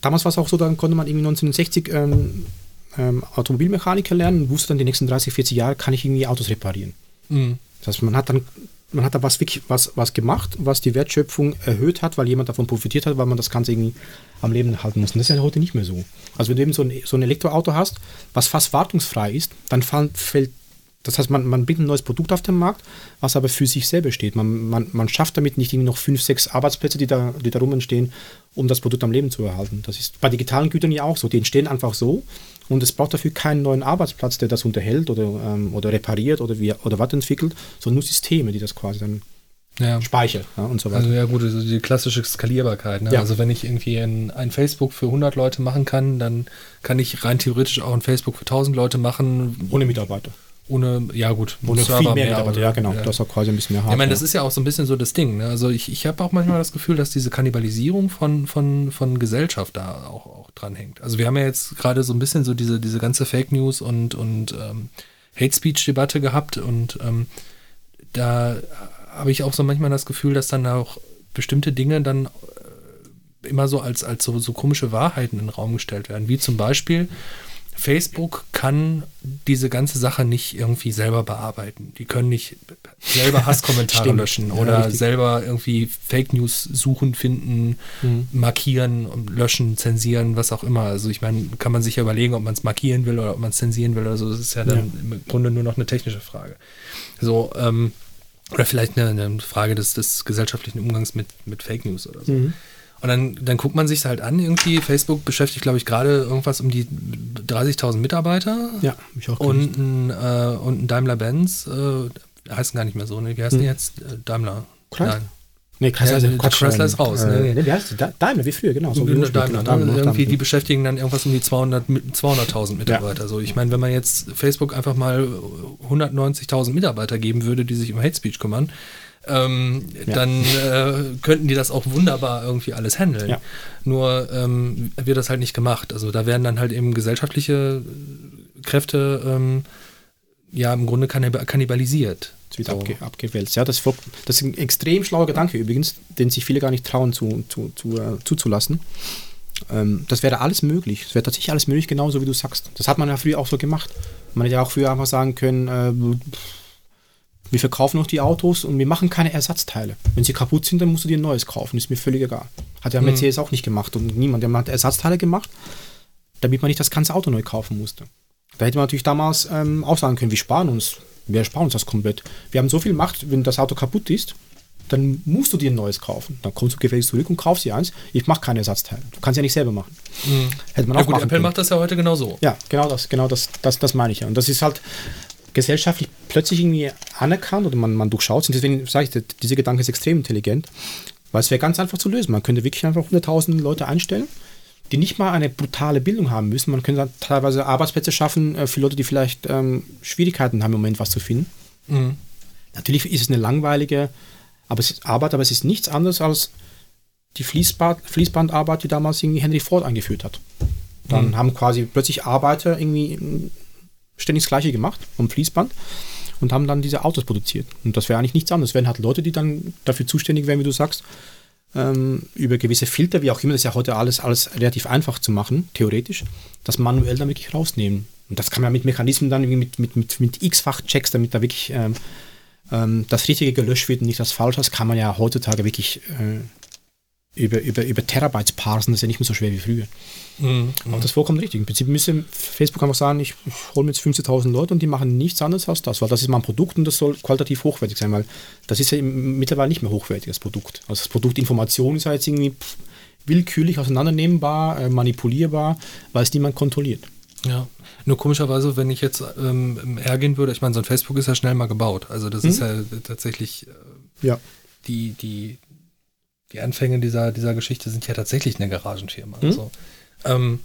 Damals war es auch so, dann konnte man irgendwie 1960 ähm, ähm, Automobilmechaniker lernen und wusste dann die nächsten 30, 40 Jahre kann ich irgendwie Autos reparieren. Mhm. Das heißt, man hat dann man hat da was was, was gemacht, was die Wertschöpfung erhöht hat, weil jemand davon profitiert hat, weil man das Ganze irgendwie am Leben halten muss. Und das ist ja heute nicht mehr so. Also wenn du eben so ein, so ein Elektroauto hast, was fast wartungsfrei ist, dann fällt das heißt, man, man bringt ein neues Produkt auf den Markt, was aber für sich selber steht. Man, man, man schafft damit nicht noch fünf, sechs Arbeitsplätze, die da, die da rum entstehen, um das Produkt am Leben zu erhalten. Das ist bei digitalen Gütern ja auch so. Die entstehen einfach so und es braucht dafür keinen neuen Arbeitsplatz, der das unterhält oder, ähm, oder repariert oder, wie, oder weiterentwickelt, sondern nur Systeme, die das quasi dann ja. speichern ja, und so weiter. Also ja gut, also die klassische Skalierbarkeit. Ne? Ja. Also wenn ich irgendwie ein, ein, Facebook für 100 Leute machen kann, dann kann ich rein theoretisch auch ein Facebook für 1000 Leute machen. Ohne Mitarbeiter. Ohne, ja gut, ohne Server viel mehr, mehr Mitarbeiter, ja genau, ja. das ist auch quasi ein bisschen mehr hart. Ich meine, das ist ja auch so ein bisschen so das Ding. Ne? Also ich, ich habe auch manchmal das Gefühl, dass diese Kannibalisierung von, von, von Gesellschaft da auch, auch dran hängt. Also wir haben ja jetzt gerade so ein bisschen so diese, diese ganze Fake News und, und ähm, Hate Speech Debatte gehabt und ähm, da habe ich auch so manchmal das Gefühl, dass dann auch bestimmte Dinge dann äh, immer so als, als so, so komische Wahrheiten in den Raum gestellt werden, wie zum Beispiel Facebook kann diese ganze Sache nicht irgendwie selber bearbeiten. Die können nicht selber Hasskommentare löschen oder ja, selber irgendwie Fake News suchen, finden, mhm. markieren, löschen, zensieren, was auch immer. Also ich meine, kann man sich ja überlegen, ob man es markieren will oder ob man es zensieren will oder so. Das ist ja dann ja. im Grunde nur noch eine technische Frage. So, ähm, oder vielleicht eine, eine Frage des, des, gesellschaftlichen Umgangs mit, mit Fake News oder so. Mhm. Und dann, dann guckt man sich halt an, irgendwie, Facebook beschäftigt, glaube ich, gerade irgendwas um die 30.000 Mitarbeiter. Ja, ich auch. Und ein, äh, und ein Daimler-Benz, äh, heißen gar nicht mehr so, ne? Wie heißt hm. die jetzt? Äh, Daimler. Chrysler? Nein. Nee, Chrysler, ja, Quatsch, Chrysler ist raus. Äh, nee, nee, wie heißt die? Daimler, wie früher, genau. So Daimler, Daimler, Daimler, ne? Irgendwie, die beschäftigen dann irgendwas um die 200.000 200 Mitarbeiter. Ja. So, ich meine, wenn man jetzt Facebook einfach mal 190.000 Mitarbeiter geben würde, die sich um Hate Speech kümmern, ähm, ja. dann äh, könnten die das auch wunderbar irgendwie alles handeln. Ja. Nur ähm, wird das halt nicht gemacht. Also da werden dann halt eben gesellschaftliche Kräfte ähm, ja im Grunde kannibalisiert. Es wird so. abge abgewälzt. Ja, das, das, ist ein extrem schlauer Gedanke übrigens, den sich viele gar nicht trauen zu, zu, zu, uh, zuzulassen. Ähm, das wäre alles möglich. Es wäre tatsächlich alles möglich, genauso wie du sagst. Das hat man ja früher auch so gemacht. Man hätte ja auch früher einfach sagen können, äh, wir verkaufen noch die Autos und wir machen keine Ersatzteile. Wenn sie kaputt sind, dann musst du dir ein neues kaufen. Ist mir völlig egal. Hat ja mhm. Mercedes mhm. auch nicht gemacht und niemand. Der hat Ersatzteile gemacht, damit man nicht das ganze Auto neu kaufen musste. Da hätte man natürlich damals ähm, auch sagen können, wir sparen uns Wir ersparen uns das komplett. Wir haben so viel Macht, wenn das Auto kaputt ist, dann musst du dir ein neues kaufen. Dann kommst du gefälligst zurück und kaufst dir eins. Ich mache keine Ersatzteile. Du kannst ja nicht selber machen. Mhm. Hätte man ja, auch gut, Apple können. macht das ja heute genauso. Ja, genau das, genau das, das, das meine ich ja. Und das ist halt gesellschaftlich plötzlich irgendwie anerkannt oder man, man durchschaut Und deswegen sage ich, dieser Gedanke ist extrem intelligent, weil es wäre ganz einfach zu lösen. Man könnte wirklich einfach 100.000 Leute einstellen, die nicht mal eine brutale Bildung haben müssen. Man könnte teilweise Arbeitsplätze schaffen äh, für Leute, die vielleicht ähm, Schwierigkeiten haben im Moment was zu finden. Mhm. Natürlich ist es eine langweilige aber es ist Arbeit, aber es ist nichts anderes als die Fließband, Fließbandarbeit, die damals irgendwie Henry Ford eingeführt hat. Dann mhm. haben quasi plötzlich Arbeiter irgendwie ständig das Gleiche gemacht vom Fließband und haben dann diese Autos produziert. Und das wäre eigentlich nichts anderes. Es wären halt Leute, die dann dafür zuständig wären, wie du sagst, ähm, über gewisse Filter, wie auch immer, das ist ja heute alles, alles relativ einfach zu machen, theoretisch, das manuell dann wirklich rausnehmen. Und das kann man mit Mechanismen dann mit, mit, mit, mit x-fach Checks, damit da wirklich ähm, ähm, das Richtige gelöscht wird und nicht das Falsche, das kann man ja heutzutage wirklich äh, über, über, über Terabytes parsen, das ist ja nicht mehr so schwer wie früher. Mhm. Aber das ist vollkommen richtig. Im Prinzip müsste Facebook einfach sagen, ich, ich hole mir jetzt 50.000 Leute und die machen nichts anderes als das, weil das ist mein Produkt und das soll qualitativ hochwertig sein, weil das ist ja mittlerweile nicht mehr hochwertig, das Produkt. Also das Produkt Information ist ja jetzt irgendwie willkürlich auseinandernehmbar, äh, manipulierbar, weil es niemand kontrolliert. Ja, nur komischerweise, wenn ich jetzt ähm, hergehen würde, ich meine, so ein Facebook ist ja schnell mal gebaut. Also das mhm. ist ja tatsächlich äh, ja. die, die, die Anfänge dieser, dieser Geschichte sind ja tatsächlich eine Garagenfirma. Mhm. Also, ähm,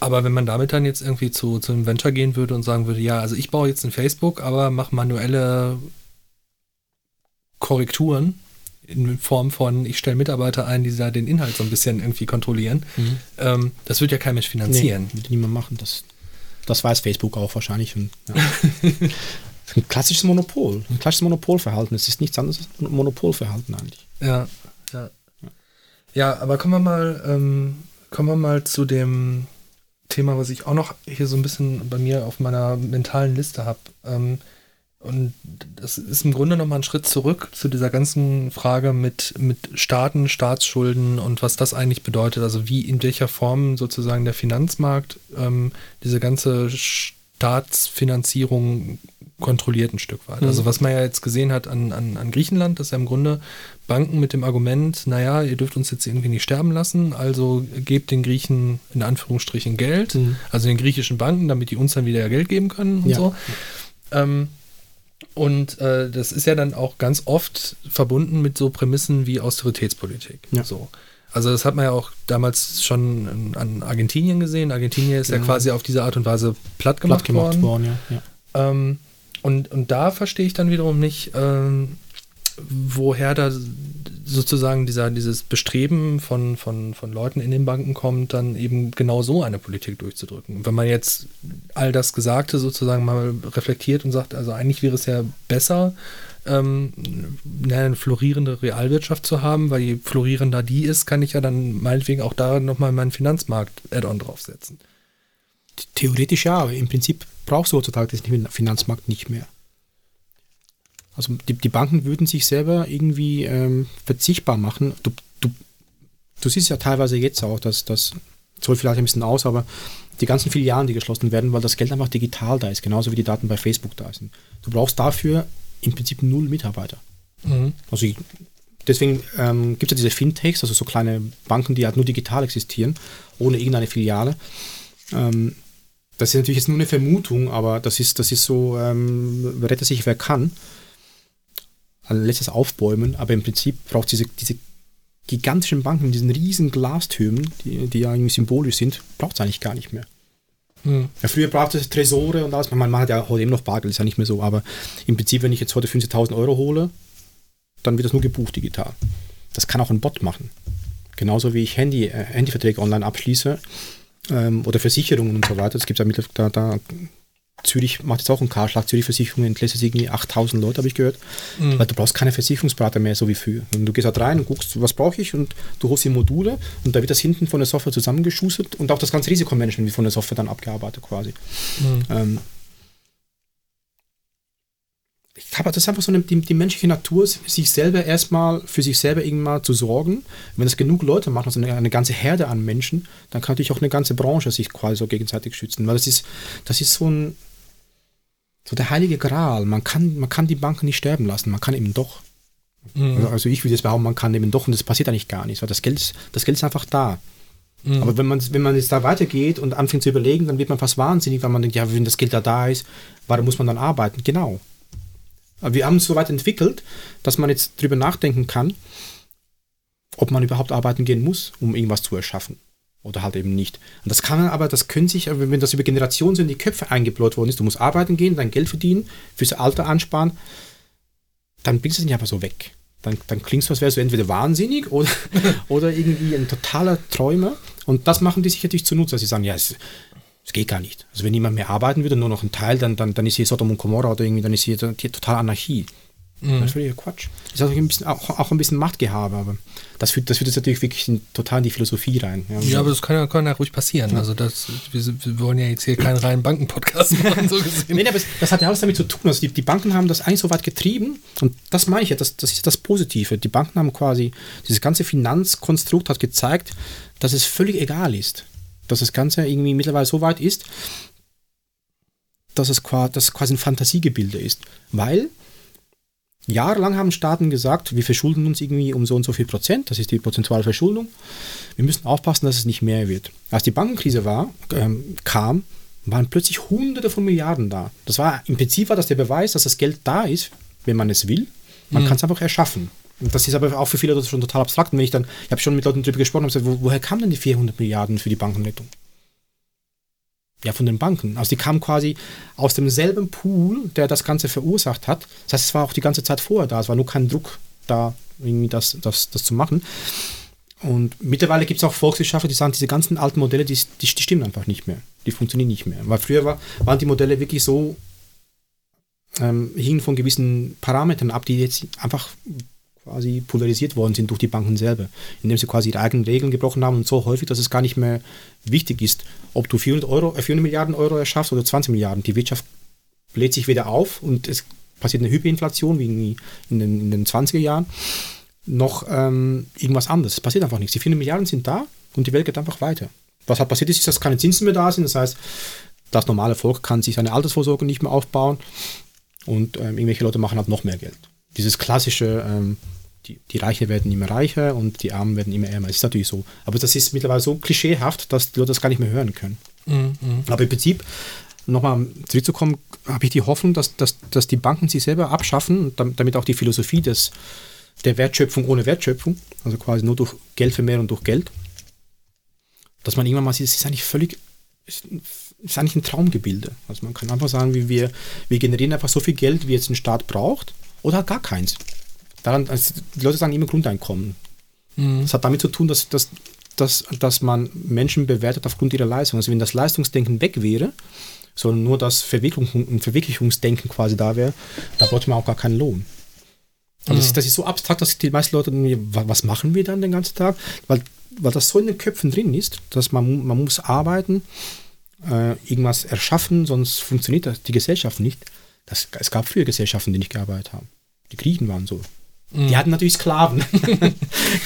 aber wenn man damit dann jetzt irgendwie zu, zu einem Venture gehen würde und sagen würde, ja, also ich baue jetzt ein Facebook, aber mache manuelle Korrekturen in Form von, ich stelle Mitarbeiter ein, die da den Inhalt so ein bisschen irgendwie kontrollieren, mhm. ähm, das wird ja kein Mensch finanzieren. Nee, würde niemand machen. Das, das weiß Facebook auch wahrscheinlich. Und, ja. ein klassisches Monopol, ein klassisches Monopolverhalten. Es ist nichts anderes als ein Monopolverhalten eigentlich. Ja, ja. Aber kommen wir mal, ähm, kommen wir mal zu dem Thema, was ich auch noch hier so ein bisschen bei mir auf meiner mentalen Liste habe. Ähm, und das ist im Grunde nochmal ein Schritt zurück zu dieser ganzen Frage mit, mit Staaten, Staatsschulden und was das eigentlich bedeutet. Also wie in welcher Form sozusagen der Finanzmarkt ähm, diese ganze Staatsfinanzierung kontrolliert ein Stück weit. Mhm. Also was man ja jetzt gesehen hat an, an, an Griechenland, dass ja im Grunde Banken mit dem Argument, naja, ihr dürft uns jetzt irgendwie nicht sterben lassen, also gebt den Griechen in Anführungsstrichen Geld, mhm. also den griechischen Banken, damit die uns dann wieder Geld geben können und ja. so. Ähm, und äh, das ist ja dann auch ganz oft verbunden mit so Prämissen wie Austeritätspolitik. Ja. So. Also das hat man ja auch damals schon an Argentinien gesehen. Argentinien ist ja, ja genau. quasi auf diese Art und Weise platt gemacht, platt gemacht worden. worden ja. Ja. Ähm, und, und da verstehe ich dann wiederum nicht, ähm, woher da sozusagen dieser, dieses Bestreben von, von, von Leuten in den Banken kommt, dann eben genau so eine Politik durchzudrücken. wenn man jetzt all das Gesagte sozusagen mal reflektiert und sagt, also eigentlich wäre es ja besser, ähm, eine florierende Realwirtschaft zu haben, weil je florierender die ist, kann ich ja dann meinetwegen auch da nochmal meinen Finanzmarkt-Add-on draufsetzen. Theoretisch ja, aber im Prinzip brauchst du heutzutage den Finanzmarkt nicht mehr. Also die, die Banken würden sich selber irgendwie ähm, verzichtbar machen. Du, du, du siehst ja teilweise jetzt auch, dass das soll vielleicht ein bisschen aus, aber die ganzen Filialen, die geschlossen werden, weil das Geld einfach digital da ist, genauso wie die Daten bei Facebook da sind. Du brauchst dafür im Prinzip null Mitarbeiter. Mhm. Also deswegen ähm, gibt es ja diese Fintechs, also so kleine Banken, die halt nur digital existieren, ohne irgendeine Filiale. Ähm, das ist natürlich jetzt nur eine Vermutung, aber das ist, das ist so, ähm, rettet sich wer kann lässt es aufbäumen, aber im Prinzip braucht diese, diese gigantischen Banken, diesen riesen Glastürmen, die, die ja irgendwie symbolisch sind, braucht es eigentlich gar nicht mehr. Hm. Ja, früher brauchte es Tresore und alles. Man, man hat ja heute eben noch Bargeld, ist ja nicht mehr so, aber im Prinzip, wenn ich jetzt heute 50.000 Euro hole, dann wird das nur gebucht digital. Das kann auch ein Bot machen. Genauso wie ich Handy, äh, Handyverträge online abschließe ähm, oder Versicherungen und so weiter. Es gibt ja mit, da, da Zürich macht jetzt auch einen Karschlag, Zürich Versicherung entlässt jetzt irgendwie 8000 Leute, habe ich gehört. Mhm. Weil du brauchst keine Versicherungsberater mehr, so wie früher. Und du gehst halt rein und guckst, was brauche ich und du holst die Module und da wird das hinten von der Software zusammengeschustert und auch das ganze Risikomanagement wird von der Software dann abgearbeitet quasi. Mhm. Ähm, ich glaube, das ist einfach so eine, die, die, menschliche Natur, sich selber erstmal für sich selber irgendwann zu sorgen. Wenn es genug Leute machen, also eine, eine, ganze Herde an Menschen, dann kann natürlich auch eine ganze Branche sich quasi so gegenseitig schützen. Weil das ist, das ist so ein, so der heilige Gral. Man kann, man kann die Banken nicht sterben lassen, man kann eben doch. Mhm. Also, also ich würde jetzt behaupten, man kann eben doch und das passiert eigentlich gar nicht. Weil das Geld ist, das Geld ist einfach da. Mhm. Aber wenn man, wenn man jetzt da weitergeht und anfängt zu überlegen, dann wird man fast wahnsinnig, weil man denkt, ja, wenn das Geld da da ist, warum muss man dann arbeiten? Genau. Aber wir haben es so weit entwickelt, dass man jetzt drüber nachdenken kann, ob man überhaupt arbeiten gehen muss, um irgendwas zu erschaffen. Oder halt eben nicht. Und das kann man aber, das können sich, wenn das über Generationen in die Köpfe eingebläut worden ist, du musst arbeiten gehen, dein Geld verdienen, fürs Alter ansparen, dann bringst du es nicht einfach so weg. Dann, dann klingst du, als wärst du entweder wahnsinnig oder, oder irgendwie ein totaler Träumer. Und das machen die sich natürlich zunutze, dass sie sagen, ja, es, es geht gar nicht. Also wenn niemand mehr arbeiten würde, nur noch ein Teil, dann, dann, dann ist hier Sodom und Gomorra oder irgendwie, dann ist hier, hier total Anarchie. Mhm. Das ist völliger Quatsch. Das ist auch ein bisschen, auch, auch ein bisschen Machtgehabe, aber das führt, das führt jetzt natürlich wirklich in, total in die Philosophie rein. Ja, ja aber das kann ja, kann ja ruhig passieren. Ja. Also das, wir, wir, wollen ja jetzt hier keinen reinen Banken-Podcast machen, so gesehen. nee, aber das hat ja alles damit zu tun. Also die, die Banken haben das eigentlich so weit getrieben und das meine ich ja, das, das ist das Positive. Die Banken haben quasi, dieses ganze Finanzkonstrukt hat gezeigt, dass es völlig egal ist. Dass das Ganze irgendwie mittlerweile so weit ist, dass es quasi, dass quasi ein Fantasiegebilde ist. Weil Jahrelang haben Staaten gesagt, wir verschulden uns irgendwie um so und so viel Prozent, das ist die prozentuale Verschuldung. Wir müssen aufpassen, dass es nicht mehr wird. Als die Bankenkrise war, ähm, kam, waren plötzlich Hunderte von Milliarden da. Das war im Prinzip war das der Beweis, dass das Geld da ist, wenn man es will. Man mhm. kann es einfach erschaffen. Und das ist aber auch für viele Leute schon total abstrakt. Und wenn ich dann, ich habe schon mit Leuten darüber gesprochen und gesagt, wo, woher kamen denn die 400 Milliarden für die Bankenrettung? ja, von den Banken. Also die kamen quasi aus demselben Pool, der das Ganze verursacht hat. Das heißt, es war auch die ganze Zeit vorher da. Es war nur kein Druck da, irgendwie das, das, das zu machen. Und mittlerweile gibt es auch Volkswirtschaftler, die sagen, diese ganzen alten Modelle, die, die, die, stimmen einfach nicht mehr. Die funktionieren nicht mehr. Weil früher war, waren die Modelle wirklich so, ähm, hingen von gewissen Parametern ab, die jetzt einfach quasi polarisiert worden sind durch die Banken selber, indem sie quasi ihre eigenen Regeln gebrochen haben und so häufig, dass es gar nicht mehr wichtig ist, ob du 400, Euro, 400 äh, Milliarden Euro erschaffst oder 20 Milliarden. Die Wirtschaft bläht sich wieder auf und es passiert eine Hyperinflation wie in den, in den 20er Jahren. Noch ähm, irgendwas anderes. Es passiert einfach nichts. Die 400 Milliarden sind da und die Welt geht einfach weiter. Was halt passiert ist, ist, dass keine Zinsen mehr da sind. Das heißt, das normale Volk kann sich seine Altersvorsorge nicht mehr aufbauen und ähm, irgendwelche Leute machen halt noch mehr Geld. Dieses klassische ähm, die, die Reichen werden immer reicher und die Armen werden immer ärmer. Das ist natürlich so. Aber das ist mittlerweile so klischeehaft, dass die Leute das gar nicht mehr hören können. Mhm. Aber im Prinzip, nochmal zurückzukommen, habe ich die Hoffnung, dass, dass, dass die Banken sich selber abschaffen, damit auch die Philosophie des, der Wertschöpfung ohne Wertschöpfung, also quasi nur durch Geldvermehrung durch Geld, dass man irgendwann mal sieht, es ist eigentlich völlig, ist, ist eigentlich ein Traumgebilde. Also man kann einfach sagen, wie wir, wir generieren einfach so viel Geld, wie jetzt ein Staat braucht, oder gar keins daran, also die Leute sagen immer Grundeinkommen. Mhm. Das hat damit zu tun, dass, dass, dass, dass man Menschen bewertet aufgrund ihrer Leistung. Also wenn das Leistungsdenken weg wäre, sondern nur das Verwirklichung, Verwirklichungsdenken quasi da wäre, da bräuchte man auch gar keinen Lohn. Also mhm. das, ist, das, ist, so abstrakt, dass die meisten Leute, was machen wir dann den ganzen Tag? Weil, weil das so in den Köpfen drin ist, dass man, man muss arbeiten, äh, irgendwas erschaffen, sonst funktioniert das, die Gesellschaft nicht. Das, es gab früher Gesellschaften, die nicht gearbeitet haben. Die Griechen waren so. Die mhm. hatten natürlich Sklaven.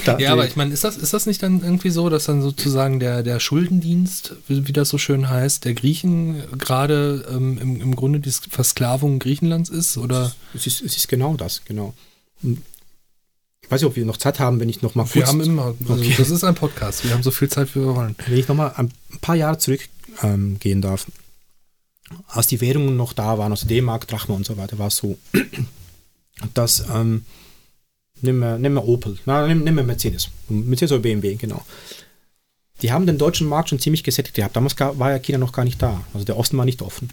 ja, aber ich meine, ist das, ist das nicht dann irgendwie so, dass dann sozusagen der, der Schuldendienst, wie, wie das so schön heißt, der Griechen gerade ähm, im, im Grunde die Versklavung Griechenlands ist? Oder? Es ist, es ist genau das, genau. Ich weiß nicht, ob wir noch Zeit haben, wenn ich noch mal kurz... Wir haben immer, also okay. das ist ein Podcast, wir haben so viel Zeit, wie wir wollen. Wenn ich noch mal ein paar Jahre zurückgehen ähm, darf, als die Währungen noch da waren, also D-Mark, Drachma und so weiter, war es so, dass... Ähm, Nimm nimm mal Opel, na, nimm, nimm mal Mercedes. Mercedes oder BMW, genau. Die haben den deutschen Markt schon ziemlich gesättigt gehabt. Damals war ja China noch gar nicht da. Also der Osten war nicht offen.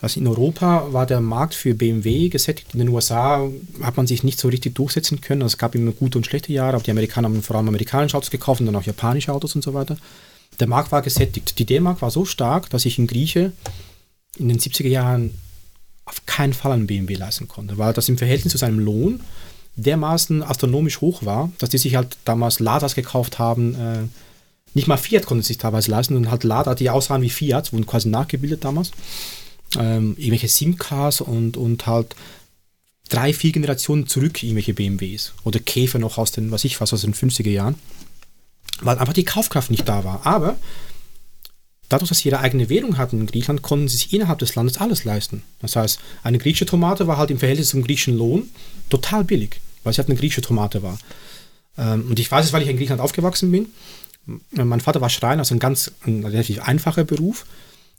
Also in Europa war der Markt für BMW gesättigt. In den USA hat man sich nicht so richtig durchsetzen können. Also es gab immer gute und schlechte Jahre, aber die Amerikaner haben vor allem amerikanische Autos gekauft und dann auch japanische Autos und so weiter. Der Markt war gesättigt. Die D-Mark war so stark, dass ich in Grieche in den 70er Jahren auf keinen Fall einen BMW leisten konnte, weil das im Verhältnis zu seinem Lohn dermaßen astronomisch hoch war, dass die sich halt damals Ladas gekauft haben. Äh, nicht mal Fiat konnte sich teilweise leisten und halt Lada, die aussahen wie Fiat, wurden quasi nachgebildet damals. Ähm, irgendwelche SIM-Cars und, und halt drei, vier Generationen zurück irgendwelche BMWs oder Käfer noch aus den, was ich was, aus den 50er Jahren, weil einfach die Kaufkraft nicht da war. Aber dadurch, dass sie ihre eigene Währung hatten in Griechenland, konnten sie sich innerhalb des Landes alles leisten. Das heißt, eine griechische Tomate war halt im Verhältnis zum griechischen Lohn total billig, weil sie halt eine griechische Tomate war. Ähm, und ich weiß es, weil ich in Griechenland aufgewachsen bin. Mein Vater war Schreiner, also ein ganz ein relativ einfacher Beruf.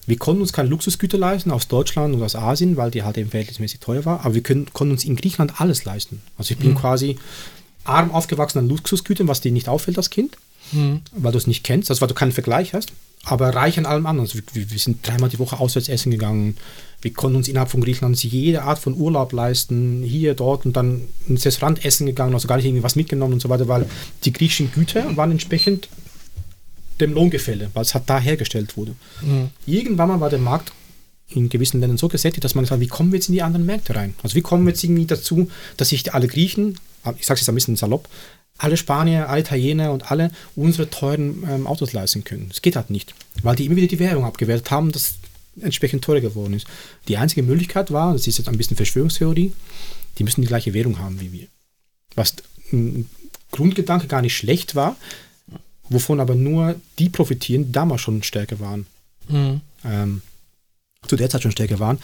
Wir konnten uns keine Luxusgüter leisten aus Deutschland und aus Asien, weil die halt eben verhältnismäßig teuer war. Aber wir können, konnten uns in Griechenland alles leisten. Also ich bin mhm. quasi arm aufgewachsen an Luxusgütern, was dir nicht auffällt als Kind, mhm. weil du es nicht kennst, also weil du keinen Vergleich hast aber reich an allem anderen. Also wir, wir, sind dreimal die Woche auswärts essen gegangen. Wir konnten uns innerhalb von Griechenland jede Art von Urlaub leisten, hier, dort und dann ins Restaurant essen gegangen, also gar nicht irgendwie was mitgenommen und so weiter, weil die griechischen Güter waren entsprechend dem Lohngefälle, weil es halt da hergestellt wurde. Mhm. Irgendwann mal war der Markt in gewissen Ländern so gesättigt, dass man sagt, wie kommen wir jetzt in die anderen Märkte rein? Also wie kommen wir jetzt irgendwie dazu, dass sich alle Griechen, ich sage es jetzt ein bisschen salopp, alle Spanier, alle Italiener und alle unsere teuren ähm, Autos leisten können. Das geht halt nicht, weil die immer wieder die Währung abgewertet haben, das entsprechend teurer geworden ist. Die einzige Möglichkeit war, das ist jetzt ein bisschen Verschwörungstheorie, die müssen die gleiche Währung haben wie wir. Was ein Grundgedanke gar nicht schlecht war, wovon aber nur die profitieren, die damals schon stärker waren. Mhm. Ähm, zu der Zeit schon stärker waren.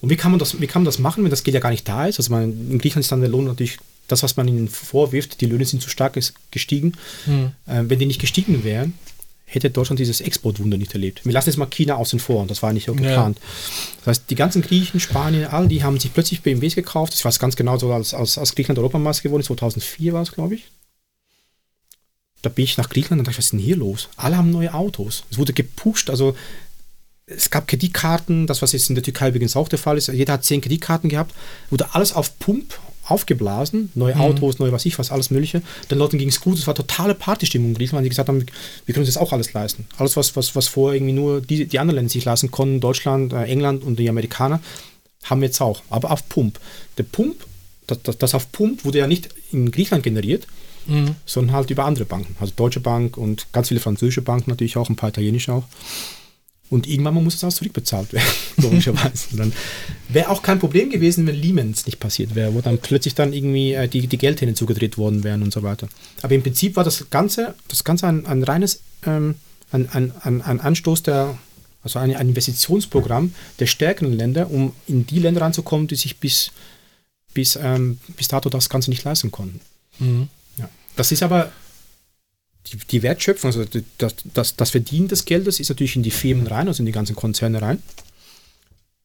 Und wie kann man das, wie kann man das machen, wenn das Geld ja gar nicht da ist? Also man, in Griechenland ist dann der Lohn natürlich das, was man ihnen vorwirft, die Löhne sind zu stark gestiegen. Mhm. Äh, wenn die nicht gestiegen wären, hätte Deutschland dieses Exportwunder nicht erlebt. Wir lassen jetzt mal China außen vor, das war nicht so geplant. Ja. Das heißt, die ganzen Griechen, Spanier, all die haben sich plötzlich BMWs gekauft. Ich weiß ganz genau, so als, als, als Griechenland Europameister geworden ist, 2004 war es, glaube ich. Da bin ich nach Griechenland und dachte, was ist denn hier los? Alle haben neue Autos. Es wurde gepusht, also es gab Kreditkarten, das was jetzt in der Türkei übrigens auch der Fall ist. Jeder hat zehn Kreditkarten gehabt, wurde alles auf Pump aufgeblasen, neue mhm. Autos, neue was ich was, alles Mögliche. Den Leuten ging es gut, es war totale Partystimmung in Griechenland, die gesagt haben, wir können uns das auch alles leisten. Alles, was, was, was vorher irgendwie nur die, die anderen Länder sich leisten konnten, Deutschland, äh, England und die Amerikaner, haben wir jetzt auch, aber auf Pump. Der Pump, das, das, das auf Pump wurde ja nicht in Griechenland generiert, mhm. sondern halt über andere Banken, also Deutsche Bank und ganz viele französische Banken natürlich auch, ein paar italienische auch. Und irgendwann muss es auch zurückbezahlt werden, logischerweise. dann wäre auch kein Problem gewesen, wenn Lehman's nicht passiert wäre, wo dann plötzlich dann irgendwie äh, die, die Geldhähne zugedreht worden wären und so weiter. Aber im Prinzip war das Ganze, das Ganze ein, ein reines, ähm, ein, ein, ein, ein Anstoß der, also ein, ein Investitionsprogramm der stärkeren Länder, um in die Länder ranzukommen, die sich bis, bis, ähm, bis dato das Ganze nicht leisten konnten. Mhm. Ja. Das ist aber die, die Wertschöpfung, also das, das, das Verdienen des Geldes ist natürlich in die Firmen rein, also in die ganzen Konzerne rein.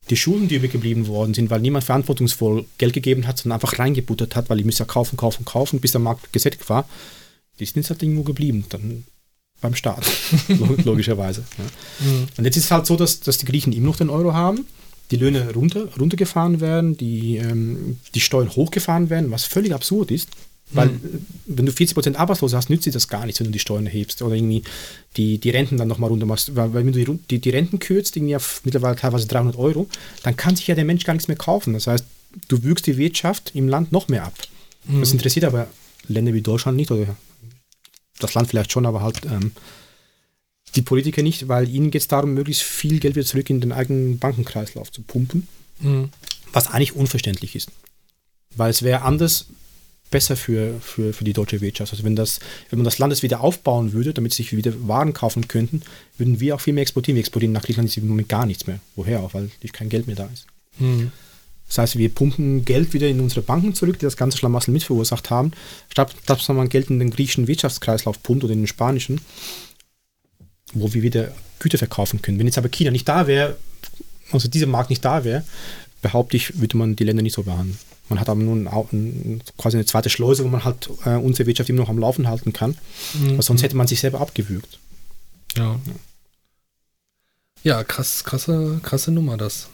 Die Schulden, die übergeblieben worden sind, weil niemand verantwortungsvoll Geld gegeben hat, sondern einfach reingebuttert hat, weil ich müsste ja kaufen, kaufen, kaufen, bis der Markt gesättigt war, die sind jetzt halt irgendwo geblieben, dann beim Staat, logischerweise. Ja. Mhm. Und jetzt ist es halt so, dass, dass die Griechen immer noch den Euro haben, die Löhne runter, runtergefahren werden, die, ähm, die Steuern hochgefahren werden, was völlig absurd ist. Weil, mhm. wenn du 40% Arbeitslose hast, nützt dir das gar nichts, wenn du die Steuern erhebst oder irgendwie die, die Renten dann nochmal runter machst. Weil, wenn du die, die, die Renten kürzt, irgendwie auf mittlerweile teilweise 300 Euro, dann kann sich ja der Mensch gar nichts mehr kaufen. Das heißt, du würgst die Wirtschaft im Land noch mehr ab. Mhm. Das interessiert aber Länder wie Deutschland nicht oder das Land vielleicht schon, aber halt ähm, die Politiker nicht, weil ihnen geht es darum, möglichst viel Geld wieder zurück in den eigenen Bankenkreislauf zu pumpen, mhm. was eigentlich unverständlich ist. Weil es wäre anders, besser für, für, für die deutsche Wirtschaft. Also wenn, das, wenn man das Land wieder aufbauen würde, damit sie sich wieder Waren kaufen könnten, würden wir auch viel mehr exportieren. Wir exportieren nach Griechenland im Moment gar nichts mehr. Woher auch? Weil kein Geld mehr da ist. Mhm. Das heißt, wir pumpen Geld wieder in unsere Banken zurück, die das ganze Schlamassel mit verursacht haben, statt dass man Geld in den griechischen Wirtschaftskreislauf pumpt oder in den spanischen, wo wir wieder Güter verkaufen können. Wenn jetzt aber China nicht da wäre, also dieser Markt nicht da wäre, behaupte ich, würde man die Länder nicht so behandeln. Man hat aber nun auch ein, quasi eine zweite Schleuse, wo man halt äh, unsere Wirtschaft immer noch am Laufen halten kann. Mhm. Weil sonst hätte man sich selber abgewürgt. Ja. Ja, krass, krasse, krasse Nummer das.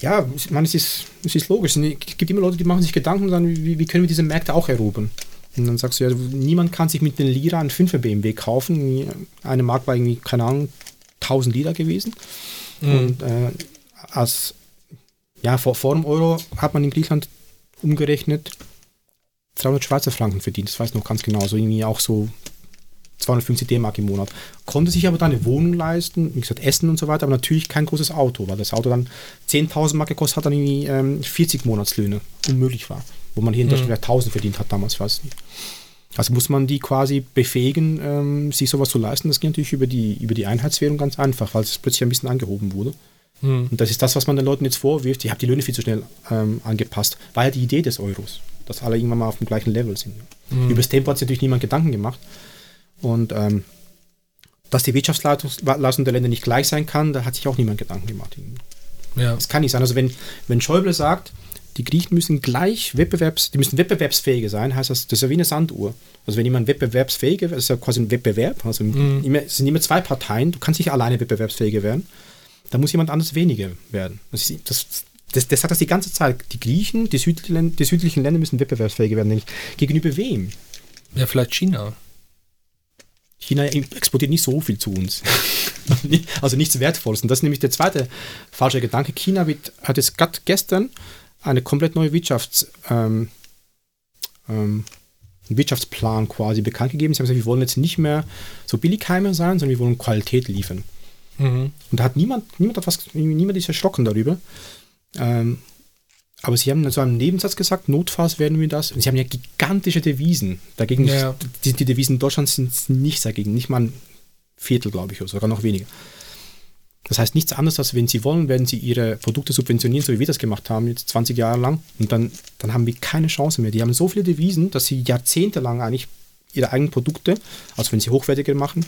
Ja, ich meine, es ist, es ist logisch. Es gibt immer Leute, die machen sich Gedanken und sagen, wie, wie können wir diese Märkte auch erobern? Und dann sagst du ja, niemand kann sich mit den Lira einen 5er BMW kaufen. Eine Mark war irgendwie, keine Ahnung, 1000 Lira gewesen. Mhm. Und äh, als ja, vor, vor dem Euro hat man in Griechenland umgerechnet 300 Schweizer Franken verdient. Das weiß ich noch ganz genau. So irgendwie auch so 250 D-Mark im Monat. Konnte sich aber dann eine Wohnung leisten, wie gesagt, Essen und so weiter, aber natürlich kein großes Auto, weil das Auto dann 10.000 Mark gekostet hat, dann irgendwie ähm, 40 Monatslöhne unmöglich war. Wo man hier in Deutschland mhm. 1000 verdient hat damals, weiß ich nicht. Also muss man die quasi befähigen, ähm, sich sowas zu leisten. Das geht natürlich über die, über die Einheitswährung ganz einfach, weil es plötzlich ein bisschen angehoben wurde. Hm. Und das ist das, was man den Leuten jetzt vorwirft. Die haben die Löhne viel zu schnell ähm, angepasst. War ja die Idee des Euros, dass alle irgendwann mal auf dem gleichen Level sind. Hm. Über das Tempo hat sich natürlich niemand Gedanken gemacht. Und ähm, dass die Wirtschaftsleistung der Länder nicht gleich sein kann, da hat sich auch niemand Gedanken gemacht. Ja. Das kann nicht sein. Also wenn, wenn Schäuble sagt, die Griechen müssen gleich wettbewerbs, die müssen wettbewerbsfähiger sein, heißt das, das ist ja wie eine Sanduhr. Also wenn jemand wettbewerbsfähiger ist, ist ja quasi ein Wettbewerb. Also mhm. immer, es sind immer zwei Parteien, du kannst nicht alleine wettbewerbsfähiger werden. Da muss jemand anders weniger werden. Das, das, das, das sagt das die ganze Zeit. Die Griechen, die südlichen, die südlichen Länder müssen wettbewerbsfähiger werden. Gegenüber wem? Ja, vielleicht China. China exportiert nicht so viel zu uns. also nichts Wertvolles. Und das ist nämlich der zweite falsche Gedanke. China wird, hat jetzt gerade gestern eine komplett neue Wirtschafts, ähm, ähm, Wirtschaftsplan quasi bekannt gegeben. Sie haben gesagt, wir wollen jetzt nicht mehr so Billigheimer sein, sondern wir wollen Qualität liefern. Mhm. Und da hat niemand, niemand hat was, niemand ist erschrocken darüber. Ähm, aber sie haben so einen Nebensatz gesagt, notfalls werden wir das. Und sie haben ja gigantische Devisen. Dagegen, ja. die, die, Devisen in Deutschland sind nichts dagegen, nicht mal ein Viertel, glaube ich, oder sogar noch weniger. Das heißt nichts anderes, als wenn sie wollen, werden sie ihre Produkte subventionieren, so wie wir das gemacht haben, jetzt 20 Jahre lang. Und dann, dann haben wir keine Chance mehr. Die haben so viele Devisen, dass sie jahrzehntelang eigentlich ihre eigenen Produkte, also wenn sie hochwertiger machen,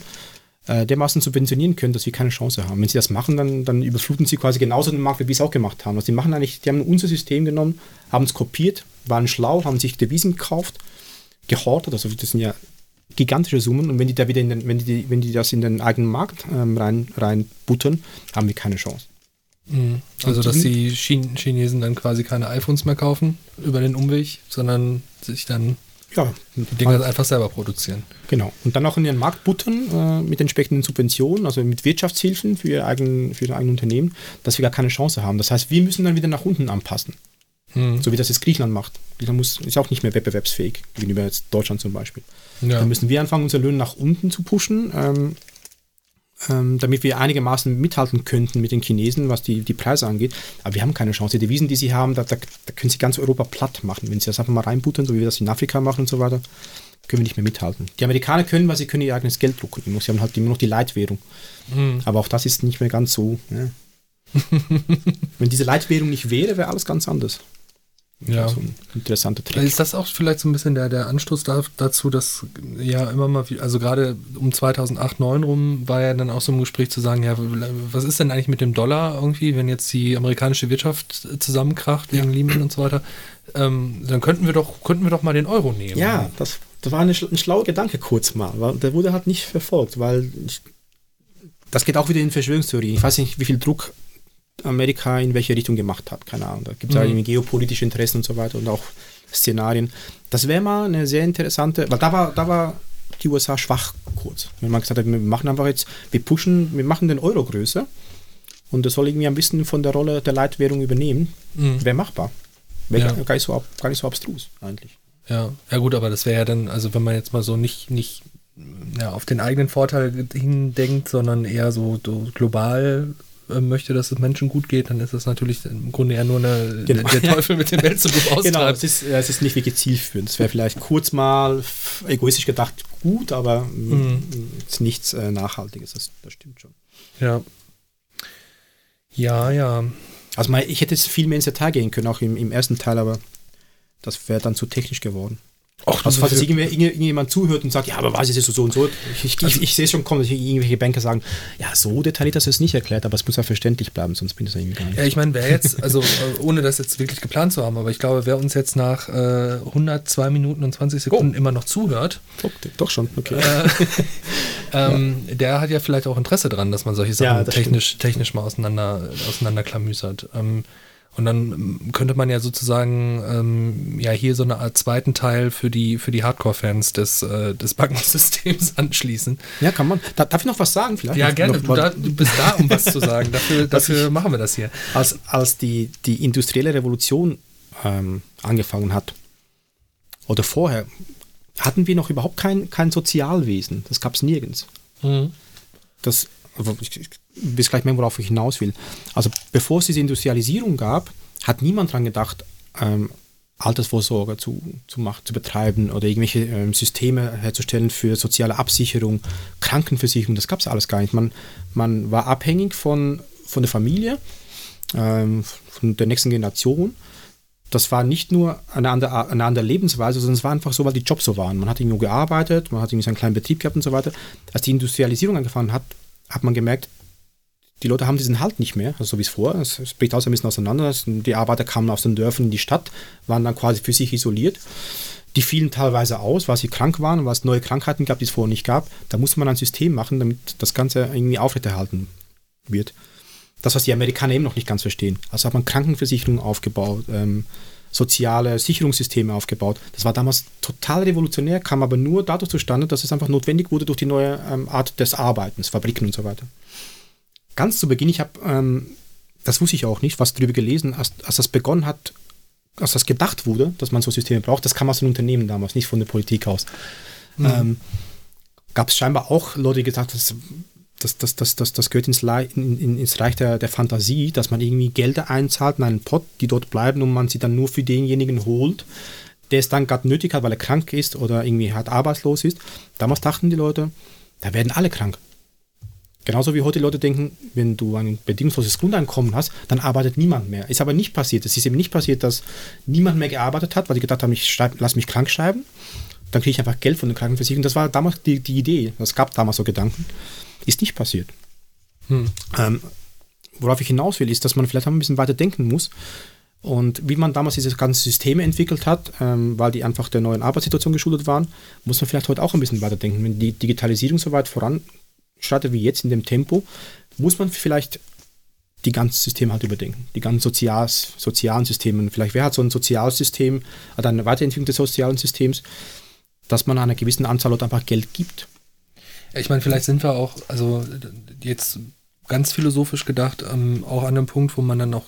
äh, dermaßen subventionieren können, dass wir keine Chance haben. Wenn sie das machen, dann, dann überfluten sie quasi genauso den Markt, wie wir es auch gemacht haben. Also die machen eigentlich, die haben unser System genommen, haben es kopiert, waren schlau, haben sich Devisen gekauft, gehortet, also das sind ja gigantische Summen und wenn die da wieder in den, wenn die, wenn die das in den eigenen Markt ähm, rein, reinbuttern, haben wir keine Chance. Mhm. Also, dass die Chinesen dann quasi keine iPhones mehr kaufen über den Umweg, sondern sich dann ja, die Dinge einfach selber produzieren. Genau. Und dann auch in ihren Markt buttern äh, mit entsprechenden Subventionen, also mit Wirtschaftshilfen für ihr, eigen, für ihr eigenes Unternehmen, dass wir gar keine Chance haben. Das heißt, wir müssen dann wieder nach unten anpassen. Hm. So wie das jetzt Griechenland macht. Griechenland muss, ist auch nicht mehr wettbewerbsfähig gegenüber jetzt Deutschland zum Beispiel. Ja. Dann müssen wir anfangen, unsere Löhne nach unten zu pushen. Ähm, ähm, damit wir einigermaßen mithalten könnten mit den Chinesen, was die, die Preise angeht. Aber wir haben keine Chance. Die Devisen, die sie haben, da, da, da können sie ganz Europa platt machen. Wenn sie das einfach mal reinbuttern, so wie wir das in Afrika machen und so weiter, können wir nicht mehr mithalten. Die Amerikaner können, weil sie können ihr eigenes Geld drucken. Sie haben halt immer noch die Leitwährung. Mhm. Aber auch das ist nicht mehr ganz so. Ja. Wenn diese Leitwährung nicht wäre, wäre alles ganz anders. Ja. So ein interessanter Trick. Ist das auch vielleicht so ein bisschen der, der Anstoß da, dazu, dass ja immer mal, also gerade um 2008, 2009 rum war ja dann auch so ein Gespräch zu sagen, ja, was ist denn eigentlich mit dem Dollar irgendwie, wenn jetzt die amerikanische Wirtschaft zusammenkracht wegen ja. Lehman und so weiter, ähm, dann könnten wir doch, könnten wir doch mal den Euro nehmen. Ja, das, das war eine, ein schlauer Gedanke kurz mal, weil der wurde halt nicht verfolgt, weil ich, das geht auch wieder in Verschwörungstheorien. Ich weiß nicht, wie viel Druck Amerika in welche Richtung gemacht hat. Keine Ahnung. Da gibt es mhm. ja geopolitische Interessen und so weiter und auch Szenarien. Das wäre mal eine sehr interessante, weil da war, da war die USA schwach kurz. Wenn man gesagt hat, wir machen einfach jetzt, wir pushen, wir machen den Euro größer und das soll irgendwie ein bisschen von der Rolle der Leitwährung übernehmen. Mhm. Wäre machbar. Wäre ja. gar, nicht so, gar nicht so abstrus eigentlich. Ja, ja gut, aber das wäre ja dann, also wenn man jetzt mal so nicht, nicht ja, auf den eigenen Vorteil hindenkt, sondern eher so, so global möchte, dass es Menschen gut geht, dann ist das natürlich im Grunde eher nur eine, genau. der, Teufel mit dem Weltzubuch austreibt. Genau, es ist, es ist nicht wirklich zielführend. Es wäre vielleicht kurz mal egoistisch gedacht gut, aber mhm. es ist nichts äh, Nachhaltiges. Das, das stimmt schon. Ja. Ja, ja. Also ich hätte es viel mehr ins Detail gehen können, auch im, im ersten Teil, aber das wäre dann zu technisch geworden. Auch also, falls jetzt irgendjemand zuhört und sagt, ja, aber was ist es so und so? Ich, ich, also, ich, ich sehe schon kommen, dass irgendwelche Banker sagen, ja, so detailliert hast du es nicht erklärt, aber es muss ja verständlich bleiben, sonst bin ich es irgendwie gar nicht. Ja, ich meine, wer jetzt, also äh, ohne das jetzt wirklich geplant zu haben, aber ich glaube, wer uns jetzt nach äh, 102 Minuten und 20 Sekunden oh. immer noch zuhört, oh, doch schon, okay. Äh, ähm, ja. Der hat ja vielleicht auch Interesse daran, dass man solche Sachen ja, technisch, technisch mal auseinander, auseinanderklamüsert. Ähm, und dann ähm, könnte man ja sozusagen ähm, ja hier so eine Art zweiten Teil für die, für die Hardcore-Fans des, äh, des Bankensystems anschließen. Ja, kann man. Da, darf ich noch was sagen vielleicht? Ja, gerne. Du, da, du, bist da, um was zu sagen. Dafür, dafür ich, machen wir das hier. Als, als die, die industrielle Revolution ähm, angefangen hat, oder vorher, hatten wir noch überhaupt kein, kein Sozialwesen. Das gab es nirgends. Mhm. Das ich, ich weiß gleich mehr, worauf ich hinaus will. Also bevor es diese Industrialisierung gab, hat niemand daran gedacht, ähm, Altersvorsorge zu, zu, machen, zu betreiben oder irgendwelche ähm, Systeme herzustellen für soziale Absicherung, Krankenversicherung, das gab es alles gar nicht. Man, man war abhängig von, von der Familie, ähm, von der nächsten Generation. Das war nicht nur eine andere, eine andere Lebensweise, sondern es war einfach so, weil die Jobs so waren. Man hat irgendwo gearbeitet, man hat irgendwie seinen kleinen Betrieb gehabt und so weiter. Als die Industrialisierung angefangen hat, hat man gemerkt, die Leute haben diesen Halt nicht mehr, also so wie es vor. Es, es bricht aus ein bisschen auseinander. Die Arbeiter kamen aus den Dörfern in die Stadt, waren dann quasi für sich isoliert. Die fielen teilweise aus, weil sie krank waren weil es neue Krankheiten gab, die es vorher nicht gab. Da musste man ein System machen, damit das Ganze irgendwie aufrechterhalten wird. Das, was die Amerikaner eben noch nicht ganz verstehen. Also hat man Krankenversicherungen aufgebaut, ähm, soziale Sicherungssysteme aufgebaut. Das war damals total revolutionär, kam aber nur dadurch zustande, dass es einfach notwendig wurde durch die neue ähm, Art des Arbeitens, Fabriken und so weiter ganz zu Beginn, ich habe, ähm, das wusste ich auch nicht, was darüber gelesen, als, als das begonnen hat, als das gedacht wurde, dass man so Systeme braucht, das kam aus den Unternehmen damals, nicht von der Politik aus. Mhm. Ähm, Gab es scheinbar auch Leute, die gesagt haben, das, das, das, das, das gehört ins, in, ins Reich der, der Fantasie, dass man irgendwie Gelder einzahlt in einen Pot, die dort bleiben und man sie dann nur für denjenigen holt, der es dann gerade nötig hat, weil er krank ist oder irgendwie halt arbeitslos ist. Damals dachten die Leute, da werden alle krank. Genauso wie heute Leute denken, wenn du ein bedingungsloses Grundeinkommen hast, dann arbeitet niemand mehr. Ist aber nicht passiert. Es ist eben nicht passiert, dass niemand mehr gearbeitet hat, weil die gedacht haben, ich schreib, lass mich krank schreiben. Dann kriege ich einfach Geld von der Krankenversicherung. Das war damals die, die Idee. Es gab damals so Gedanken. Ist nicht passiert. Hm. Ähm, worauf ich hinaus will, ist, dass man vielleicht auch ein bisschen weiter denken muss. Und wie man damals diese ganzen Systeme entwickelt hat, ähm, weil die einfach der neuen Arbeitssituation geschuldet waren, muss man vielleicht heute auch ein bisschen weiterdenken. Wenn die Digitalisierung so weit voran startet wie jetzt in dem Tempo, muss man vielleicht die ganzen Systeme halt überdenken. Die ganzen Sozial sozialen Systeme. Vielleicht wer hat so ein Sozialsystem, hat eine Weiterentwicklung des sozialen Systems, dass man einer gewissen Anzahl Leute einfach Geld gibt. Ich meine, vielleicht sind wir auch, also jetzt ganz philosophisch gedacht, ähm, auch an einem Punkt, wo man dann auch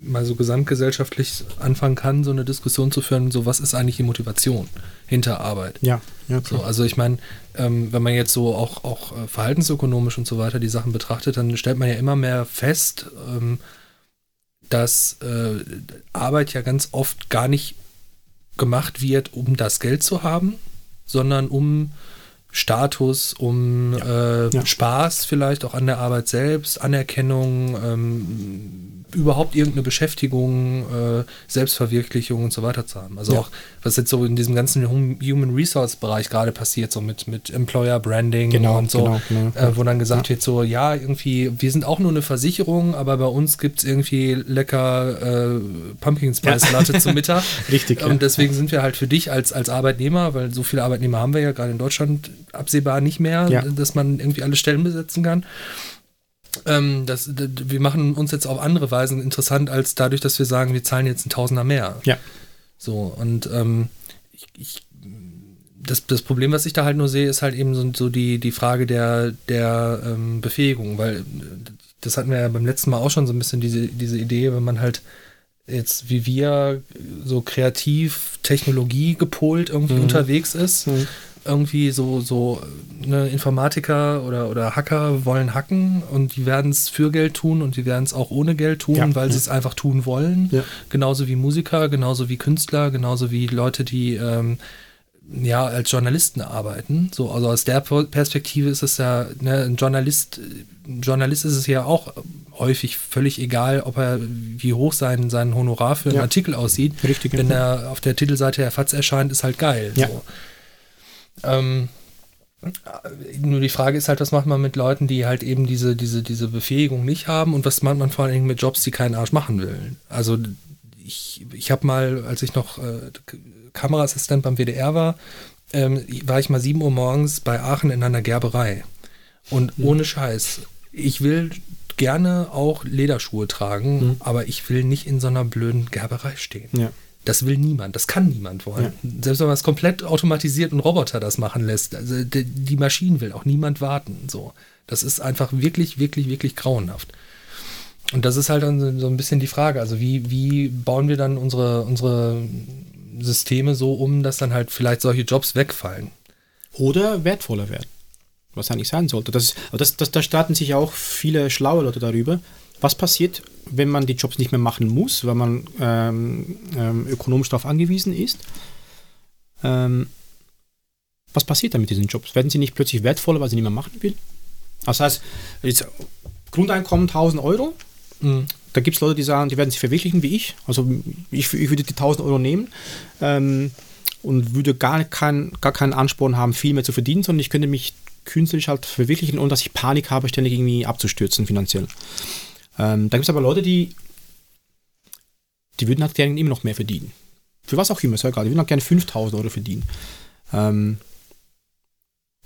mal so gesamtgesellschaftlich anfangen kann, so eine Diskussion zu führen, so was ist eigentlich die Motivation hinter Arbeit? Ja, ja so, also ich meine, ähm, wenn man jetzt so auch, auch äh, verhaltensökonomisch und so weiter die Sachen betrachtet, dann stellt man ja immer mehr fest, ähm, dass äh, Arbeit ja ganz oft gar nicht gemacht wird, um das Geld zu haben, sondern um Status, um ja. Äh, ja. Spaß vielleicht auch an der Arbeit selbst, Anerkennung, ähm, überhaupt irgendeine Beschäftigung, äh, Selbstverwirklichung und so weiter zu haben. Also ja. auch, was jetzt so in diesem ganzen Human Resource Bereich gerade passiert, so mit, mit Employer Branding genau, und so, genau, genau. Äh, wo dann gesagt wird, so, ja, irgendwie, wir sind auch nur eine Versicherung, aber bei uns gibt es irgendwie lecker äh, Pumpkin Spice Latte zum Mittag. Richtig. Und deswegen sind wir halt für dich als, als Arbeitnehmer, weil so viele Arbeitnehmer haben wir ja gerade in Deutschland absehbar nicht mehr, dass man irgendwie alle Stellen besetzen kann ähm, das, wir machen uns jetzt auf andere Weisen interessant, als dadurch, dass wir sagen, wir zahlen jetzt ein Tausender mehr. Ja. So, und ähm, ich, ich, das, das Problem, was ich da halt nur sehe, ist halt eben so, so die, die Frage der, der ähm, Befähigung, weil das hatten wir ja beim letzten Mal auch schon so ein bisschen diese, diese Idee, wenn man halt jetzt wie wir so kreativ, Technologie gepolt irgendwie mhm. unterwegs ist, mhm irgendwie so, so ne, Informatiker oder, oder Hacker wollen hacken und die werden es für Geld tun und die werden es auch ohne Geld tun, ja, weil ja. sie es einfach tun wollen. Ja. Genauso wie Musiker, genauso wie Künstler, genauso wie Leute, die ähm, ja als Journalisten arbeiten. So, also aus der Perspektive ist es ja, ne, ein Journalist, ein Journalist ist es ja auch häufig völlig egal, ob er wie hoch sein, sein Honorar für einen Artikel aussieht. Richtig, Wenn er auf der Titelseite der FATS erscheint, ist halt geil. So. Ähm, nur die Frage ist halt, was macht man mit Leuten, die halt eben diese, diese, diese Befähigung nicht haben und was macht man vor allen Dingen mit Jobs, die keinen Arsch machen will. Also ich, ich habe mal, als ich noch äh, Kameraassistent beim WDR war, ähm, war ich mal 7 Uhr morgens bei Aachen in einer Gerberei. Und mhm. ohne Scheiß, ich will gerne auch Lederschuhe tragen, mhm. aber ich will nicht in so einer blöden Gerberei stehen. Ja. Das will niemand, das kann niemand wollen. Ja. Selbst wenn man es komplett automatisiert und Roboter das machen lässt, also die, Maschinen will auch niemand warten. So, das ist einfach wirklich, wirklich, wirklich grauenhaft. Und das ist halt dann so ein bisschen die Frage. Also wie, wie bauen wir dann unsere, unsere Systeme so um, dass dann halt vielleicht solche Jobs wegfallen? Oder wertvoller werden. Was eigentlich sein sollte. Das, ist, das, das, da starten sich auch viele schlaue Leute darüber, was passiert, wenn man die Jobs nicht mehr machen muss, weil man ähm, ähm, ökonomisch darauf angewiesen ist? Ähm, was passiert dann mit diesen Jobs? Werden sie nicht plötzlich wertvoller, weil sie nicht mehr machen will? Das heißt, jetzt Grundeinkommen 1000 Euro. Mhm. Da gibt es Leute, die sagen, die werden sich verwirklichen wie ich. Also ich, ich würde die 1000 Euro nehmen ähm, und würde gar, kein, gar keinen Ansporn haben, viel mehr zu verdienen, sondern ich könnte mich künstlerisch halt verwirklichen, ohne dass ich Panik habe, ständig irgendwie abzustürzen finanziell. Ähm, da gibt es aber Leute, die, die würden halt gerne immer noch mehr verdienen. Für was auch immer, ist ja egal. Die würden halt gerne 5000 Euro verdienen. Ähm,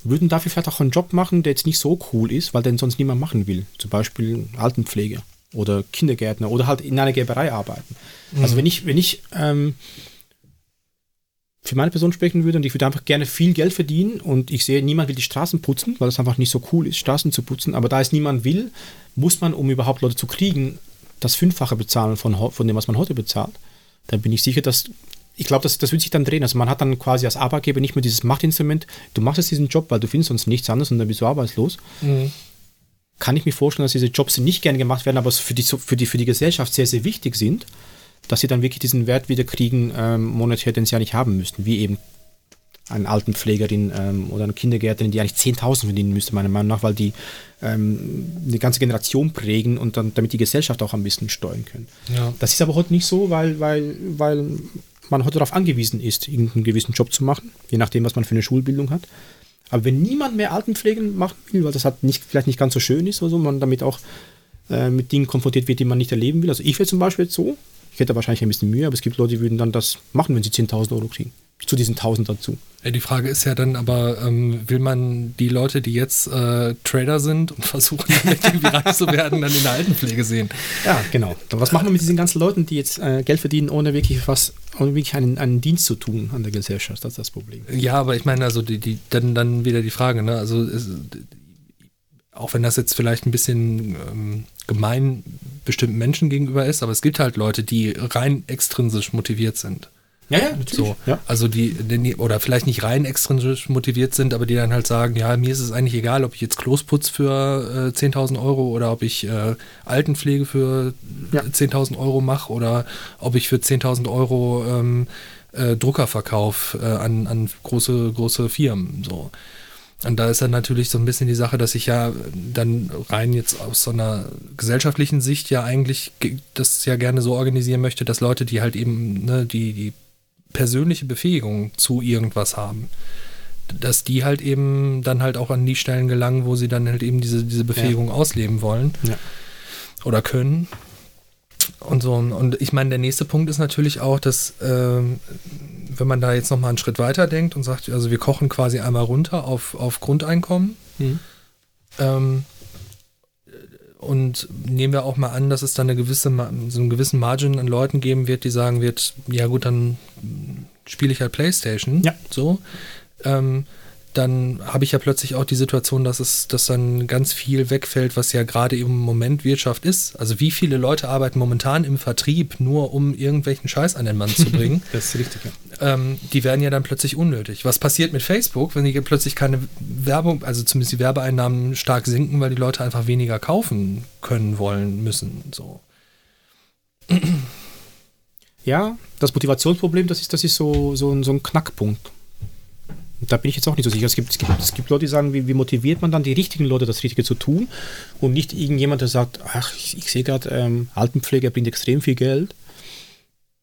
würden dafür vielleicht auch einen Job machen, der jetzt nicht so cool ist, weil den sonst niemand machen will. Zum Beispiel Altenpflege oder Kindergärtner oder halt in einer Gerberei arbeiten. Mhm. Also wenn ich, wenn ich ähm, für meine Person sprechen würde und ich würde einfach gerne viel Geld verdienen und ich sehe, niemand will die Straßen putzen, weil es einfach nicht so cool ist, Straßen zu putzen, aber da es niemand will, muss man, um überhaupt Leute zu kriegen, das Fünffache bezahlen von, von dem, was man heute bezahlt. Dann bin ich sicher, dass ich glaube, das, das wird sich dann drehen. Also man hat dann quasi als Arbeitgeber nicht mehr dieses Machtinstrument, du machst jetzt diesen Job, weil du findest sonst nichts anderes und dann bist du arbeitslos. Mhm. Kann ich mir vorstellen, dass diese Jobs nicht gerne gemacht werden, aber für die, für die, für die Gesellschaft sehr, sehr wichtig sind, dass sie dann wirklich diesen Wert wieder kriegen, ähm, monetär, den sie ja nicht haben müssten, wie eben eine Altenpflegerin ähm, oder eine Kindergärtnerin, die eigentlich 10.000 verdienen müsste, meiner Meinung nach, weil die ähm, eine ganze Generation prägen und dann damit die Gesellschaft auch ein bisschen steuern können. Ja. Das ist aber heute nicht so, weil, weil, weil man heute darauf angewiesen ist, irgendeinen gewissen Job zu machen, je nachdem, was man für eine Schulbildung hat. Aber wenn niemand mehr Altenpflegen machen will, weil das halt nicht, vielleicht nicht ganz so schön ist oder so, man damit auch äh, mit Dingen konfrontiert wird, die man nicht erleben will. Also ich wäre zum Beispiel jetzt so, ich hätte wahrscheinlich ein bisschen Mühe, aber es gibt Leute, die würden dann das machen, wenn sie 10.000 Euro kriegen zu diesen 1000 dazu. Die Frage ist ja dann aber, ähm, will man die Leute, die jetzt äh, Trader sind und versuchen, irgendwie reich zu werden, dann in der Altenpflege sehen? Ja, genau. Was machen wir mit diesen ganzen Leuten, die jetzt äh, Geld verdienen, ohne wirklich was, ohne wirklich einen, einen Dienst zu tun an der Gesellschaft? Das ist das Problem. Ja, aber ich meine, also die, die, dann, dann wieder die Frage, ne? Also ist, auch wenn das jetzt vielleicht ein bisschen ähm, gemein bestimmten Menschen gegenüber ist, aber es gibt halt Leute, die rein extrinsisch motiviert sind. Ja, ja, natürlich. So, ja. Also die, die, oder vielleicht nicht rein extrinsisch motiviert sind, aber die dann halt sagen, ja, mir ist es eigentlich egal, ob ich jetzt Klos putz für äh, 10.000 Euro oder ob ich äh, Altenpflege für ja. 10.000 Euro mache oder ob ich für 10.000 Euro ähm, äh, Druckerverkauf äh, an, an große, große Firmen. So. Und da ist dann natürlich so ein bisschen die Sache, dass ich ja dann rein jetzt aus so einer gesellschaftlichen Sicht ja eigentlich das ja gerne so organisieren möchte, dass Leute, die halt eben ne, die, die persönliche Befähigung zu irgendwas haben, dass die halt eben dann halt auch an die Stellen gelangen, wo sie dann halt eben diese, diese Befähigung ja. ausleben wollen ja. oder können. Und so, und ich meine, der nächste Punkt ist natürlich auch, dass äh, wenn man da jetzt nochmal einen Schritt weiter denkt und sagt, also wir kochen quasi einmal runter auf, auf Grundeinkommen, mhm. ähm, und nehmen wir auch mal an, dass es dann eine gewisse, so einen gewissen Margin an Leuten geben wird, die sagen wird, ja gut, dann spiele ich halt Playstation. Ja. So. Ähm, dann habe ich ja plötzlich auch die Situation, dass es, dass dann ganz viel wegfällt, was ja gerade im Moment Wirtschaft ist. Also wie viele Leute arbeiten momentan im Vertrieb nur, um irgendwelchen Scheiß an den Mann zu bringen? das ist richtig. Ja. Ähm, die werden ja dann plötzlich unnötig. Was passiert mit Facebook, wenn die plötzlich keine Werbung, also zumindest die Werbeeinnahmen stark sinken, weil die Leute einfach weniger kaufen können, wollen, müssen, so. Ja, das Motivationsproblem, das ist, das ist so, so, so ein Knackpunkt. Da bin ich jetzt auch nicht so sicher. Es gibt, es gibt, es gibt Leute, die sagen, wie, wie, motiviert man dann die richtigen Leute, das Richtige zu tun und nicht irgendjemand, der sagt, ach, ich, ich sehe gerade, ähm, Altenpflege bringt extrem viel Geld.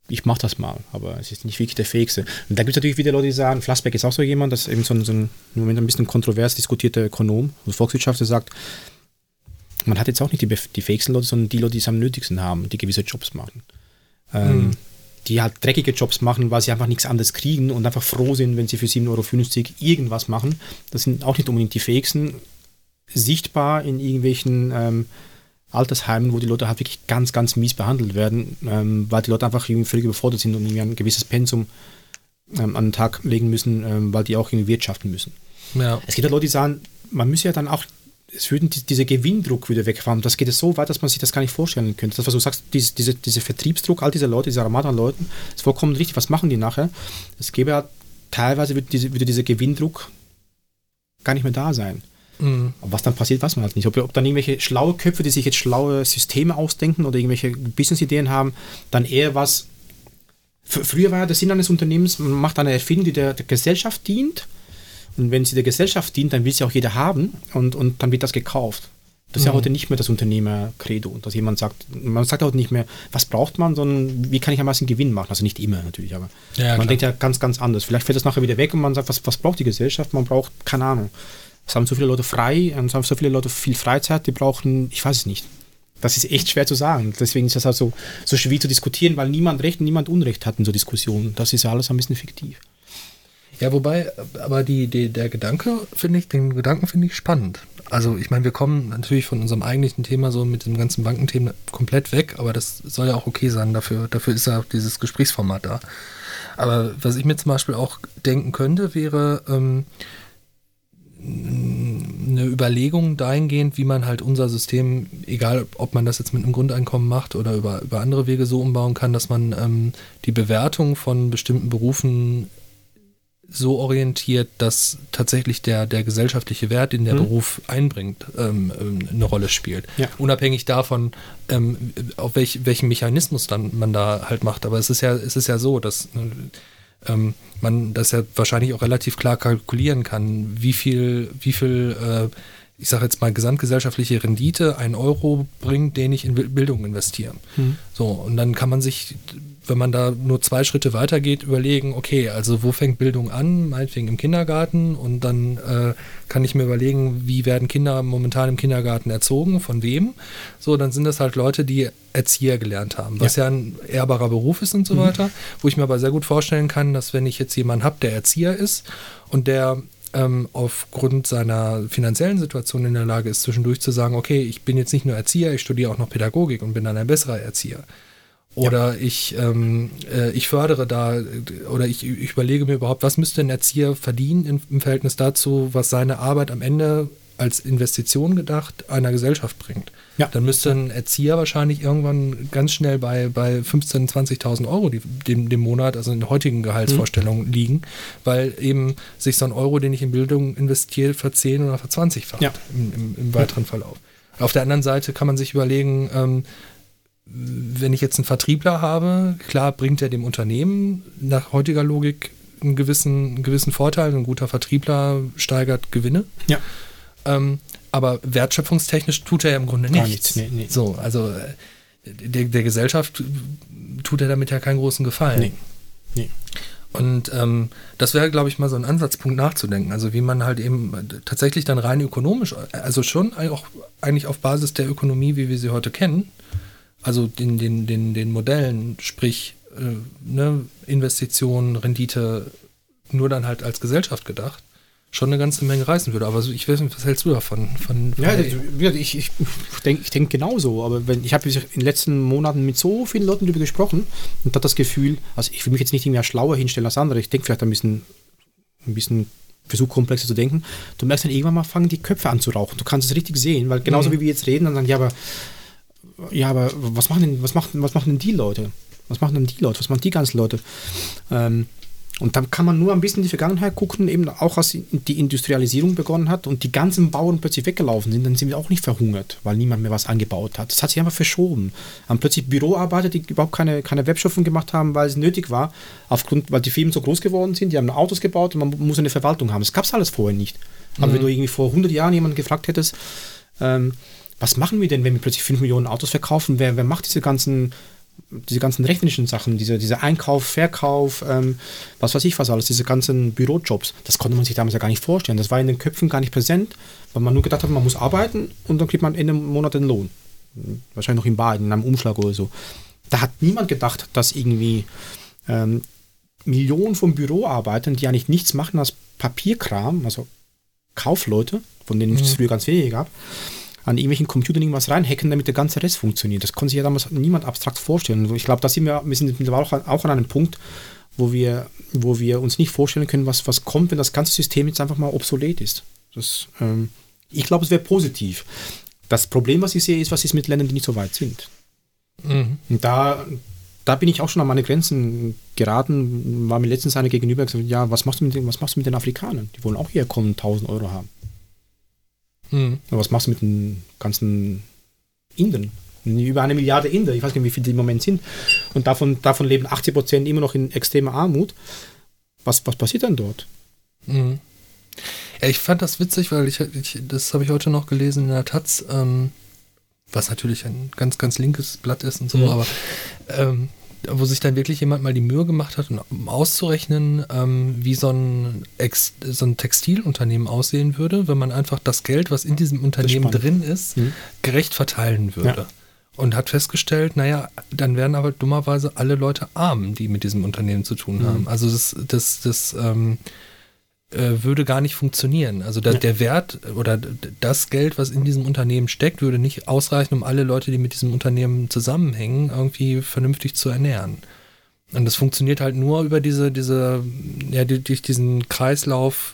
Ich mache das mal, aber es ist nicht wirklich der Fähigste. Und dann gibt es natürlich wieder Leute, die sagen, Flassbeck ist auch so jemand, das ist eben so ein, so ein im Moment ein bisschen kontrovers diskutierter Ökonom und Volkswirtschaftler sagt, man hat jetzt auch nicht die, die fähigsten Leute, sondern die Leute, die es am nötigsten haben, die gewisse Jobs machen. Ähm, hm die halt dreckige Jobs machen, weil sie einfach nichts anderes kriegen und einfach froh sind, wenn sie für 7,50 Euro irgendwas machen. Das sind auch nicht unbedingt die fähigsten. Sichtbar in irgendwelchen ähm, Altersheimen, wo die Leute halt wirklich ganz, ganz mies behandelt werden, ähm, weil die Leute einfach irgendwie völlig überfordert sind und irgendwie ein gewisses Pensum ähm, an den Tag legen müssen, ähm, weil die auch irgendwie wirtschaften müssen. Ja. Es gibt halt Leute, die sagen, man müsse ja dann auch es würde dieser Gewinndruck wieder wegfahren. Das geht so weit, dass man sich das gar nicht vorstellen könnte. Das, was du sagst, diese, diese, dieser Vertriebsdruck, all diese Leute, diese Armada an Leuten, ist vollkommen richtig. Was machen die nachher? Es gäbe ja teilweise würde, diese, würde dieser Gewinndruck gar nicht mehr da sein. Mhm. Aber was dann passiert, weiß man halt nicht. Ob, ob dann irgendwelche schlaue Köpfe, die sich jetzt schlaue Systeme ausdenken oder irgendwelche Business-Ideen haben, dann eher was. Früher war ja der Sinn eines Unternehmens, man macht eine Erfindung, die der, der Gesellschaft dient. Und wenn sie der Gesellschaft dient, dann will sie auch jeder haben und, und dann wird das gekauft. Das ist ja mhm. heute nicht mehr das Unternehmer-Credo, dass jemand sagt, man sagt heute nicht mehr, was braucht man, sondern wie kann ich am meisten Gewinn machen? Also nicht immer natürlich, aber ja, man klar. denkt ja ganz, ganz anders. Vielleicht fällt das nachher wieder weg und man sagt, was, was braucht die Gesellschaft? Man braucht, keine Ahnung. Es haben so viele Leute frei, es haben so viele Leute viel Freizeit, die brauchen, ich weiß es nicht. Das ist echt schwer zu sagen. Deswegen ist das also so schwierig zu diskutieren, weil niemand Recht und niemand Unrecht hat in so Diskussionen. Das ist ja alles ein bisschen fiktiv. Ja, wobei, aber die, die, der Gedanke finde ich, den Gedanken finde ich spannend. Also ich meine, wir kommen natürlich von unserem eigentlichen Thema so mit dem ganzen Bankenthema komplett weg, aber das soll ja auch okay sein. Dafür, dafür ist ja dieses Gesprächsformat da. Aber was ich mir zum Beispiel auch denken könnte, wäre ähm, eine Überlegung dahingehend, wie man halt unser System, egal ob man das jetzt mit einem Grundeinkommen macht oder über, über andere Wege so umbauen kann, dass man ähm, die Bewertung von bestimmten Berufen so orientiert, dass tatsächlich der, der gesellschaftliche Wert, den der mhm. Beruf einbringt, ähm, ähm, eine Rolle spielt. Ja. Unabhängig davon, ähm, auf welch, welchen Mechanismus dann man da halt macht. Aber es ist ja, es ist ja so, dass ähm, man das ja wahrscheinlich auch relativ klar kalkulieren kann, wie viel, wie viel äh, ich sage jetzt mal, gesamtgesellschaftliche Rendite ein Euro bringt, den ich in Bildung investiere. Mhm. So, und dann kann man sich wenn man da nur zwei Schritte weitergeht, überlegen, okay, also wo fängt Bildung an? Meinetwegen im Kindergarten und dann äh, kann ich mir überlegen, wie werden Kinder momentan im Kindergarten erzogen, von wem? So, dann sind das halt Leute, die Erzieher gelernt haben, was ja, ja ein ehrbarer Beruf ist und so mhm. weiter, wo ich mir aber sehr gut vorstellen kann, dass wenn ich jetzt jemanden habe, der Erzieher ist und der ähm, aufgrund seiner finanziellen Situation in der Lage ist, zwischendurch zu sagen, okay, ich bin jetzt nicht nur Erzieher, ich studiere auch noch Pädagogik und bin dann ein besserer Erzieher oder ja. ich, ähm, äh, ich fördere da oder ich, ich, überlege mir überhaupt, was müsste ein Erzieher verdienen im, im, Verhältnis dazu, was seine Arbeit am Ende als Investition gedacht einer Gesellschaft bringt. Ja. Dann müsste ein Erzieher wahrscheinlich irgendwann ganz schnell bei, bei 15.000, 20.000 Euro die, dem, dem Monat, also in der heutigen Gehaltsvorstellung mhm. liegen, weil eben sich so ein Euro, den ich in Bildung investiere, für 10 oder für 20 facht ja. im, im, im, weiteren Verlauf. Auf der anderen Seite kann man sich überlegen, ähm, wenn ich jetzt einen Vertriebler habe, klar bringt er dem Unternehmen nach heutiger Logik einen gewissen, einen gewissen Vorteil. Ein guter Vertriebler steigert Gewinne. Ja. Ähm, aber wertschöpfungstechnisch tut er ja im Grunde nichts. nichts nee, nee. So, also äh, der, der, Gesellschaft tut er damit ja keinen großen Gefallen. Nee. nee. Und ähm, das wäre, glaube ich, mal so ein Ansatzpunkt nachzudenken. Also wie man halt eben tatsächlich dann rein ökonomisch, also schon auch eigentlich auf Basis der Ökonomie, wie wir sie heute kennen, also den, den, den, den Modellen, sprich äh, ne, Investitionen, Rendite, nur dann halt als Gesellschaft gedacht, schon eine ganze Menge reißen würde. Aber ich weiß nicht, was hältst du davon? Von, von ja, ich, ich denke ich denk genauso. Aber wenn, ich habe in den letzten Monaten mit so vielen Leuten darüber gesprochen und habe das Gefühl, also ich will mich jetzt nicht mehr schlauer hinstellen als andere. Ich denke vielleicht ein bisschen, ein bisschen versuche komplexer zu denken. Du merkst dann irgendwann mal fangen die Köpfe an zu rauchen. Du kannst es richtig sehen, weil genauso mhm. wie wir jetzt reden, dann sagen, ja, aber ja, aber was machen denn, was machen, was machen denn die Leute? Was machen denn die Leute? Was machen die ganzen Leute? Ähm, und dann kann man nur ein bisschen in die Vergangenheit gucken, eben auch als die Industrialisierung begonnen hat und die ganzen Bauern plötzlich weggelaufen sind, dann sind wir auch nicht verhungert, weil niemand mehr was angebaut hat. Das hat sich einfach verschoben. Haben plötzlich Büroarbeiter, die überhaupt keine, keine Webschaffung gemacht haben, weil es nötig war, aufgrund, weil die Firmen so groß geworden sind, die haben Autos gebaut und man muss eine Verwaltung haben. Das gab es alles vorher nicht. Aber mhm. wenn du irgendwie vor 100 Jahren jemanden gefragt hättest, ähm, was machen wir denn, wenn wir plötzlich 5 Millionen Autos verkaufen? Wer, wer macht diese ganzen, diese ganzen rechnischen Sachen, diese, diese Einkauf, Verkauf, ähm, was weiß ich was alles, diese ganzen Bürojobs? Das konnte man sich damals ja gar nicht vorstellen. Das war in den Köpfen gar nicht präsent, weil man nur gedacht hat, man muss arbeiten und dann kriegt man Ende Monat den Lohn. Wahrscheinlich noch im Bar, in einem Umschlag oder so. Da hat niemand gedacht, dass irgendwie ähm, Millionen von Büroarbeitern, die eigentlich nichts machen als Papierkram, also Kaufleute, von denen mhm. es früher ganz wenige gab, an irgendwelchen Computern irgendwas reinhacken, damit der ganze Rest funktioniert. Das konnte sich ja damals niemand abstrakt vorstellen. Ich glaube, da sind wir, wir sind mittlerweile auch, auch an einem Punkt, wo wir, wo wir uns nicht vorstellen können, was, was kommt, wenn das ganze System jetzt einfach mal obsolet ist. Das, ähm, ich glaube, es wäre positiv. Das Problem, was ich sehe, ist, was ist mit Ländern, die nicht so weit sind. Mhm. Und da, da bin ich auch schon an meine Grenzen geraten, war mir letztens einer gegenüber gesagt, ja, was machst du mit den, was machst du mit den Afrikanern? Die wollen auch hier kommen, 1000 Euro haben. Mhm. Was machst du mit den ganzen Indern? Über eine Milliarde Inder, ich weiß nicht, wie viele die im Moment sind. Und davon, davon leben 80 Prozent immer noch in extremer Armut. Was, was passiert dann dort? Mhm. Ja, ich fand das witzig, weil ich, ich das habe ich heute noch gelesen in der Taz, ähm, was natürlich ein ganz, ganz linkes Blatt ist und so, mhm. aber ähm, wo sich dann wirklich jemand mal die Mühe gemacht hat, um auszurechnen, ähm, wie so ein, Ex so ein Textilunternehmen aussehen würde, wenn man einfach das Geld, was in diesem Unternehmen drin ist, mhm. gerecht verteilen würde. Ja. Und hat festgestellt, naja, dann werden aber dummerweise alle Leute arm, die mit diesem Unternehmen zu tun haben. Mhm. Also das, das, das ähm, äh, würde gar nicht funktionieren. Also da, der Wert oder das Geld, was in diesem Unternehmen steckt, würde nicht ausreichen, um alle Leute, die mit diesem Unternehmen zusammenhängen, irgendwie vernünftig zu ernähren. Und das funktioniert halt nur über diese, diese, ja, durch diesen Kreislauf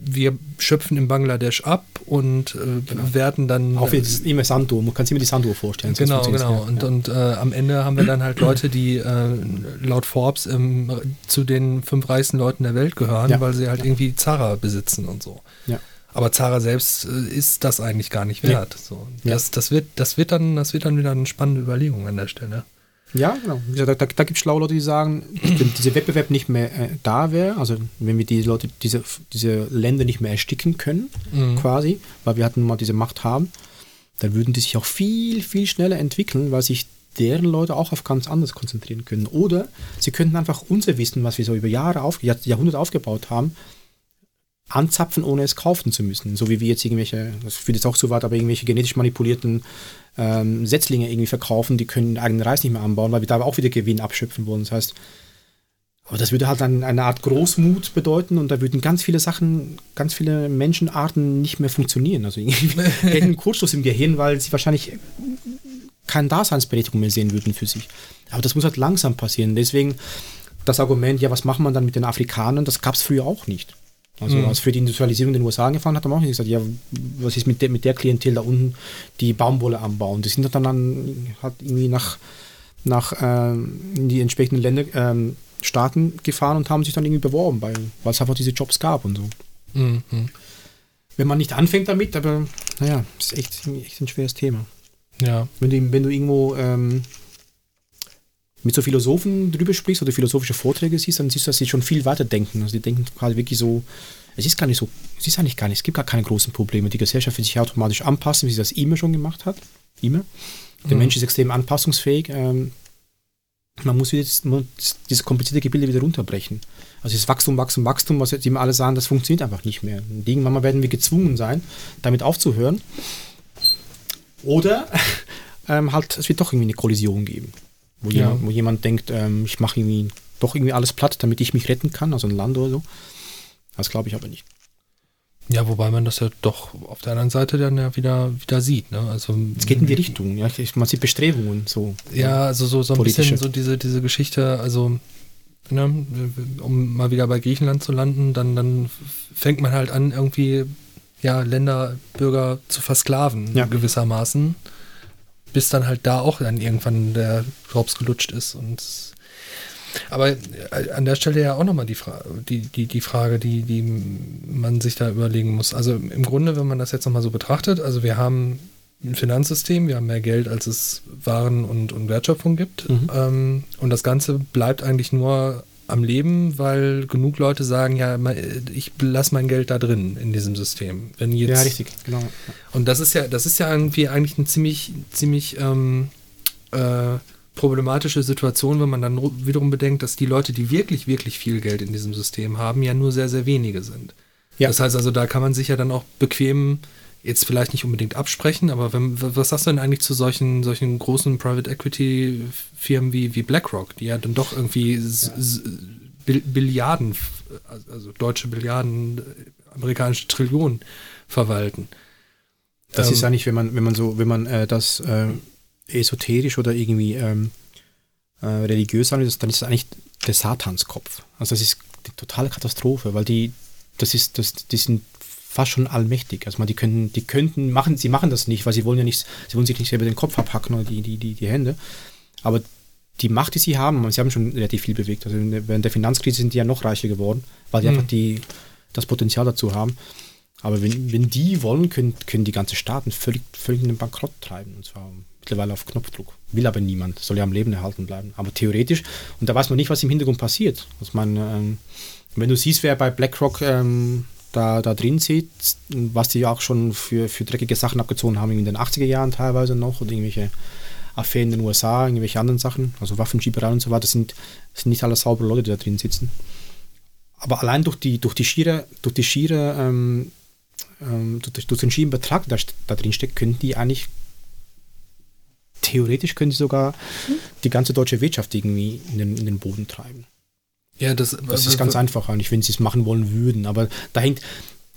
wir schöpfen in Bangladesch ab und äh, genau. werden dann. Auch wie das immer Sanduhr, man kann sich immer die Sanduhr vorstellen. Genau, genau. Und, ja. und äh, am Ende haben wir dann halt Leute, die äh, laut Forbes ähm, zu den fünf reichsten Leuten der Welt gehören, ja. weil sie halt irgendwie Zara besitzen und so. Ja. Aber Zara selbst äh, ist das eigentlich gar nicht wert. So. Das, das, wird, das, wird dann, das wird dann wieder eine spannende Überlegung an der Stelle. Ja, genau. Da, da, da gibt es schlaue Leute, die sagen, wenn dieser Wettbewerb nicht mehr äh, da wäre, also wenn wir die Leute, diese, diese Länder nicht mehr ersticken können, mhm. quasi, weil wir hatten mal diese Macht haben, dann würden die sich auch viel, viel schneller entwickeln, weil sich deren Leute auch auf ganz anderes konzentrieren können. Oder sie könnten einfach unser Wissen, was wir so über Jahre, auf, Jahrhunderte aufgebaut haben, anzapfen, ohne es kaufen zu müssen. So wie wir jetzt irgendwelche, das führt jetzt auch zu weit, aber irgendwelche genetisch manipulierten ähm, Setzlinge irgendwie verkaufen, die können den eigenen Reis nicht mehr anbauen, weil wir da auch wieder Gewinn abschöpfen wollen. Das heißt, aber das würde halt dann eine Art Großmut bedeuten und da würden ganz viele Sachen, ganz viele Menschenarten nicht mehr funktionieren. Also irgendwie einen Kurzschluss im Gehirn, weil sie wahrscheinlich keine Daseinsberechtigung mehr sehen würden für sich. Aber das muss halt langsam passieren. Deswegen das Argument, ja, was macht man dann mit den Afrikanern, das gab es früher auch nicht. Also mhm. als für die Industrialisierung in den USA angefangen hat, haben auch nicht gesagt, ja, was ist mit der, mit der Klientel da unten, die Baumwolle anbauen. Die sind dann, dann hat irgendwie nach, nach ähm, in die entsprechenden Länder, ähm, Staaten gefahren und haben sich dann irgendwie beworben, weil, weil es einfach diese Jobs gab und so. Mhm. Wenn man nicht anfängt damit, aber naja, ist echt, echt ein schweres Thema. Ja. Wenn du, wenn du irgendwo ähm, mit so Philosophen drüber sprichst oder philosophische Vorträge siehst, dann siehst du, dass sie schon viel weiter denken. Also die denken quasi wirklich so, es ist gar nicht so, es ist eigentlich gar nicht, es gibt gar keine großen Probleme. Die Gesellschaft wird sich automatisch anpassen, wie sie das immer schon gemacht hat. Immer. Der mhm. Mensch ist extrem anpassungsfähig. Ähm, man muss dieses komplizierte Gebilde wieder runterbrechen. Also das Wachstum, Wachstum, Wachstum, was jetzt immer alle sagen, das funktioniert einfach nicht mehr. Und irgendwann werden wir gezwungen sein, damit aufzuhören. Oder ähm, halt, es wird doch irgendwie eine Kollision geben. Wo, ja. jemand, wo jemand denkt, ähm, ich mache irgendwie doch irgendwie alles platt, damit ich mich retten kann, also ein Land oder so. Das glaube ich aber nicht. Ja, wobei man das ja doch auf der anderen Seite dann ja wieder, wieder sieht. Ne? Also, es geht in die Richtung, ja. Man sieht Bestrebungen so. Ja, also so, so ein bisschen so diese, diese Geschichte, also ne, um mal wieder bei Griechenland zu landen, dann, dann fängt man halt an, irgendwie ja, Länder, Bürger zu versklaven, ja. gewissermaßen bis dann halt da auch dann irgendwann der Drops gelutscht ist. Und aber äh, an der Stelle ja auch nochmal die, Fra die, die, die Frage, die, die man sich da überlegen muss. Also im Grunde, wenn man das jetzt nochmal so betrachtet, also wir haben ein Finanzsystem, wir haben mehr Geld, als es Waren und, und Wertschöpfung gibt. Mhm. Ähm, und das Ganze bleibt eigentlich nur am Leben, weil genug Leute sagen, ja, ich lasse mein Geld da drin in diesem System. Wenn jetzt, ja, richtig, genau. Und das ist ja, das ist ja irgendwie eigentlich eine ziemlich, ziemlich ähm, äh, problematische Situation, wenn man dann wiederum bedenkt, dass die Leute, die wirklich, wirklich viel Geld in diesem System haben, ja nur sehr, sehr wenige sind. Ja. Das heißt also, da kann man sich ja dann auch bequem jetzt vielleicht nicht unbedingt absprechen, aber wenn, was sagst du denn eigentlich zu solchen, solchen großen Private Equity Firmen wie, wie BlackRock, die ja dann doch irgendwie ja. Billiarden, also deutsche Billiarden, amerikanische Trillionen verwalten? Das ähm, ist eigentlich, wenn man, wenn man so, wenn man äh, das äh, esoterisch oder irgendwie ähm, äh, religiös anschaut, dann ist das eigentlich der Satanskopf. Also das ist die totale Katastrophe, weil die, das ist, das, die sind fast schon allmächtig. Also die können, die könnten machen, sie machen das nicht, weil sie wollen ja nicht, sie wollen sich nicht selber den Kopf abhacken oder die, die, die, die Hände. Aber die Macht, die sie haben, sie haben schon relativ viel bewegt. Also während der Finanzkrise sind die ja noch reicher geworden, weil die mhm. einfach die, das Potenzial dazu haben. Aber wenn, wenn die wollen, können, können die ganzen Staaten völlig, völlig in den Bankrott treiben. Und zwar mittlerweile auf Knopfdruck. Will aber niemand, soll ja am Leben erhalten bleiben. Aber theoretisch, und da weiß man nicht, was im Hintergrund passiert. Also man, ähm, wenn du siehst, wer bei BlackRock ähm, da, da drin sitzt, was die auch schon für, für dreckige Sachen abgezogen haben, in den 80er Jahren teilweise noch, oder irgendwelche Affären in den USA, irgendwelche anderen Sachen, also Waffenschieberei und so weiter, sind, sind nicht alles saubere Leute, die da drin sitzen. Aber allein durch die, durch die schiere, durch die schiere, ähm, ähm, durch, durch, den schieren Betrag, der da drin steckt, können die eigentlich theoretisch können sie sogar die ganze deutsche Wirtschaft irgendwie in den, in den Boden treiben. Ja, das, das ist ganz einfach eigentlich, wenn sie es machen wollen würden. Aber da hängt,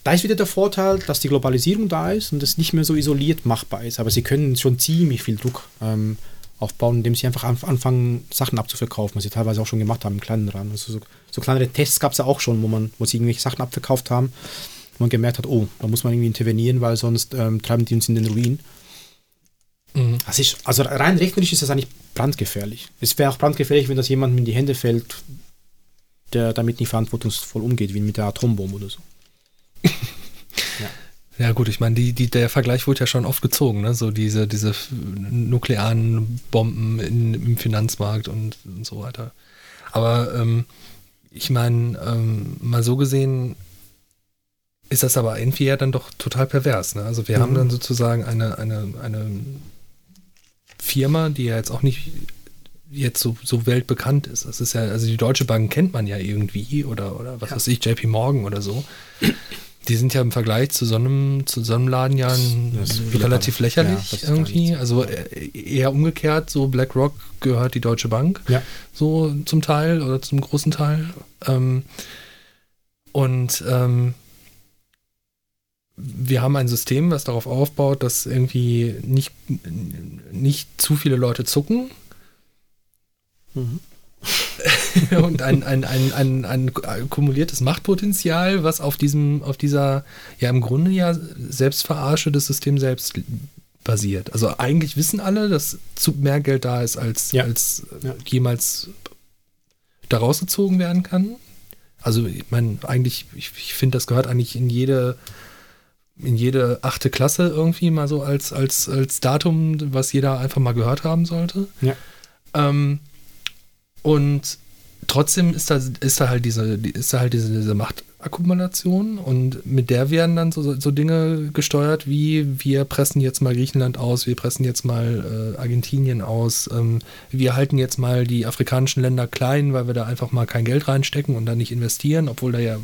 da ist wieder der Vorteil, dass die Globalisierung da ist und es nicht mehr so isoliert machbar ist. Aber sie können schon ziemlich viel Druck ähm, aufbauen, indem sie einfach anfangen, Sachen abzuverkaufen, was sie teilweise auch schon gemacht haben im kleinen Rahmen. Also so, so kleinere Tests gab es ja auch schon, wo man, wo sie irgendwelche Sachen abverkauft haben, wo man gemerkt hat, oh, da muss man irgendwie intervenieren, weil sonst ähm, treiben die uns in den Ruin. Mhm. Ist, also rein rechnerisch ist das eigentlich brandgefährlich. Es wäre auch brandgefährlich, wenn das jemandem in die Hände fällt, der damit nicht verantwortungsvoll umgeht, wie mit der Atombombe oder so. ja. Ja gut, ich meine, die, die, der Vergleich wurde ja schon oft gezogen, ne? so diese, diese nuklearen Bomben in, im Finanzmarkt und, und so weiter. Aber ähm, ich meine, ähm, mal so gesehen ist das aber irgendwie ja dann doch total pervers. Ne? Also wir mhm. haben dann sozusagen eine, eine, eine Firma, die ja jetzt auch nicht jetzt so, so weltbekannt ist. Das ist ja, also die Deutsche Bank kennt man ja irgendwie oder, oder was ja. weiß ich, JP Morgan oder so. Die sind ja im Vergleich zu so einem, zu so einem Laden ja relativ lächerlich ja, irgendwie. Also äh, eher umgekehrt, so BlackRock gehört die Deutsche Bank. Ja. So zum Teil oder zum großen Teil. Ähm, und ähm, wir haben ein System, was darauf aufbaut, dass irgendwie nicht, nicht zu viele Leute zucken Mhm. und ein, ein, ein, ein, ein kumuliertes Machtpotenzial, was auf diesem, auf dieser, ja im Grunde ja Selbstverarsche des Systems selbst basiert. Also eigentlich wissen alle, dass zu mehr Geld da ist, als, ja. als ja. jemals da rausgezogen werden kann. Also ich meine, eigentlich, ich, ich finde, das gehört eigentlich in jede in jede achte Klasse irgendwie mal so als, als, als Datum, was jeder einfach mal gehört haben sollte. Ja. Ähm, und trotzdem ist da, ist da halt diese, ist da halt diese, diese Machtakkumulation und mit der werden dann so, so Dinge gesteuert wie wir pressen jetzt mal Griechenland aus, wir pressen jetzt mal äh, Argentinien aus, ähm, wir halten jetzt mal die afrikanischen Länder klein, weil wir da einfach mal kein Geld reinstecken und dann nicht investieren, obwohl da ja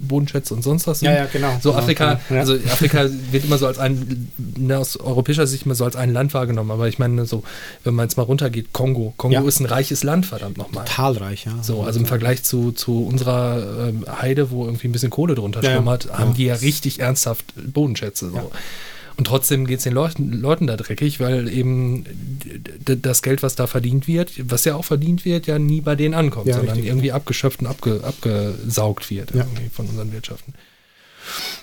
Bodenschätze und sonst was sind. Ja, ja, genau. So genau, Afrika, ja. also Afrika wird immer so als ein, ne, aus europäischer Sicht immer so als ein Land wahrgenommen, aber ich meine so, wenn man jetzt mal runtergeht, Kongo. Kongo ja. ist ein reiches Land, verdammt nochmal. Total reich, ja. So, also im Vergleich zu, zu unserer ähm, Heide, wo irgendwie ein bisschen Kohle drunter schlummert, haben die ja richtig ernsthaft Bodenschätze. So. Und trotzdem geht es den Leuten, Leuten da dreckig, weil eben das Geld, was da verdient wird, was ja auch verdient wird, ja nie bei denen ankommt, ja, sondern richtig. irgendwie abgeschöpft und abge, abgesaugt wird ja. von unseren Wirtschaften.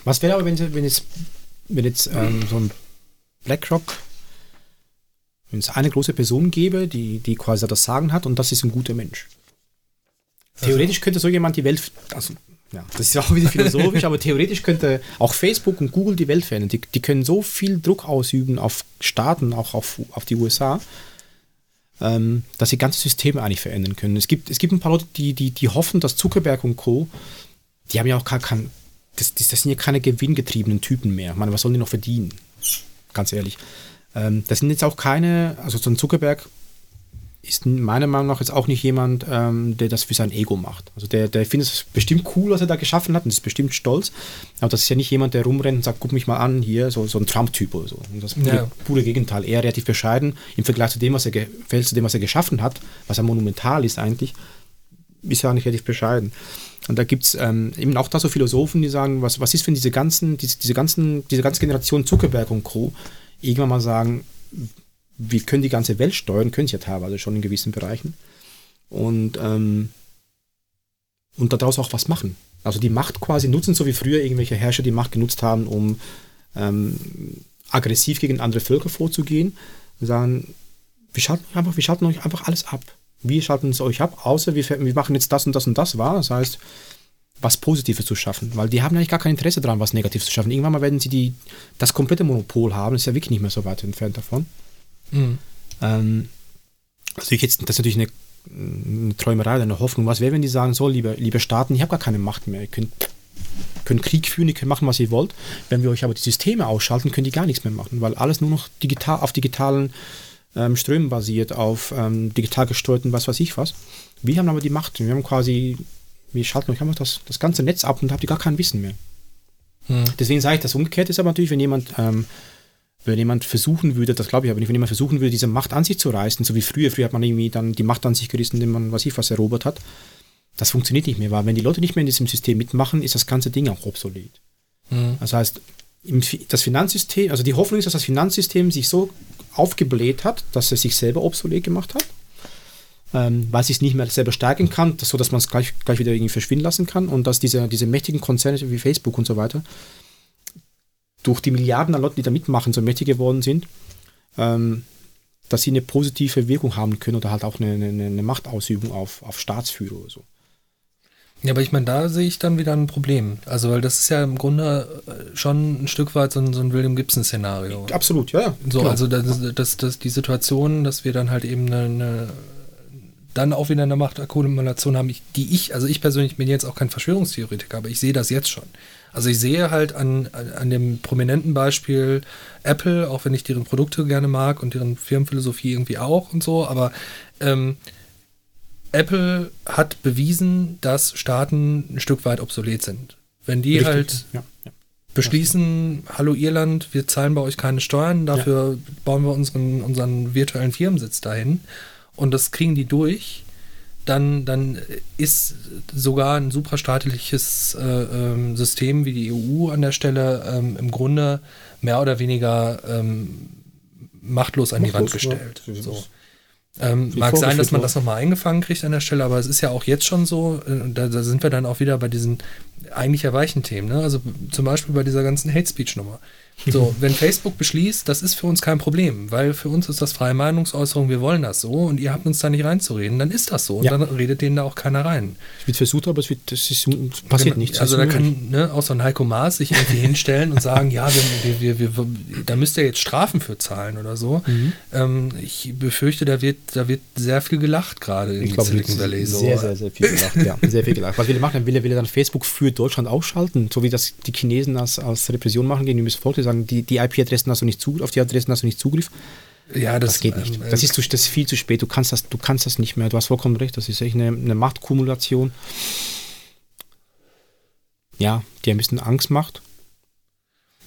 Was wäre aber, wenn, wenn jetzt, wenn jetzt ähm, so ein BlackRock, wenn es eine große Person gäbe, die, die quasi das Sagen hat und das ist ein guter Mensch? Theoretisch könnte so jemand die Welt, also ja, das ist auch wieder philosophisch, aber theoretisch könnte auch Facebook und Google die Welt verändern. Die, die können so viel Druck ausüben auf Staaten, auch auf, auf die USA, ähm, dass sie ganze Systeme eigentlich verändern können. Es gibt, es gibt ein paar Leute, die, die, die hoffen, dass Zuckerberg und Co., die haben ja auch gar kein, das, das, das sind ja keine gewinngetriebenen Typen mehr. Ich meine, was sollen die noch verdienen? Ganz ehrlich. Ähm, das sind jetzt auch keine, also so ein Zuckerberg ist meiner Meinung nach jetzt auch nicht jemand, ähm, der das für sein Ego macht. Also der, der findet es bestimmt cool, was er da geschaffen hat und ist bestimmt stolz. Aber das ist ja nicht jemand, der rumrennt und sagt, guck mich mal an, hier, so, so ein Trump-Typ oder so. Und das pure, ja. pure Gegenteil. Er relativ bescheiden im Vergleich zu dem, was er, zu dem, was er geschaffen hat, was ja monumental ist eigentlich, ist er eigentlich relativ bescheiden. Und da gibt es ähm, eben auch da so Philosophen, die sagen, was, was ist, wenn diese ganzen, diese, diese ganzen, diese ganze Generation Zuckerberg und Co. irgendwann mal sagen, wir können die ganze Welt steuern, können sie ja teilweise schon in gewissen Bereichen. Und, ähm, und daraus auch was machen. Also die Macht quasi nutzen, so wie früher irgendwelche Herrscher die Macht genutzt haben, um ähm, aggressiv gegen andere Völker vorzugehen. Und sagen, wir schalten, einfach, wir schalten euch einfach alles ab. Wir schalten es euch ab, außer wir, wir machen jetzt das und das und das wahr. Das heißt, was Positives zu schaffen, weil die haben eigentlich gar kein Interesse daran, was Negatives zu schaffen. Irgendwann mal werden sie die, das komplette Monopol haben, das ist ja wirklich nicht mehr so weit entfernt davon. Mhm. Ähm, also ich jetzt, das ist natürlich eine, eine Träumerei, eine Hoffnung. Was wäre, wenn die sagen, so, liebe, liebe Staaten, ich habe gar keine Macht mehr, ihr könnt, könnt Krieg führen, ihr könnt machen, was ihr wollt. Wenn wir euch aber die Systeme ausschalten, könnt ihr gar nichts mehr machen, weil alles nur noch digital, auf digitalen ähm, Strömen basiert, auf ähm, digital gesteuerten, was weiß ich was. Wir haben aber die Macht. Wir haben quasi wir schalten euch einfach das, das ganze Netz ab und habt ihr gar kein Wissen mehr. Hm. Deswegen sage ich, das umgekehrt ist aber natürlich, wenn jemand, ähm, wenn jemand versuchen würde, das glaube ich aber nicht, wenn jemand versuchen würde, diese Macht an sich zu reißen, so wie früher, früher hat man irgendwie dann die Macht an sich gerissen, indem man, was ich was erobert hat, das funktioniert nicht mehr, weil wenn die Leute nicht mehr in diesem System mitmachen, ist das ganze Ding auch obsolet. Hm. Das heißt, das Finanzsystem, also die Hoffnung ist, dass das Finanzsystem sich so aufgebläht hat, dass es sich selber obsolet gemacht hat ähm, weil es nicht mehr selber stärken kann, das, so dass man es gleich, gleich wieder irgendwie verschwinden lassen kann und dass diese, diese mächtigen Konzerne wie Facebook und so weiter durch die Milliarden an Leuten, die da mitmachen, so mächtig geworden sind, ähm, dass sie eine positive Wirkung haben können oder halt auch eine, eine, eine Machtausübung auf, auf Staatsführer oder so. Ja, aber ich meine, da sehe ich dann wieder ein Problem. Also, weil das ist ja im Grunde äh, schon ein Stück weit so ein, so ein William Gibson-Szenario. Absolut, ja. ja so, genau. also das, das, das, die Situation, dass wir dann halt eben eine, eine dann auch wieder eine Machtakkumulation haben, die ich, also ich persönlich bin jetzt auch kein Verschwörungstheoretiker, aber ich sehe das jetzt schon. Also ich sehe halt an, an dem prominenten Beispiel Apple, auch wenn ich deren Produkte gerne mag und deren Firmenphilosophie irgendwie auch und so, aber ähm, Apple hat bewiesen, dass Staaten ein Stück weit obsolet sind. Wenn die Richtig, halt ja, ja. beschließen, hallo Irland, wir zahlen bei euch keine Steuern, dafür ja. bauen wir unseren, unseren virtuellen Firmensitz dahin und das kriegen die durch, dann, dann ist sogar ein suprastaatliches äh, ähm, System wie die EU an der Stelle ähm, im Grunde mehr oder weniger ähm, machtlos an machtlos, die Wand gestellt. Ja. So. Ähm, mag sein, dass man das nochmal eingefangen kriegt an der Stelle, aber es ist ja auch jetzt schon so, äh, da, da, sind wir dann auch wieder bei diesen eigentlich ja weichen Themen. Ne? Also zum Beispiel bei dieser ganzen Hate Speech-Nummer. So, wenn Facebook beschließt, das ist für uns kein Problem, weil für uns ist das freie Meinungsäußerung, wir wollen das so und ihr habt uns da nicht reinzureden, dann ist das so und ja. dann redet denen da auch keiner rein. Es wird versucht, aber es wird, das ist, passiert nichts. Also da kann ne, auch so ein Heiko Maas sich irgendwie hinstellen und sagen, ja, wir, wir, wir, wir, da müsst ihr jetzt Strafen für zahlen oder so. Mhm. Ähm, ich befürchte, da wird, da wird sehr viel gelacht gerade in glaube, Silicon Valley. So. Sehr, sehr, sehr viel gelacht, ja. Sehr viel gelacht. Was will er machen? Will er, will er dann Facebook für Deutschland ausschalten, so wie das die Chinesen als, als Repression machen gegen das Volk sagen, die, die IP-Adressen hast du nicht Zugriff, auf die Adressen hast du nicht Zugriff. Ja, das, das geht nicht. Ähm, das ist, zu, das ist viel zu spät. Du kannst, das, du kannst das nicht mehr. Du hast vollkommen recht. Das ist echt eine, eine Machtkumulation. Ja, die ein bisschen Angst macht.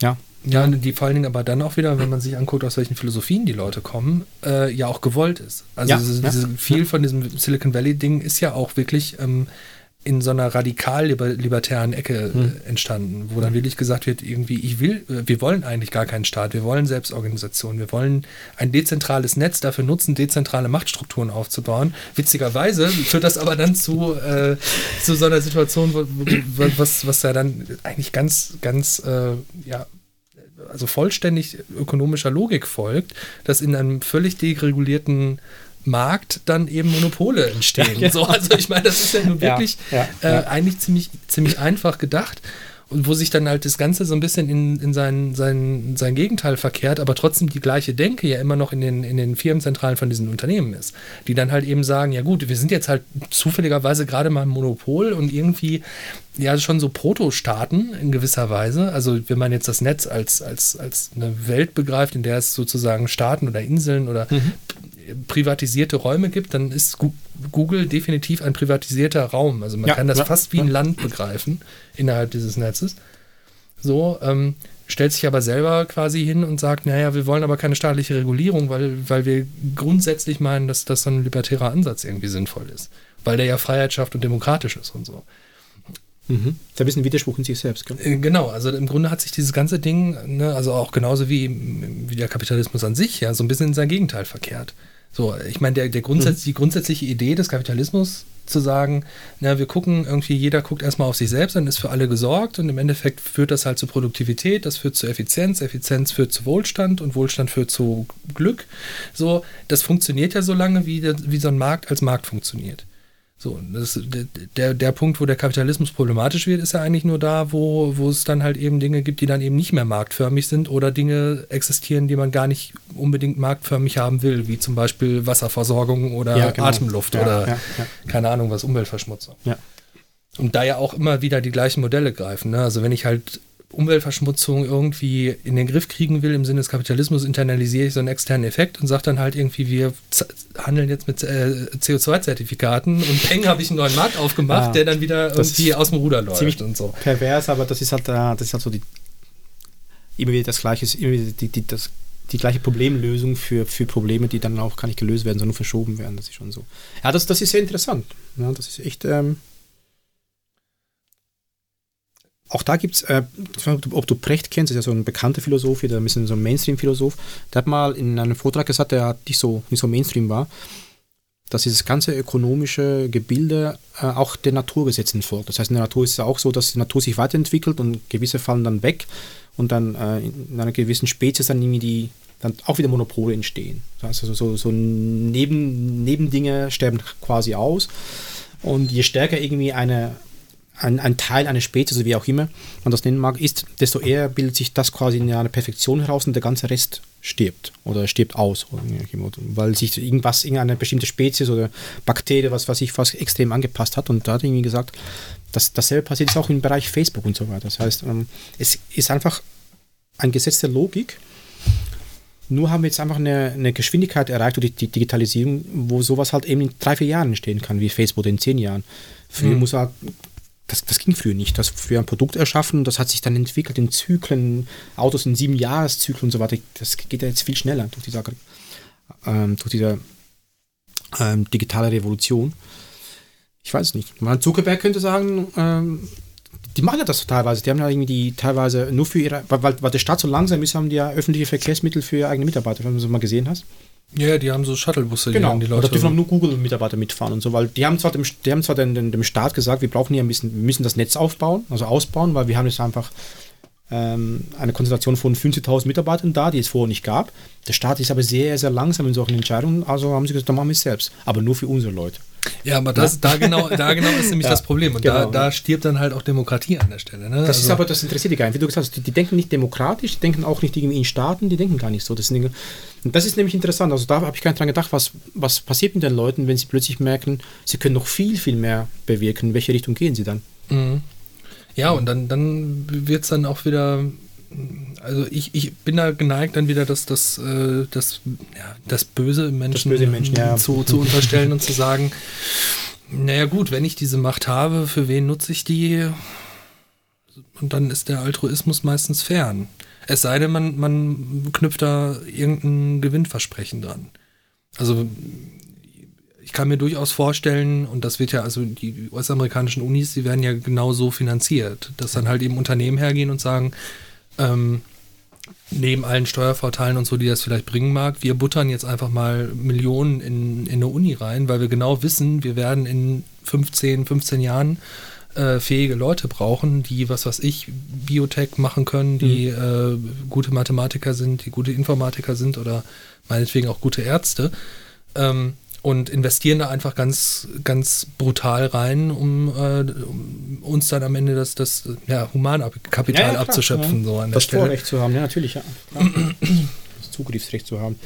Ja. Ja, die vor allen Dingen aber dann auch wieder, wenn man sich anguckt, aus welchen Philosophien die Leute kommen, äh, ja auch gewollt ist. Also ja, diese, ja, viel ja. von diesem Silicon Valley-Ding ist ja auch wirklich ähm, in so einer radikal libertären Ecke hm. entstanden, wo dann wirklich gesagt wird, irgendwie, ich will, wir wollen eigentlich gar keinen Staat, wir wollen Selbstorganisation, wir wollen ein dezentrales Netz dafür nutzen, dezentrale Machtstrukturen aufzubauen. Witzigerweise führt das aber dann zu, äh, zu so einer Situation, wo, wo, was, was ja dann eigentlich ganz, ganz, äh, ja, also vollständig ökonomischer Logik folgt, dass in einem völlig deregulierten Markt dann eben Monopole entstehen. Ja, so, also ich meine, das ist ja nun wirklich ja, ja, äh, eigentlich ziemlich, ziemlich einfach gedacht und wo sich dann halt das Ganze so ein bisschen in, in sein, sein, sein Gegenteil verkehrt, aber trotzdem die gleiche Denke ja immer noch in den, in den Firmenzentralen von diesen Unternehmen ist. Die dann halt eben sagen, ja gut, wir sind jetzt halt zufälligerweise gerade mal ein Monopol und irgendwie ja schon so Protostaaten in gewisser Weise. Also wenn man jetzt das Netz als, als, als eine Welt begreift, in der es sozusagen Staaten oder Inseln oder mhm privatisierte Räume gibt, dann ist Google definitiv ein privatisierter Raum. Also man ja, kann das ja, fast wie ein Land begreifen innerhalb dieses Netzes. So, ähm, stellt sich aber selber quasi hin und sagt, naja, wir wollen aber keine staatliche Regulierung, weil, weil wir grundsätzlich meinen, dass das so ein libertärer Ansatz irgendwie sinnvoll ist. Weil der ja Freiheit schafft und demokratisch ist und so. Mhm. Da ist ein Widerspruch in sich selbst. Gell? Äh, genau, also im Grunde hat sich dieses ganze Ding, ne, also auch genauso wie, wie der Kapitalismus an sich, ja, so ein bisschen in sein Gegenteil verkehrt. So, ich meine, der, der Grundsatz, mhm. die grundsätzliche Idee des Kapitalismus zu sagen, na, wir gucken irgendwie, jeder guckt erstmal auf sich selbst, dann ist für alle gesorgt und im Endeffekt führt das halt zu Produktivität, das führt zu Effizienz, Effizienz führt zu Wohlstand und Wohlstand führt zu Glück. So, das funktioniert ja so lange, wie, wie so ein Markt als Markt funktioniert. So, das, der, der Punkt, wo der Kapitalismus problematisch wird, ist ja eigentlich nur da, wo, wo es dann halt eben Dinge gibt, die dann eben nicht mehr marktförmig sind oder Dinge existieren, die man gar nicht unbedingt marktförmig haben will, wie zum Beispiel Wasserversorgung oder ja, genau. Atemluft ja, oder ja, keine Ahnung was, Umweltverschmutzung. Und da ja auch immer wieder die gleichen Modelle greifen. Ne? Also wenn ich halt Umweltverschmutzung irgendwie in den Griff kriegen will, im Sinne des Kapitalismus, internalisiere ich so einen externen Effekt und sage dann halt irgendwie, wir handeln jetzt mit äh, CO2-Zertifikaten und peng habe ich einen neuen Markt aufgemacht, ja, der dann wieder irgendwie aus dem Ruder läuft ziemlich und so. Pervers, aber das ist halt, äh, das ist halt so die immer wieder das gleiche, immer wieder die, die, das, die gleiche Problemlösung für, für Probleme, die dann auch gar nicht gelöst werden, sondern verschoben werden. Das ist schon so. Ja, das, das ist sehr interessant. Ja, das ist echt. Ähm, auch da gibt es, äh, ob du Precht kennst, ist ja so ein bekannter Philosoph, der ein bisschen so ein Mainstream-Philosoph, der hat mal in einem Vortrag gesagt, der nicht so, nicht so Mainstream war, dass dieses ganze ökonomische Gebilde äh, auch den Naturgesetzen folgt. Das heißt, in der Natur ist es auch so, dass die Natur sich weiterentwickelt und gewisse fallen dann weg und dann äh, in einer gewissen Spezies dann irgendwie die dann auch wieder Monopole entstehen. Also so, so Neben, Nebendinge sterben quasi aus. Und je stärker irgendwie eine, ein, ein Teil einer Spezies, wie auch immer man das nennen mag, ist, desto eher bildet sich das quasi in einer Perfektion heraus und der ganze Rest stirbt oder stirbt aus, weil sich irgendwas, irgendeine bestimmte Spezies oder Bakterie, was weiß ich, fast extrem angepasst hat. Und da hat irgendwie gesagt, dass dasselbe passiert ist auch im Bereich Facebook und so weiter. Das heißt, ähm, es ist einfach ein Gesetz der Logik. Nur haben wir jetzt einfach eine, eine Geschwindigkeit erreicht durch die Digitalisierung, wo sowas halt eben in drei, vier Jahren entstehen kann, wie Facebook in zehn Jahren. Früher mhm. muss halt das, das ging früher nicht. Das früher ein Produkt erschaffen, das hat sich dann entwickelt in Zyklen, Autos in sieben Jahreszyklen und so weiter. Das geht ja jetzt viel schneller durch diese, ähm, durch diese ähm, digitale Revolution. Ich weiß es nicht. Man Zuckerberg könnte sagen, ähm, die machen ja das teilweise. Die haben ja irgendwie die teilweise nur für ihre, weil, weil der Staat so langsam ist, haben die ja öffentliche Verkehrsmittel für ihre eigene Mitarbeiter, wenn du das mal gesehen hast. Ja, die haben so Shuttlebusse, genau. die, die Leute. Da dürfen nur Google-Mitarbeiter mitfahren und so, weil die haben zwar dem, die haben zwar dem, dem Staat gesagt, wir brauchen hier ein bisschen, wir müssen das Netz aufbauen, also ausbauen, weil wir haben jetzt einfach ähm, eine Konzentration von 50.000 Mitarbeitern da, die es vorher nicht gab. Der Staat ist aber sehr, sehr langsam in solchen Entscheidungen, also haben sie gesagt, dann machen wir es selbst, aber nur für unsere Leute. Ja, aber das, ja. Da, genau, da genau ist nämlich ja, das Problem. Und genau, da, da, stirbt dann halt auch Demokratie an der Stelle. Ne? Das also ist aber, das interessiert die gar nicht. Wie du gesagt hast, die, die, denken nicht demokratisch, die denken auch nicht irgendwie in Staaten, die denken gar nicht so. Das, sind, das ist nämlich interessant. Also da habe ich gar nicht dran gedacht, was, was passiert mit den Leuten, wenn sie plötzlich merken, sie können noch viel, viel mehr bewirken. In welche Richtung gehen sie dann? Mhm. Ja, und dann, dann wird es dann auch wieder also ich, ich bin da geneigt, dann wieder das, das, äh, das, ja, das Böse im Menschen, böse Menschen ja. zu, zu unterstellen und zu sagen, naja gut, wenn ich diese Macht habe, für wen nutze ich die? Und dann ist der Altruismus meistens fern. Es sei denn, man, man knüpft da irgendein Gewinnversprechen dran. Also ich kann mir durchaus vorstellen, und das wird ja, also die US-amerikanischen Unis, die werden ja genau so finanziert, dass dann halt eben Unternehmen hergehen und sagen, ähm, neben allen Steuervorteilen und so, die das vielleicht bringen mag, wir buttern jetzt einfach mal Millionen in, in eine Uni rein, weil wir genau wissen, wir werden in 15, 15 Jahren äh, fähige Leute brauchen, die, was weiß ich, Biotech machen können, die mhm. äh, gute Mathematiker sind, die gute Informatiker sind oder meinetwegen auch gute Ärzte. Ähm, und investieren da einfach ganz, ganz brutal rein, um, äh, um uns dann am Ende das, das ja, Humankapital ja, ja, abzuschöpfen. So an das der Vorrecht zu haben, ja, natürlich, ja. das Zugriffsrecht zu haben.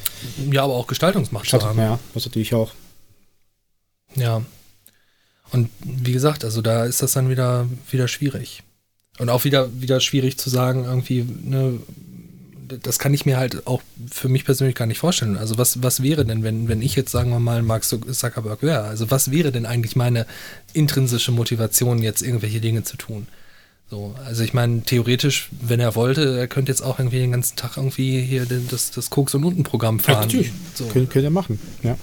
Ja, aber auch Gestaltungsmacht zu haben. Ja, was natürlich auch. Ja. Und wie gesagt, also da ist das dann wieder, wieder schwierig. Und auch wieder, wieder schwierig zu sagen, irgendwie, ne, das kann ich mir halt auch für mich persönlich gar nicht vorstellen. Also was, was wäre denn, wenn, wenn ich jetzt, sagen wir mal, Mark Zuckerberg wäre? Also was wäre denn eigentlich meine intrinsische Motivation, jetzt irgendwelche Dinge zu tun? So, also ich meine, theoretisch, wenn er wollte, er könnte jetzt auch irgendwie den ganzen Tag irgendwie hier das, das Koks- und Unten-Programm fahren. Ja, natürlich. So. Kön könnte er machen, ja.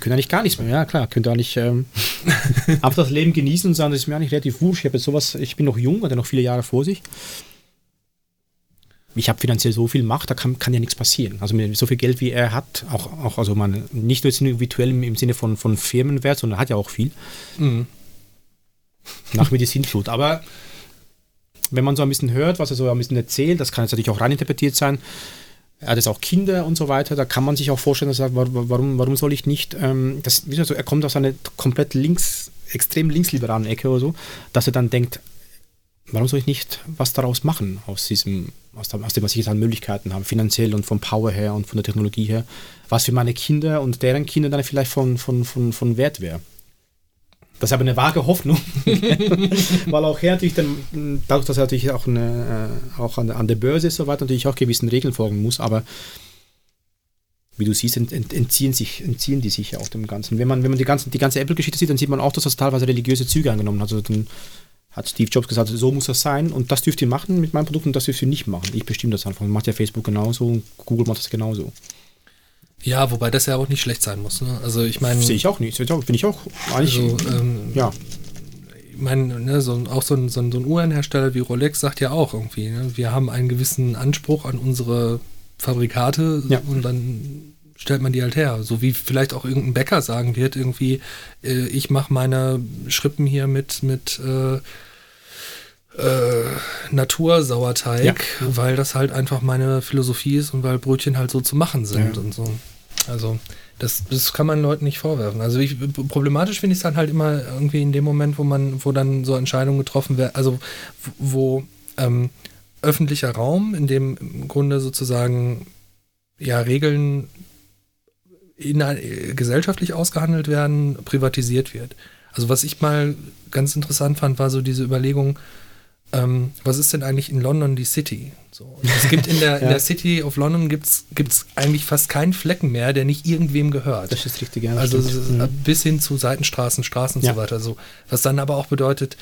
Können eigentlich gar nichts mehr, ja klar, könnte eigentlich ähm, einfach das Leben genießen und sagen, das ist mir eigentlich relativ wurscht. Ich habe jetzt sowas, ich bin noch jung, hat er noch viele Jahre vor sich ich habe finanziell so viel Macht, da kann, kann ja nichts passieren. Also mit so viel Geld, wie er hat, auch, auch also man, nicht nur virtuell im, im Sinne von, von Firmenwert, sondern hat ja auch viel. Mhm. Nach Medizinflut. Aber wenn man so ein bisschen hört, was er so ein bisschen erzählt, das kann jetzt natürlich auch reininterpretiert sein, er hat jetzt auch Kinder und so weiter, da kann man sich auch vorstellen, dass er sagt, warum, warum soll ich nicht, ähm, das, so, er kommt aus einer komplett links, extrem linksliberalen Ecke oder so, dass er dann denkt, warum soll ich nicht was daraus machen, aus diesem, aus dem, aus dem was ich jetzt an Möglichkeiten habe, finanziell und vom Power her und von der Technologie her, was für meine Kinder und deren Kinder dann vielleicht von, von, von, von Wert wäre. Das ist aber eine vage Hoffnung, weil auch er natürlich dann, dadurch, dass er natürlich auch, eine, äh, auch an, an der Börse ist, so weiter, natürlich auch gewissen Regeln folgen muss, aber wie du siehst, entziehen, sich, entziehen die sich ja auch dem Ganzen. Wenn man, wenn man die, ganzen, die ganze Apple-Geschichte sieht, dann sieht man auch, dass das teilweise religiöse Züge angenommen hat. Also dann hat Steve Jobs gesagt, so muss das sein und das dürft ihr machen mit meinem Produkt und das dürft ihr nicht machen. Ich bestimme das einfach. Macht ja Facebook genauso und Google macht das genauso. Ja, wobei das ja auch nicht schlecht sein muss. Ne? Also ich meine. Sehe ich auch nicht. Finde ich auch eigentlich. Also, ähm, ja. Ich meine, ne, so, auch so ein, so ein, so ein Uhrenhersteller wie Rolex sagt ja auch irgendwie, ne, wir haben einen gewissen Anspruch an unsere Fabrikate ja. und dann stellt man die halt her. So wie vielleicht auch irgendein Bäcker sagen wird, irgendwie, äh, ich mache meine Schrippen hier mit, mit äh, äh, Natursauerteig, ja. weil das halt einfach meine Philosophie ist und weil Brötchen halt so zu machen sind ja. und so. Also das, das kann man Leuten nicht vorwerfen. Also ich, problematisch finde ich es dann halt immer irgendwie in dem Moment, wo man, wo dann so Entscheidungen getroffen werden, also wo ähm, öffentlicher Raum, in dem im Grunde sozusagen ja Regeln in, äh, gesellschaftlich ausgehandelt werden, privatisiert wird. Also was ich mal ganz interessant fand, war so diese Überlegung, ähm, was ist denn eigentlich in London die City? So, es gibt in der, ja. in der City of London gibt's, gibt's eigentlich fast keinen Flecken mehr, der nicht irgendwem gehört. Das ist richtig, ja. Also mhm. bis hin zu Seitenstraßen, Straßen und ja. so weiter. So, was dann aber auch bedeutet,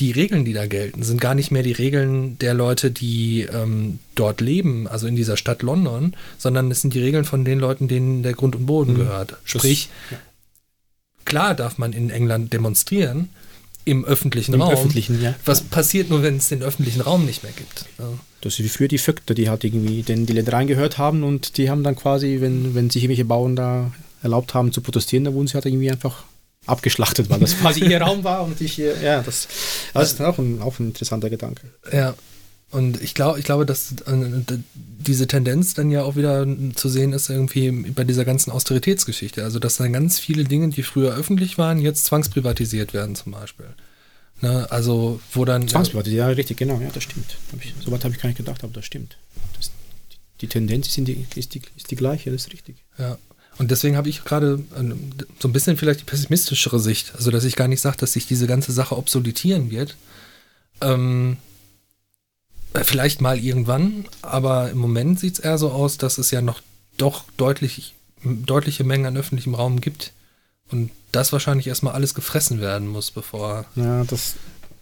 die Regeln, die da gelten, sind gar nicht mehr die Regeln der Leute, die ähm, dort leben, also in dieser Stadt London, sondern es sind die Regeln von den Leuten, denen der Grund und Boden mhm. gehört. Sprich, das, ja. klar darf man in England demonstrieren, im öffentlichen Im Raum. Öffentlichen, ja. Was passiert nur, wenn es den öffentlichen Raum nicht mehr gibt? Ja. Das ist wie für die Vögte, die halt irgendwie den, die Ländereien gehört haben und die haben dann quasi, wenn, wenn sich irgendwelche Bauern da erlaubt haben zu protestieren, da wurden sie halt irgendwie einfach abgeschlachtet, weil das quasi ihr Raum war und ich, ja, das, das ist auch ein, auch ein interessanter Gedanke. Ja, und ich glaube, ich glaube, dass äh, diese Tendenz dann ja auch wieder zu sehen ist irgendwie bei dieser ganzen Austeritätsgeschichte. Also, dass dann ganz viele Dinge, die früher öffentlich waren, jetzt zwangsprivatisiert werden zum Beispiel. Ne? Also, wo dann... Zwangsprivatisiert, ja, richtig, genau, ja, das stimmt. Ich, so weit habe ich gar nicht gedacht, aber das stimmt. Das, die, die, Tendenz ist die, ist, die, ist die gleiche, das ist richtig. Ja. Und deswegen habe ich gerade so ein bisschen vielleicht die pessimistischere Sicht. Also, dass ich gar nicht sage, dass sich diese ganze Sache obsoletieren wird. Ähm, Vielleicht mal irgendwann, aber im Moment sieht es eher so aus, dass es ja noch doch deutlich, deutliche Mengen an öffentlichem Raum gibt. Und das wahrscheinlich erstmal alles gefressen werden muss, bevor, ja, das,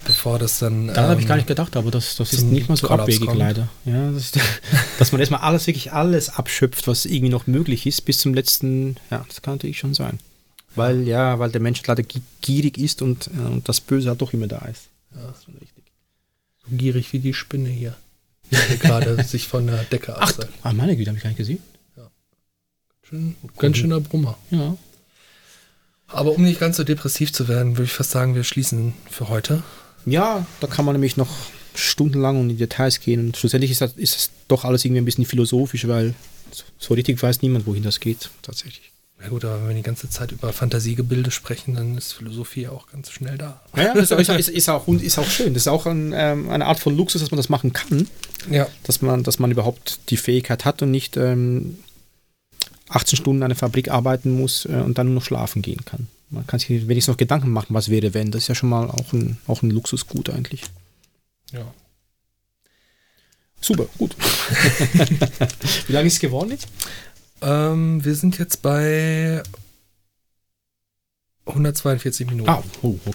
bevor das dann. Da ähm, habe ich gar nicht gedacht, aber das, das ist nicht mal so Kollaps abwegig kommt. leider. Ja, das, dass man erstmal alles, wirklich alles abschöpft, was irgendwie noch möglich ist, bis zum letzten. Ja, das kann natürlich schon sein. Weil, ja, weil der Mensch leider gierig ist und, äh, und das Böse halt doch immer da ist. Ja, das ist schon richtig. So gierig wie die Spinne hier. Die gerade sich von der Decke Ach, ah, meine Güte, habe ich gar nicht gesehen. Ja. Schön, ganz schöner Brummer. Ja. Aber um nicht ganz so depressiv zu werden, würde ich fast sagen, wir schließen für heute. Ja, da kann man nämlich noch stundenlang in die Details gehen. Und schlussendlich ist das, ist das doch alles irgendwie ein bisschen philosophisch, weil so richtig weiß niemand, wohin das geht, tatsächlich. Ja gut, aber wenn wir die ganze Zeit über Fantasiegebilde sprechen, dann ist Philosophie auch ganz schnell da. Ja, das ist, ist, ist, auch, ist auch schön. Das ist auch ein, ähm, eine Art von Luxus, dass man das machen kann. Ja. Dass man, dass man überhaupt die Fähigkeit hat und nicht ähm, 18 Stunden in einer Fabrik arbeiten muss äh, und dann nur noch schlafen gehen kann. Man kann sich wenigstens noch Gedanken machen, was wäre, wenn. Das ist ja schon mal auch ein, auch ein Luxusgut eigentlich. Ja. Super, gut. Wie lange ist es geworden jetzt? Ähm, wir sind jetzt bei 142 Minuten. Ah, oh, okay.